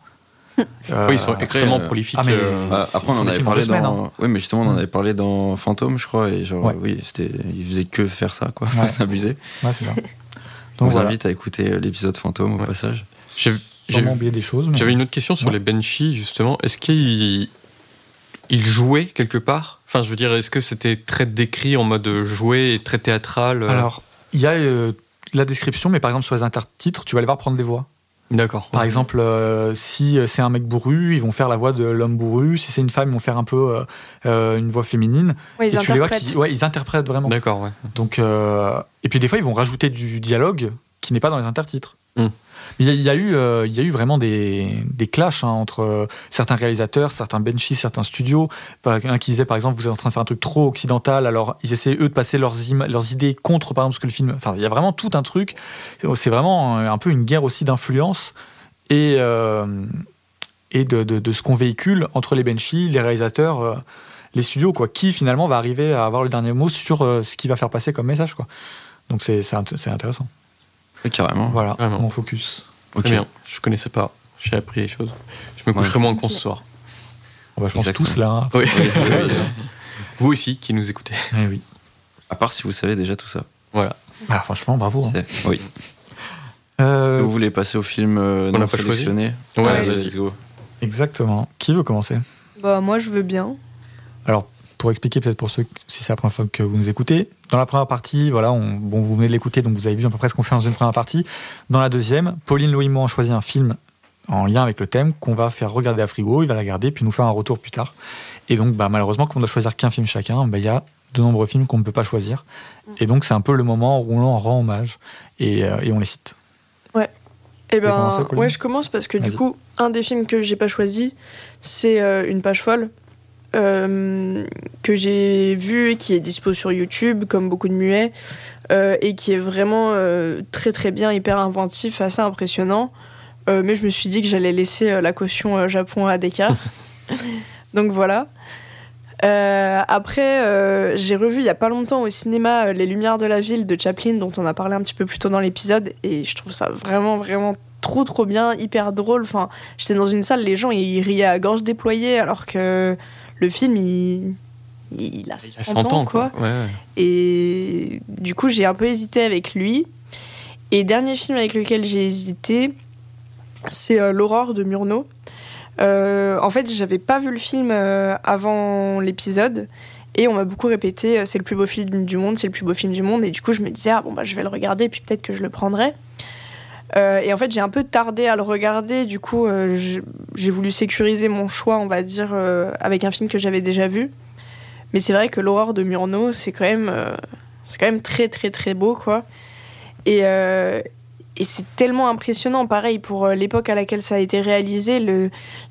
oui, ils sont extrêmement prolifiques. Ah, euh, après, on en avait parlé dans. Hein. Oui, mais justement, on en avait parlé dans Fantôme, je crois, et genre, oui, c'était, il faisait que faire ça, quoi. Ouais. s'abuser. Ouais, c'est ça. Donc, on vous invite à écouter l'épisode Fantôme au passage. J'ai oublié des choses. J'avais une autre question sur les Banshee, justement. Est-ce qu'il il jouait quelque part Enfin, je veux dire, est-ce que c'était très décrit en mode jouet et très théâtral euh Alors, il y a euh, la description, mais par exemple, sur les intertitres, tu vas aller voir prendre des voix. D'accord. Par exemple, euh, si c'est un mec bourru, ils vont faire la voix de l'homme bourru. Si c'est une femme, ils vont faire un peu une voix féminine. Ouais, ils et tu les vois qui, ouais, ils interprètent vraiment. D'accord, ouais. Donc, et puis des fois, ils vont rajouter du dialogue qui n'est pas dans les intertitres. Hmm. Il y, a, eu, euh, y a eu vraiment des, des clashs hein, entre euh, certains réalisateurs, certains benchies, certains studios. Un qui disait par exemple, vous êtes en train de faire un truc trop occidental, alors ils essaient eux de passer leurs, idées contre par exemple ce que le film. Enfin, il y a vraiment tout un truc. C'est vraiment un peu une guerre aussi d'influence et, euh, et de, de, ce qu'on véhicule entre les benchies, les réalisateurs, les studios, quoi. Qui finalement va arriver à avoir le dernier mot sur ce qui va faire passer comme message, quoi. Donc c'est intéressant. Carrément. Voilà, mon focus. Très bien, je connaissais pas. J'ai appris les choses. Je me coucherai moins con ce soir. On va, je pense tous là. Oui. Vous aussi qui nous écoutez. Eh oui. À part si vous savez déjà tout ça. Voilà. Ah, franchement, bravo. Hein. Oui. Euh... Vous voulez passer au film euh, non sélectionné Ouais, let's go. Exactement. Qui veut commencer? Bah moi je veux bien. Alors pour expliquer peut-être pour ceux si c'est la première fois que vous nous écoutez, dans la première partie, voilà, on, bon, vous venez de l'écouter, donc vous avez vu à peu près ce qu'on fait dans une première partie. Dans la deuxième, Pauline, Louis et moi, on choisit un film en lien avec le thème qu'on va faire regarder à Frigo, il va la garder, puis nous faire un retour plus tard. Et donc, bah, malheureusement, comme on doit choisir qu'un film chacun, bah, il y a de nombreux films qu'on ne peut pas choisir. Et donc, c'est un peu le moment où on en rend hommage et, euh, et on les cite. Ouais. Et eh ben, ouais, je commence parce que du coup, un des films que j'ai pas choisi, c'est euh, Une page folle euh, que j'ai vu et qui est dispo sur YouTube, comme beaucoup de muets, euh, et qui est vraiment euh, très très bien, hyper inventif, assez impressionnant. mais je me suis dit que j'allais laisser la caution Japon à Deka. Donc voilà. après, j'ai revu il y a pas longtemps au cinéma Les Lumières de la ville de Chaplin, dont on a parlé un petit peu plus tôt dans l'épisode, et je trouve ça vraiment, vraiment trop, trop bien, hyper drôle. Enfin, j'étais dans une salle, les gens ils riaient à gorge déployée, alors que le film, il, il a 100, ans, quoi. Et du coup, j'ai un peu hésité avec lui. Et dernier film avec lequel j'ai hésité, c'est euh, L'Aurore de Murnau. Euh, en fait, j'avais pas vu le film euh, avant l'épisode. Et on m'a beaucoup répété, c'est le plus beau film du monde, c'est le plus beau film du monde. Et du coup, je me disais, ah bon, bah, je vais le regarder, puis peut-être que je le prendrai. Euh, et en fait, j'ai un peu tardé à le regarder. Du coup, euh, j'ai voulu sécuriser mon choix, on va dire, euh, avec un film que j'avais déjà vu. Mais c'est vrai que l'horreur de Murnau, c'est quand même, c'est quand même très très très beau, quoi. Et, et c'est tellement impressionnant, pareil pour l'époque à laquelle ça a été réalisé.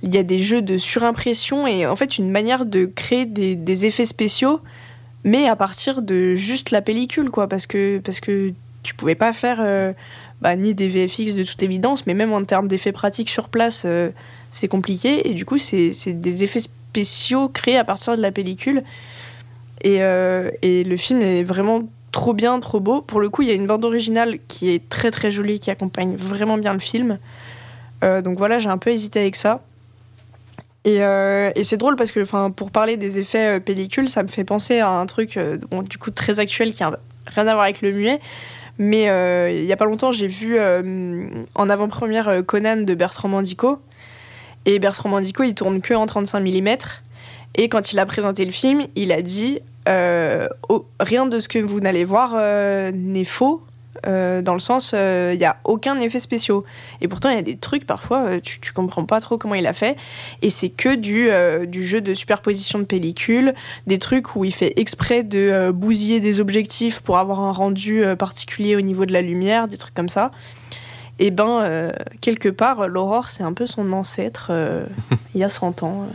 Il y a des jeux de surimpression et en fait une manière de créer des, des effets spéciaux, mais à partir de juste la pellicule, quoi, parce que parce que tu pouvais pas faire bah, ni des VFX de toute évidence, mais même en termes d'effets pratiques sur place, euh, c'est compliqué. Et du coup, c'est des effets spéciaux créés à partir de la pellicule. Et, euh, et, le film est vraiment trop bien, trop beau. Pour le coup, il y a une bande originale qui est très très jolie, qui accompagne vraiment bien le film. Euh, donc voilà, j'ai un peu hésité avec ça. Et, c'est drôle parce que pour parler des effets pellicule, ça me fait penser à un truc du coup très actuel qui n'a rien à voir avec le muet. Mais euh, il y a pas longtemps, j'ai vu euh, en avant-première euh, Conan de Bertrand Mandico. Et Bertrand Mandico, il tourne que en 35 mm. Et quand il a présenté le film, il a dit oh, Rien de ce que vous n'allez voir n'est faux. Euh, dans le sens, il n'y a aucun effet spéciaux. Et pourtant, il y a des trucs, parfois, tu, tu comprends pas trop comment il a fait. Et c'est que du, du jeu de superposition de pellicule, des trucs où il fait exprès de bousiller des objectifs pour avoir un rendu particulier au niveau de la lumière, des trucs comme ça et eh ben euh, quelque part l'aurore c'est un peu son ancêtre euh, il y a 100 ans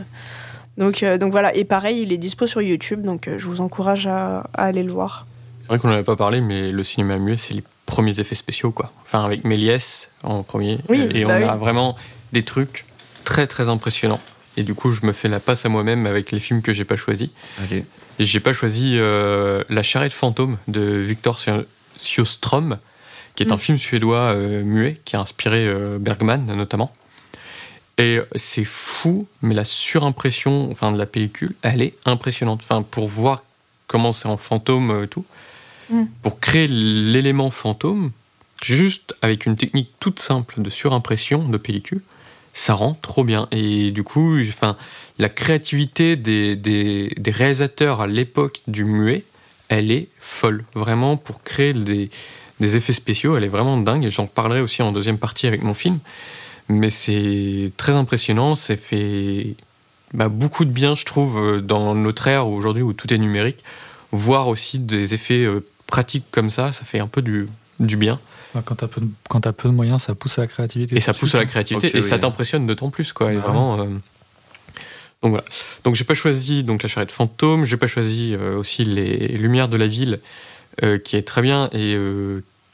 euh. donc voilà et pareil il est dispo sur YouTube donc je vous encourage à, aller le voir c'est vrai qu'on n'en avait pas parlé mais le cinéma muet c'est les premiers effets spéciaux quoi enfin avec Méliès en premier oui, et bah on a vraiment des trucs très très impressionnants et du coup je me fais la passe à moi-même avec les films que j'ai pas choisis okay. et j'ai pas choisi La charrette fantôme de Victor Sjöström qui est un mm. film suédois euh, muet qui a inspiré euh, Bergman notamment. Et c'est fou, mais la surimpression enfin, de la pellicule, elle est impressionnante. Enfin, pour voir comment c'est en fantôme et euh, tout, mm. pour créer l'élément fantôme, juste avec une technique toute simple de surimpression de pellicule, ça rend trop bien. Et du coup, enfin, la créativité des, des, réalisateurs à l'époque du muet, elle est folle. Vraiment, pour créer des, des effets spéciaux, elle est vraiment dingue. Et j'en parlerai aussi en deuxième partie avec mon film. Mais c'est très impressionnant. C'est fait bah, beaucoup de bien, je trouve, euh, dans notre ère aujourd'hui où tout est numérique. Voir aussi des effets euh, pratiques comme ça, ça fait un peu du, du bien. Quand tu as, as, peu de moyens, ça pousse à la créativité. Et ça pousse à la créativité et ça t'impressionne d'autant plus. Quoi, bah vraiment, euh, Donc voilà. Donc j'ai pas choisi donc la charrette fantôme, j'ai pas choisi aussi les lumières de la ville, qui est très bien et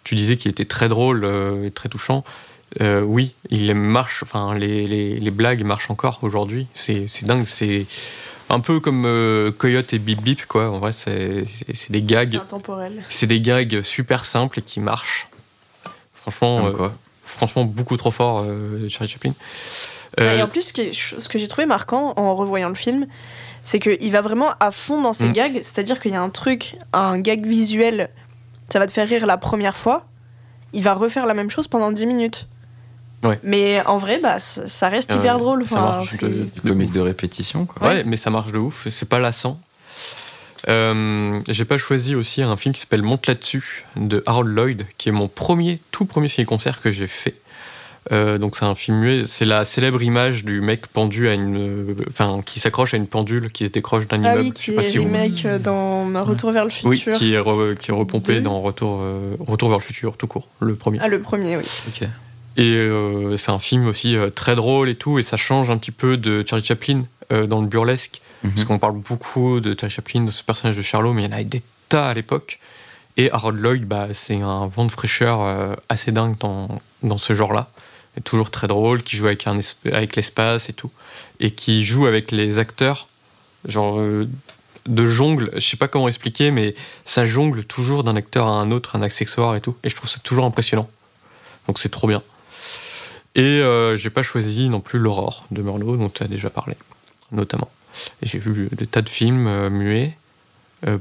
tu disais qu'il était très drôle euh, et très touchant. Euh, oui, il marche. Enfin, les, les, blagues marchent encore aujourd'hui. C'est dingue. C'est un peu comme euh, Coyote et Bip Bip, quoi. En vrai, c'est des gags. C'est des gags super simples et qui marchent. Franchement, franchement, beaucoup trop fort, Charlie Chaplin. et en plus, ce que j'ai trouvé marquant en revoyant le film, c'est qu'il va vraiment à fond dans ses mm. gags. C'est-à-dire qu'il y a un truc, un gag visuel ça va te faire rire la première fois, il va refaire la même chose pendant 10 minutes. Mais en vrai, bah, ça reste hyper drôle. Enfin, le mec de répétition. Quoi. Ouais. mais ça marche de ouf. C'est pas lassant. Euh, j'ai pas choisi aussi un film qui s'appelle Monte là-dessus de Harold Lloyd, qui est mon premier, tout premier ciné-concert que j'ai fait. Euh, donc c'est un film muet, c'est la célèbre image du mec pendu à une, enfin qui s'accroche à une pendule qui se décroche d'un ah immeuble. Oui, qui est remake euh, dans Retour vers le futur. Oui, qui est, qui est repompé dans Retour, euh, Retour vers le futur tout court, le premier. Ah le premier, oui. Ok. Et c'est un film aussi très drôle et tout, et ça change un petit peu de Charlie Chaplin dans le burlesque, mhm. parce qu'on parle beaucoup de Charlie Chaplin, de ce personnage de Charlot, mais il y en avait des tas à l'époque. Et Harold Lloyd, bah, c'est un vent de fraîcheur assez dingue dans, dans ce genre-là toujours très drôle, qui joue avec, un, avec l'espace et tout, et qui joue avec les acteurs, genre euh, de jongle, je sais pas comment expliquer, mais ça jongle toujours d'un acteur à un autre, un accessoire et tout, et je trouve ça toujours impressionnant. Donc c'est trop bien. Et euh, j'ai pas choisi non plus L'Aurore de Merlot, dont tu as déjà parlé, notamment. J'ai vu des tas de films euh, muets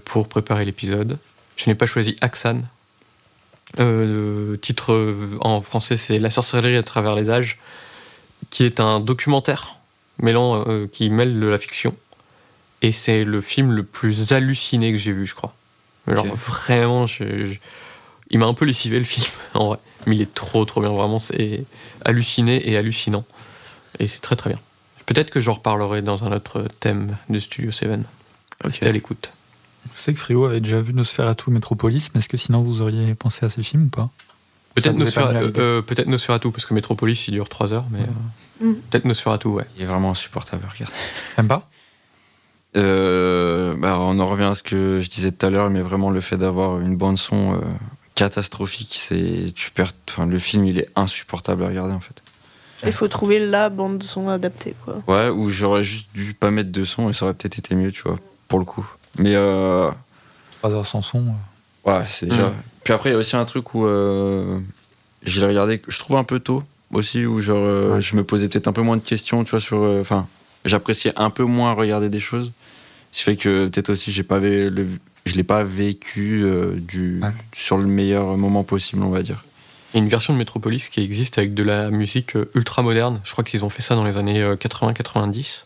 pour préparer l'épisode. Je n'ai pas choisi Axan euh, le titre euh, en français, c'est La sorcellerie à travers les âges, qui est un documentaire mêlant, euh, qui mêle de la fiction. Et c'est le film le plus halluciné que j'ai vu, je crois. Alors vraiment, il m'a un peu lessivé le film, en vrai. Mais il est trop, trop bien. Vraiment, c'est halluciné et hallucinant. Et c'est très, très bien. Peut-être que j'en reparlerai dans un autre thème de Studio 7. Okay. à l'écoute. Je sais que Frio avait déjà vu Nosferatu Metropolis, mais est-ce que sinon vous auriez pensé à ces films ou pas? Peut-être Nosferatu, euh, peut Nosferatu, parce que Metropolis il dure 3 heures, mais euh, mm. peut-être Nosferatu, ouais. Il est vraiment insupportable à regarder. Même pas? Euh, bah, On en revient à ce que je disais tout à l'heure, mais vraiment le fait d'avoir une bande-son catastrophique, c'est. Tu perds. Enfin, le film il est insupportable à regarder en fait. Il faut trouver la bande-son adaptée, quoi. Ouais, ou j'aurais juste dû pas mettre de son et ça aurait peut-être été mieux, tu vois, pour le coup. Mais. Euh... 3 heures sans son. Ouais, c'est déjà. Mm. Puis après, il y a aussi un truc où. Euh, j'ai regardé, je trouve un peu tôt aussi, où genre, euh, je me posais peut-être un peu moins de questions, tu vois, sur. Euh, enfin, j'appréciais un peu moins regarder des choses. Ce qui fait que peut-être aussi, j'ai pas le, je l'ai pas vécu du, sur le meilleur moment possible, on va dire. Il y a une version de Metropolis qui existe avec de la musique ultra moderne. Je crois qu'ils ont fait ça dans les années 80-90.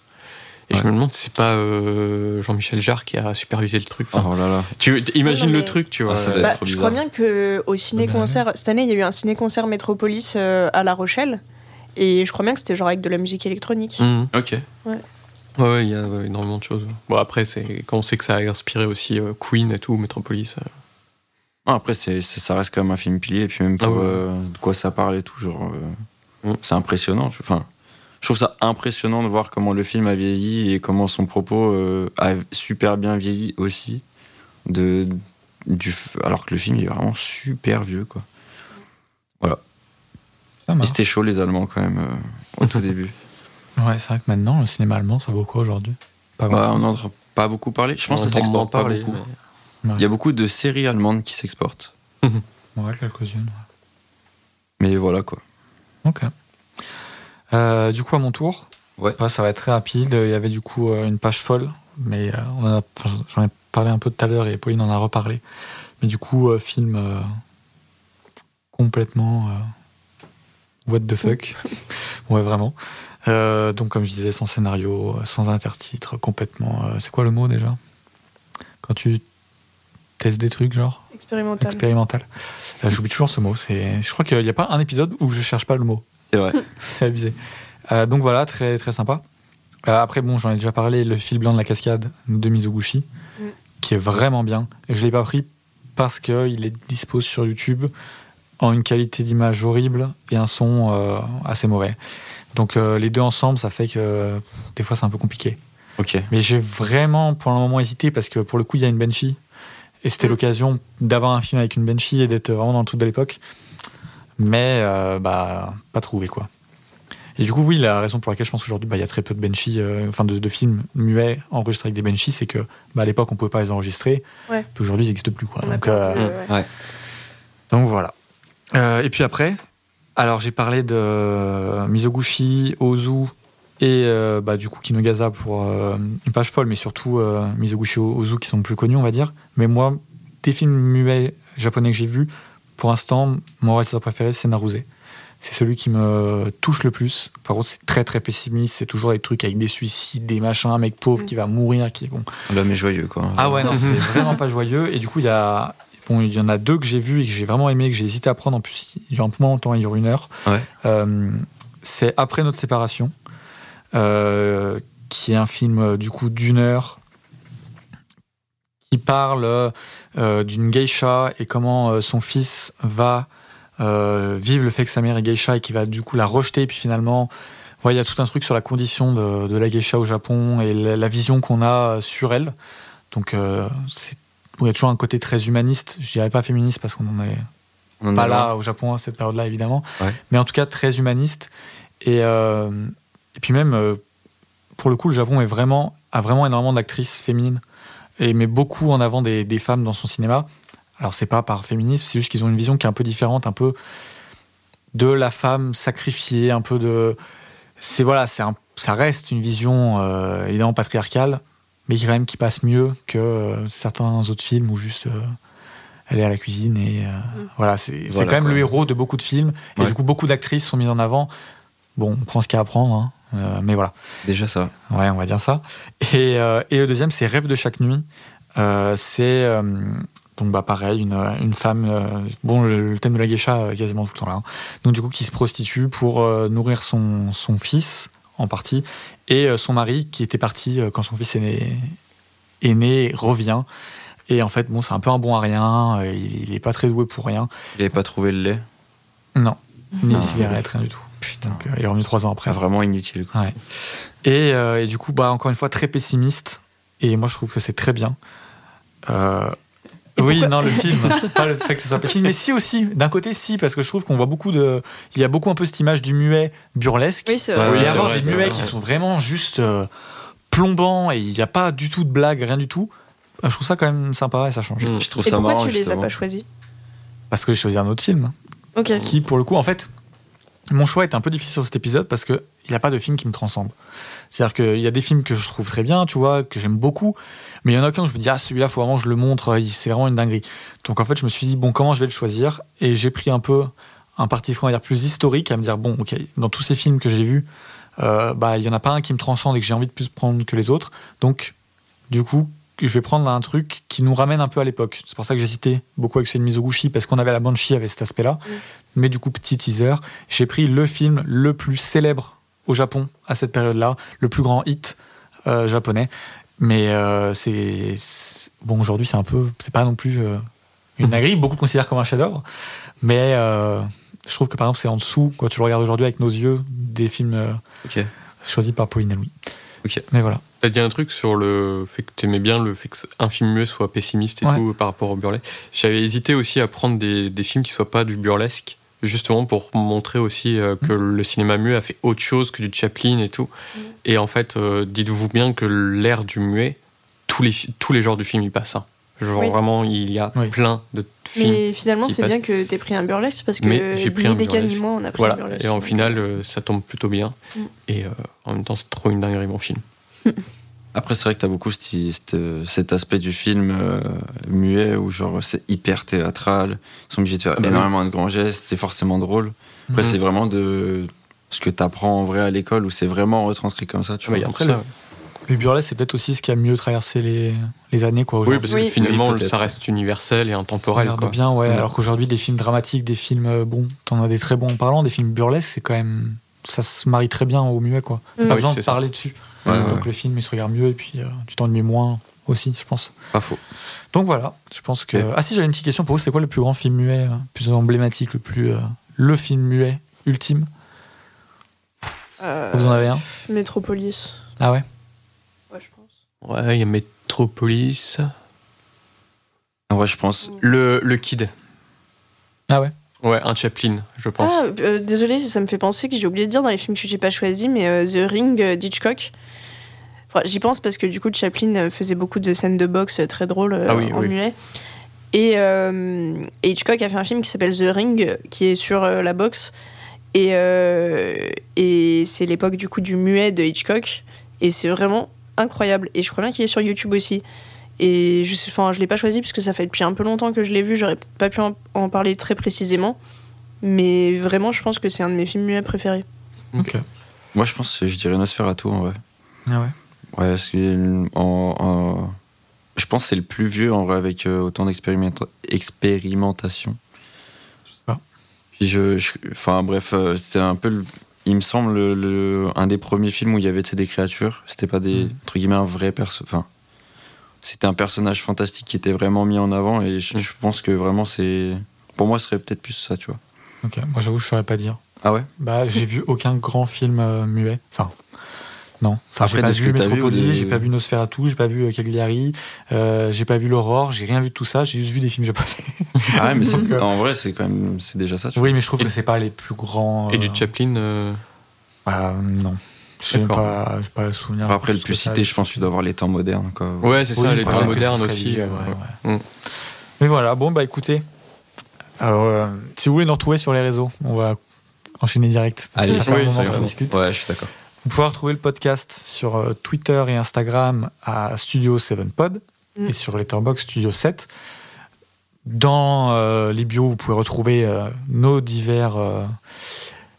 Et je me demande si c'est pas euh, Jean-Michel Jarre qui a supervisé le truc. oh là là. Tu imagines le truc, tu vois. Ah, bah, je crois bien que au ciné-concert, cette année, il y a eu un ciné-concert Métropolis euh, à La Rochelle. Et je crois bien que c'était genre avec de la musique électronique. Mmh. Ok. Ouais. Ouais, il y a énormément de choses. Bon, après, c'est quand on sait que ça a inspiré aussi euh, Queen et tout, Metropolis. Ah, après, c'est, ça reste quand même un film pilier, et puis même pour ah de quoi ça parle et tout, genre, mmh. c'est impressionnant. Enfin, je trouve ça impressionnant de voir comment le film a vieilli et comment son propos euh, a super bien vieilli aussi. De, du, alors que le film est vraiment super vieux, quoi. Voilà. Mais c'était chaud, les Allemands, quand même, euh, au tout début. Ouais, c'est vrai que maintenant, le cinéma allemand, ça vaut quoi aujourd'hui? On n'en entend pas beaucoup parler. Je pense que ça s'exporte pas beaucoup. Il y a beaucoup de séries allemandes qui s'exportent. ouais, quelques-unes. Mais voilà, quoi. Ok. Euh, du coup, à mon tour, ouais. ça va être très rapide. Il y avait du coup euh, une page folle, mais euh, j'en ai parlé un peu tout à l'heure et Pauline en a reparlé. Mais du coup, film complètement what the fuck. ouais, vraiment. Donc, comme je disais, sans scénario, sans intertitre, complètement. c'est quoi le mot déjà? Quand tu testes des trucs, genre? Expérimental. Expérimental. J'oublie toujours ce mot. Je crois qu'il n'y a pas un épisode où je cherche pas le mot. C'est vrai. c'est abusé. Euh, donc voilà, très, très sympa. Euh, après, bon, j'en ai déjà parlé, le fil blanc de la cascade de Mizoguchi, mm. qui est vraiment bien. Et je ne l'ai pas pris parce qu'il est dispo sur YouTube en une qualité d'image horrible et un son euh, assez mauvais. Donc les deux ensemble, ça fait que des fois c'est un peu compliqué. Ok. Mais j'ai vraiment pour le moment hésité parce que pour le coup il y a une Banshee et c'était mm. l'occasion d'avoir un film avec une Banshee et d'être vraiment dans le truc de l'époque mais euh, bah, pas trouvé quoi. Et du coup, oui, la raison pour laquelle je pense qu'aujourd'hui, bah, il y a très peu de Benchy, euh, enfin de, films muets enregistrés avec des Benchy, c'est que bah, à l'époque, on pouvait pas les enregistrer. Ouais. Puis aujourd'hui, ils n'existent plus. Quoi. Donc, euh, donc voilà. et puis après, alors j'ai parlé de Mizoguchi, Ozu et bah, du coup Kinogaza pour une page folle, mais surtout Mizoguchi, Ozu qui sont plus connus, on va dire. Mais moi, des films muets japonais que j'ai vus, pour l'instant, mon réalisateur préféré, c'est Naruse. C'est celui qui me touche le plus. Par contre, c'est très très pessimiste. C'est toujours des trucs avec des suicides, des machins, un mec pauvre qui va mourir, qui bon. L'homme est joyeux, quoi. Ah ouais, non, c'est vraiment pas joyeux. Et du coup, il y a Bon, il y en a deux que j'ai vus et que j'ai vraiment aimé, que j'ai hésité à prendre. En plus, il dure un peu moins longtemps, il dure une heure. Euh, c'est Après notre séparation, euh, qui est un film euh, du coup d'une heure qui parle euh, d'une geisha et comment son fils va vivre le fait que sa mère est geisha et qui va du coup la rejeter. Et puis finalement, il y a tout un truc sur la condition de, la geisha au Japon et la, vision qu'on a sur elle. Donc, il y a toujours un côté très humaniste. Je dirais pas féministe parce qu'on n'en est pas là au Japon à cette période-là, évidemment. Mais en tout cas, très humaniste. Et, et puis même, pour le coup, le Japon est vraiment, a vraiment énormément d'actrices féminines et met beaucoup en avant des, des femmes dans son cinéma. Alors c'est pas par féminisme, c'est juste qu'ils ont une vision qui est un peu différente, un peu de la femme sacrifiée, un peu de, c'est voilà, c'est ça reste une vision euh, évidemment patriarcale, mais qui quand même qui passe mieux que euh, certains autres films où juste euh, elle est à la cuisine et mm. voilà, c'est quand même le héros de beaucoup de films et du coup beaucoup d'actrices sont mises en avant. Bon, on prend ce qu'il y a à prendre. Hein. Euh, mais voilà. Déjà ça. Ouais, on va dire ça. Et, euh, et le deuxième, c'est Rêve de chaque nuit. Euh, c'est donc bah pareil, une, une femme. bon, le, thème de la geisha quasiment tout le temps là. Hein. Donc du coup, qui se prostitue pour nourrir son, son fils en partie et son mari qui était parti quand son fils est né, est né revient. Et en fait, bon, c'est un peu un bon à rien. Il, il est pas très doué pour rien. Il n'avait pas trouvé le lait? Non, ni les cigarettes, rien du tout. Putain. Donc, euh, il est revenu trois ans après. Ah, vraiment inutile. Quoi. Ouais. Et, euh, et, du coup, bah, encore une fois, très pessimiste. Et moi, je trouve que c'est très bien. Euh, oui, non, le film, pas le fait que ce soit pessimiste, mais si aussi. D'un côté, si, parce que je trouve qu'on voit beaucoup de. Il y a beaucoup un peu cette image du muet burlesque. Oui, c'est vrai. il y a des muets qui sont vraiment juste plombants et il n'y a pas du tout de blague, rien du tout. Je trouve ça quand même sympa et ça change. Mmh, je trouve et ça pourquoi marrant, tu les as pas choisis Parce que j'ai choisi un autre film. Ok. Qui, pour le coup, en fait, mon choix est un peu difficile sur cet épisode parce qu'il n'y a pas de film qui me transcende. C'est-à-dire qu'il y a des films que je trouve très bien, tu vois, que j'aime beaucoup, mais il y en a où je me dis, ah, celui-là, faut vraiment que je le montre, c'est vraiment une dinguerie. Donc en fait, je me suis dit, bon, comment je vais le choisir? Et j'ai pris un peu un parti, on va dire, plus historique, à me dire, bon, ok, dans tous ces films que j'ai vus, bah il y en a pas un qui me transcende et que j'ai envie de plus prendre que les autres. Donc du coup, je vais prendre un truc qui nous ramène un peu à l'époque. C'est pour ça que j'ai cité beaucoup avec celui de Mizoguchi, parce qu'on avait la Banshee avec cet aspect-là. Mm. Mais du coup, petit teaser, j'ai pris le film le plus célèbre au Japon à cette période-là, le plus grand hit euh, japonais. Mais euh, c'est bon aujourd'hui, c'est un peu, c'est pas non plus euh, une dinguerie. Beaucoup le considèrent comme un chef-d'œuvre, mais je trouve que par exemple, c'est en dessous quand tu le regardes aujourd'hui avec nos yeux des films choisis par Pauline et Louis. Mais voilà. T'as dit un truc sur le fait que t'aimais bien le fait qu'un film muet soit pessimiste et tout par rapport au burlesque. J'avais hésité aussi à prendre des, des, films qui soient pas du burlesque, justement pour montrer aussi euh, que mm. le cinéma muet a fait autre chose que du Chaplin et tout. Mm. Et en fait, euh, dites-vous bien que l'ère du muet, tous les, tous les genres du film y passent. Hein. Genre vraiment, il y a plein de films. Mais finalement, c'est bien que tu aies pris un burlesque parce que j'ai pris un burlesque. Moi, on a pris voilà. un burlesque. Et en final, euh, ça tombe plutôt bien. Mm. Et en même temps, c'est trop une dinguerie, mon film. Après, c'est vrai que t'as beaucoup cet, cet, aspect du film euh, muet où genre c'est hyper théâtral, ils sont obligés de faire bah énormément de grands gestes, c'est forcément drôle. Après, mhm. c'est vraiment de ce que t'apprends en vrai à l'école où c'est vraiment retranscrit comme ça. Tu vois. Après, le, le burlesque, c'est peut-être aussi ce qui a mieux traversé les, les années. Quoi, oui, parce que finalement, ça reste universel et intemporel. Quoi. bien, ouais. Alors qu'aujourd'hui, des films dramatiques, des films, euh, bon, t'en as des très bons en parlant, des films burlesques, c'est quand même. Ça se marie très bien au muet, quoi. Pas ah besoin de parler dessus donc le film il se regarde mieux et puis euh, tu t'ennuies moins aussi, je pense. Pas faux. Donc voilà, je pense que. Ah si, j'avais une petite question pour vous. C'est quoi le plus grand film muet, le euh, plus emblématique, le plus euh, le film muet ultime? Vous en avez un? Metropolis. Ah ouais? Ouais, je pense. Ouais, il y a Metropolis. Ouais, je pense. Le, le Kid. Ah ouais? Ouais, un Chaplin, je pense. Ah, euh, désolé, ça me fait penser que j'ai oublié de dire dans les films que j'ai pas choisi, mais euh, The Ring euh, d'Hitchcock. Enfin, J'y pense parce que du coup, Chaplin faisait beaucoup de scènes de boxe très drôles ah en muet. Et, Hitchcock a fait un film qui s'appelle The Ring, qui est sur la boxe. Et, et c'est l'époque du coup du muet de Hitchcock. Et c'est vraiment incroyable. Et je crois bien qu'il est sur YouTube aussi. Et je sais, enfin, je l'ai pas choisi parce que ça fait depuis un peu longtemps que je l'ai vu. J'aurais peut-être pas pu en, parler très précisément, mais vraiment, je pense que c'est un de mes films muets préférés. Ok. Moi, je pense, je dirais Nosferatu en vrai. Ah ouais. Ouais, parce que en, je pense que c'est le plus vieux en vrai avec euh, autant d'expérimentation. Ah. Puis je, enfin bref, euh, c'était un peu, il me semble le, un des premiers films où il y avait des créatures. C'était pas des mm. entre guillemets un vrai perso, enfin c'était un personnage fantastique qui était vraiment mis en avant et je, pense que vraiment c'est pour moi ce serait peut-être plus ça tu vois. Ok moi j'avoue je saurais pas dire. Ah ouais? Bah j'ai vu aucun grand film euh, muet. Enfin non. Enfin j'ai pas vu Metropolis j'ai pas vu Nosferatu j'ai pas vu euh, Cagliari euh, j'ai pas vu l'Aurore j'ai rien vu de tout ça j'ai juste vu des films japonais. Ah ouais mais en vrai c'est quand même c'est déjà ça tu oui mais je trouve que c'est pas les plus grands et du Chaplin bah, non je n'ai pas, pas le souvenir. après, le plus cité, je pense tu dois avoir les temps modernes. Quoi. Ouais, c'est ça, les temps modernes aussi. Mm. Mais voilà, bon, bah écoutez, alors, euh, si vous voulez nous retrouver sur les réseaux, on va enchaîner direct. Allez, ça fait un discute. Ouais, je suis d'accord. Vous pouvez retrouver le podcast sur euh, Twitter et Instagram à Studio 7pod mm. et sur Letterboxd Studio 7. Dans euh, les bios, vous pouvez retrouver nos divers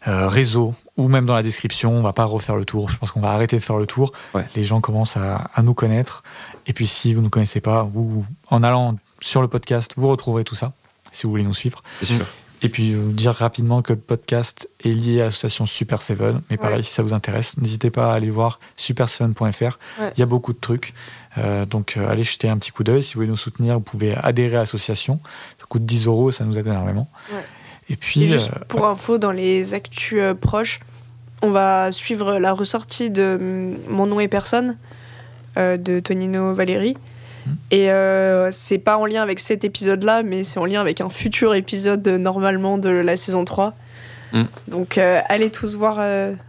réseaux ou même dans la description. On va pas refaire le tour. Je pense qu'on va arrêter de faire le tour. Les gens commencent à, nous connaître. Et puis si vous ne nous connaissez pas, vous, en allant sur le podcast, vous retrouverez tout ça, si vous voulez nous suivre. Et puis vous dire rapidement que le podcast est lié à l'association Super Seven. Mais pareil, si ça vous intéresse, n'hésitez pas à aller voir super7.fr. Il y a beaucoup de trucs. Euh, donc euh, allez jeter un petit coup d'œil. Si vous voulez nous soutenir, vous pouvez adhérer à l'association. Ça coûte 10 euros, ça nous aide énormément. Et puis. juste euh, pour info, dans les actus euh, proches, on va suivre la ressortie de mm, Mon nom et personne euh, de Tonino Valéry. Hmm. Et c'est pas en lien avec cet épisode-là, mais c'est en lien avec un futur épisode normalement de la saison 3. Hmm. Donc allez tous voir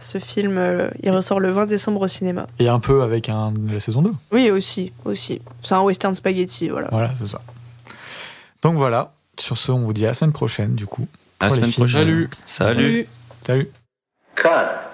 ce film, il ressort le 20 décembre au cinéma. Et un peu avec un, la saison 2 Oui, aussi. aussi. C'est un western spaghetti, voilà. Voilà, c'est ça. Donc voilà, sur ce, on vous dit à la semaine prochaine, du coup. À la semaine prochaine. Salut. Salut. Salut. Cut.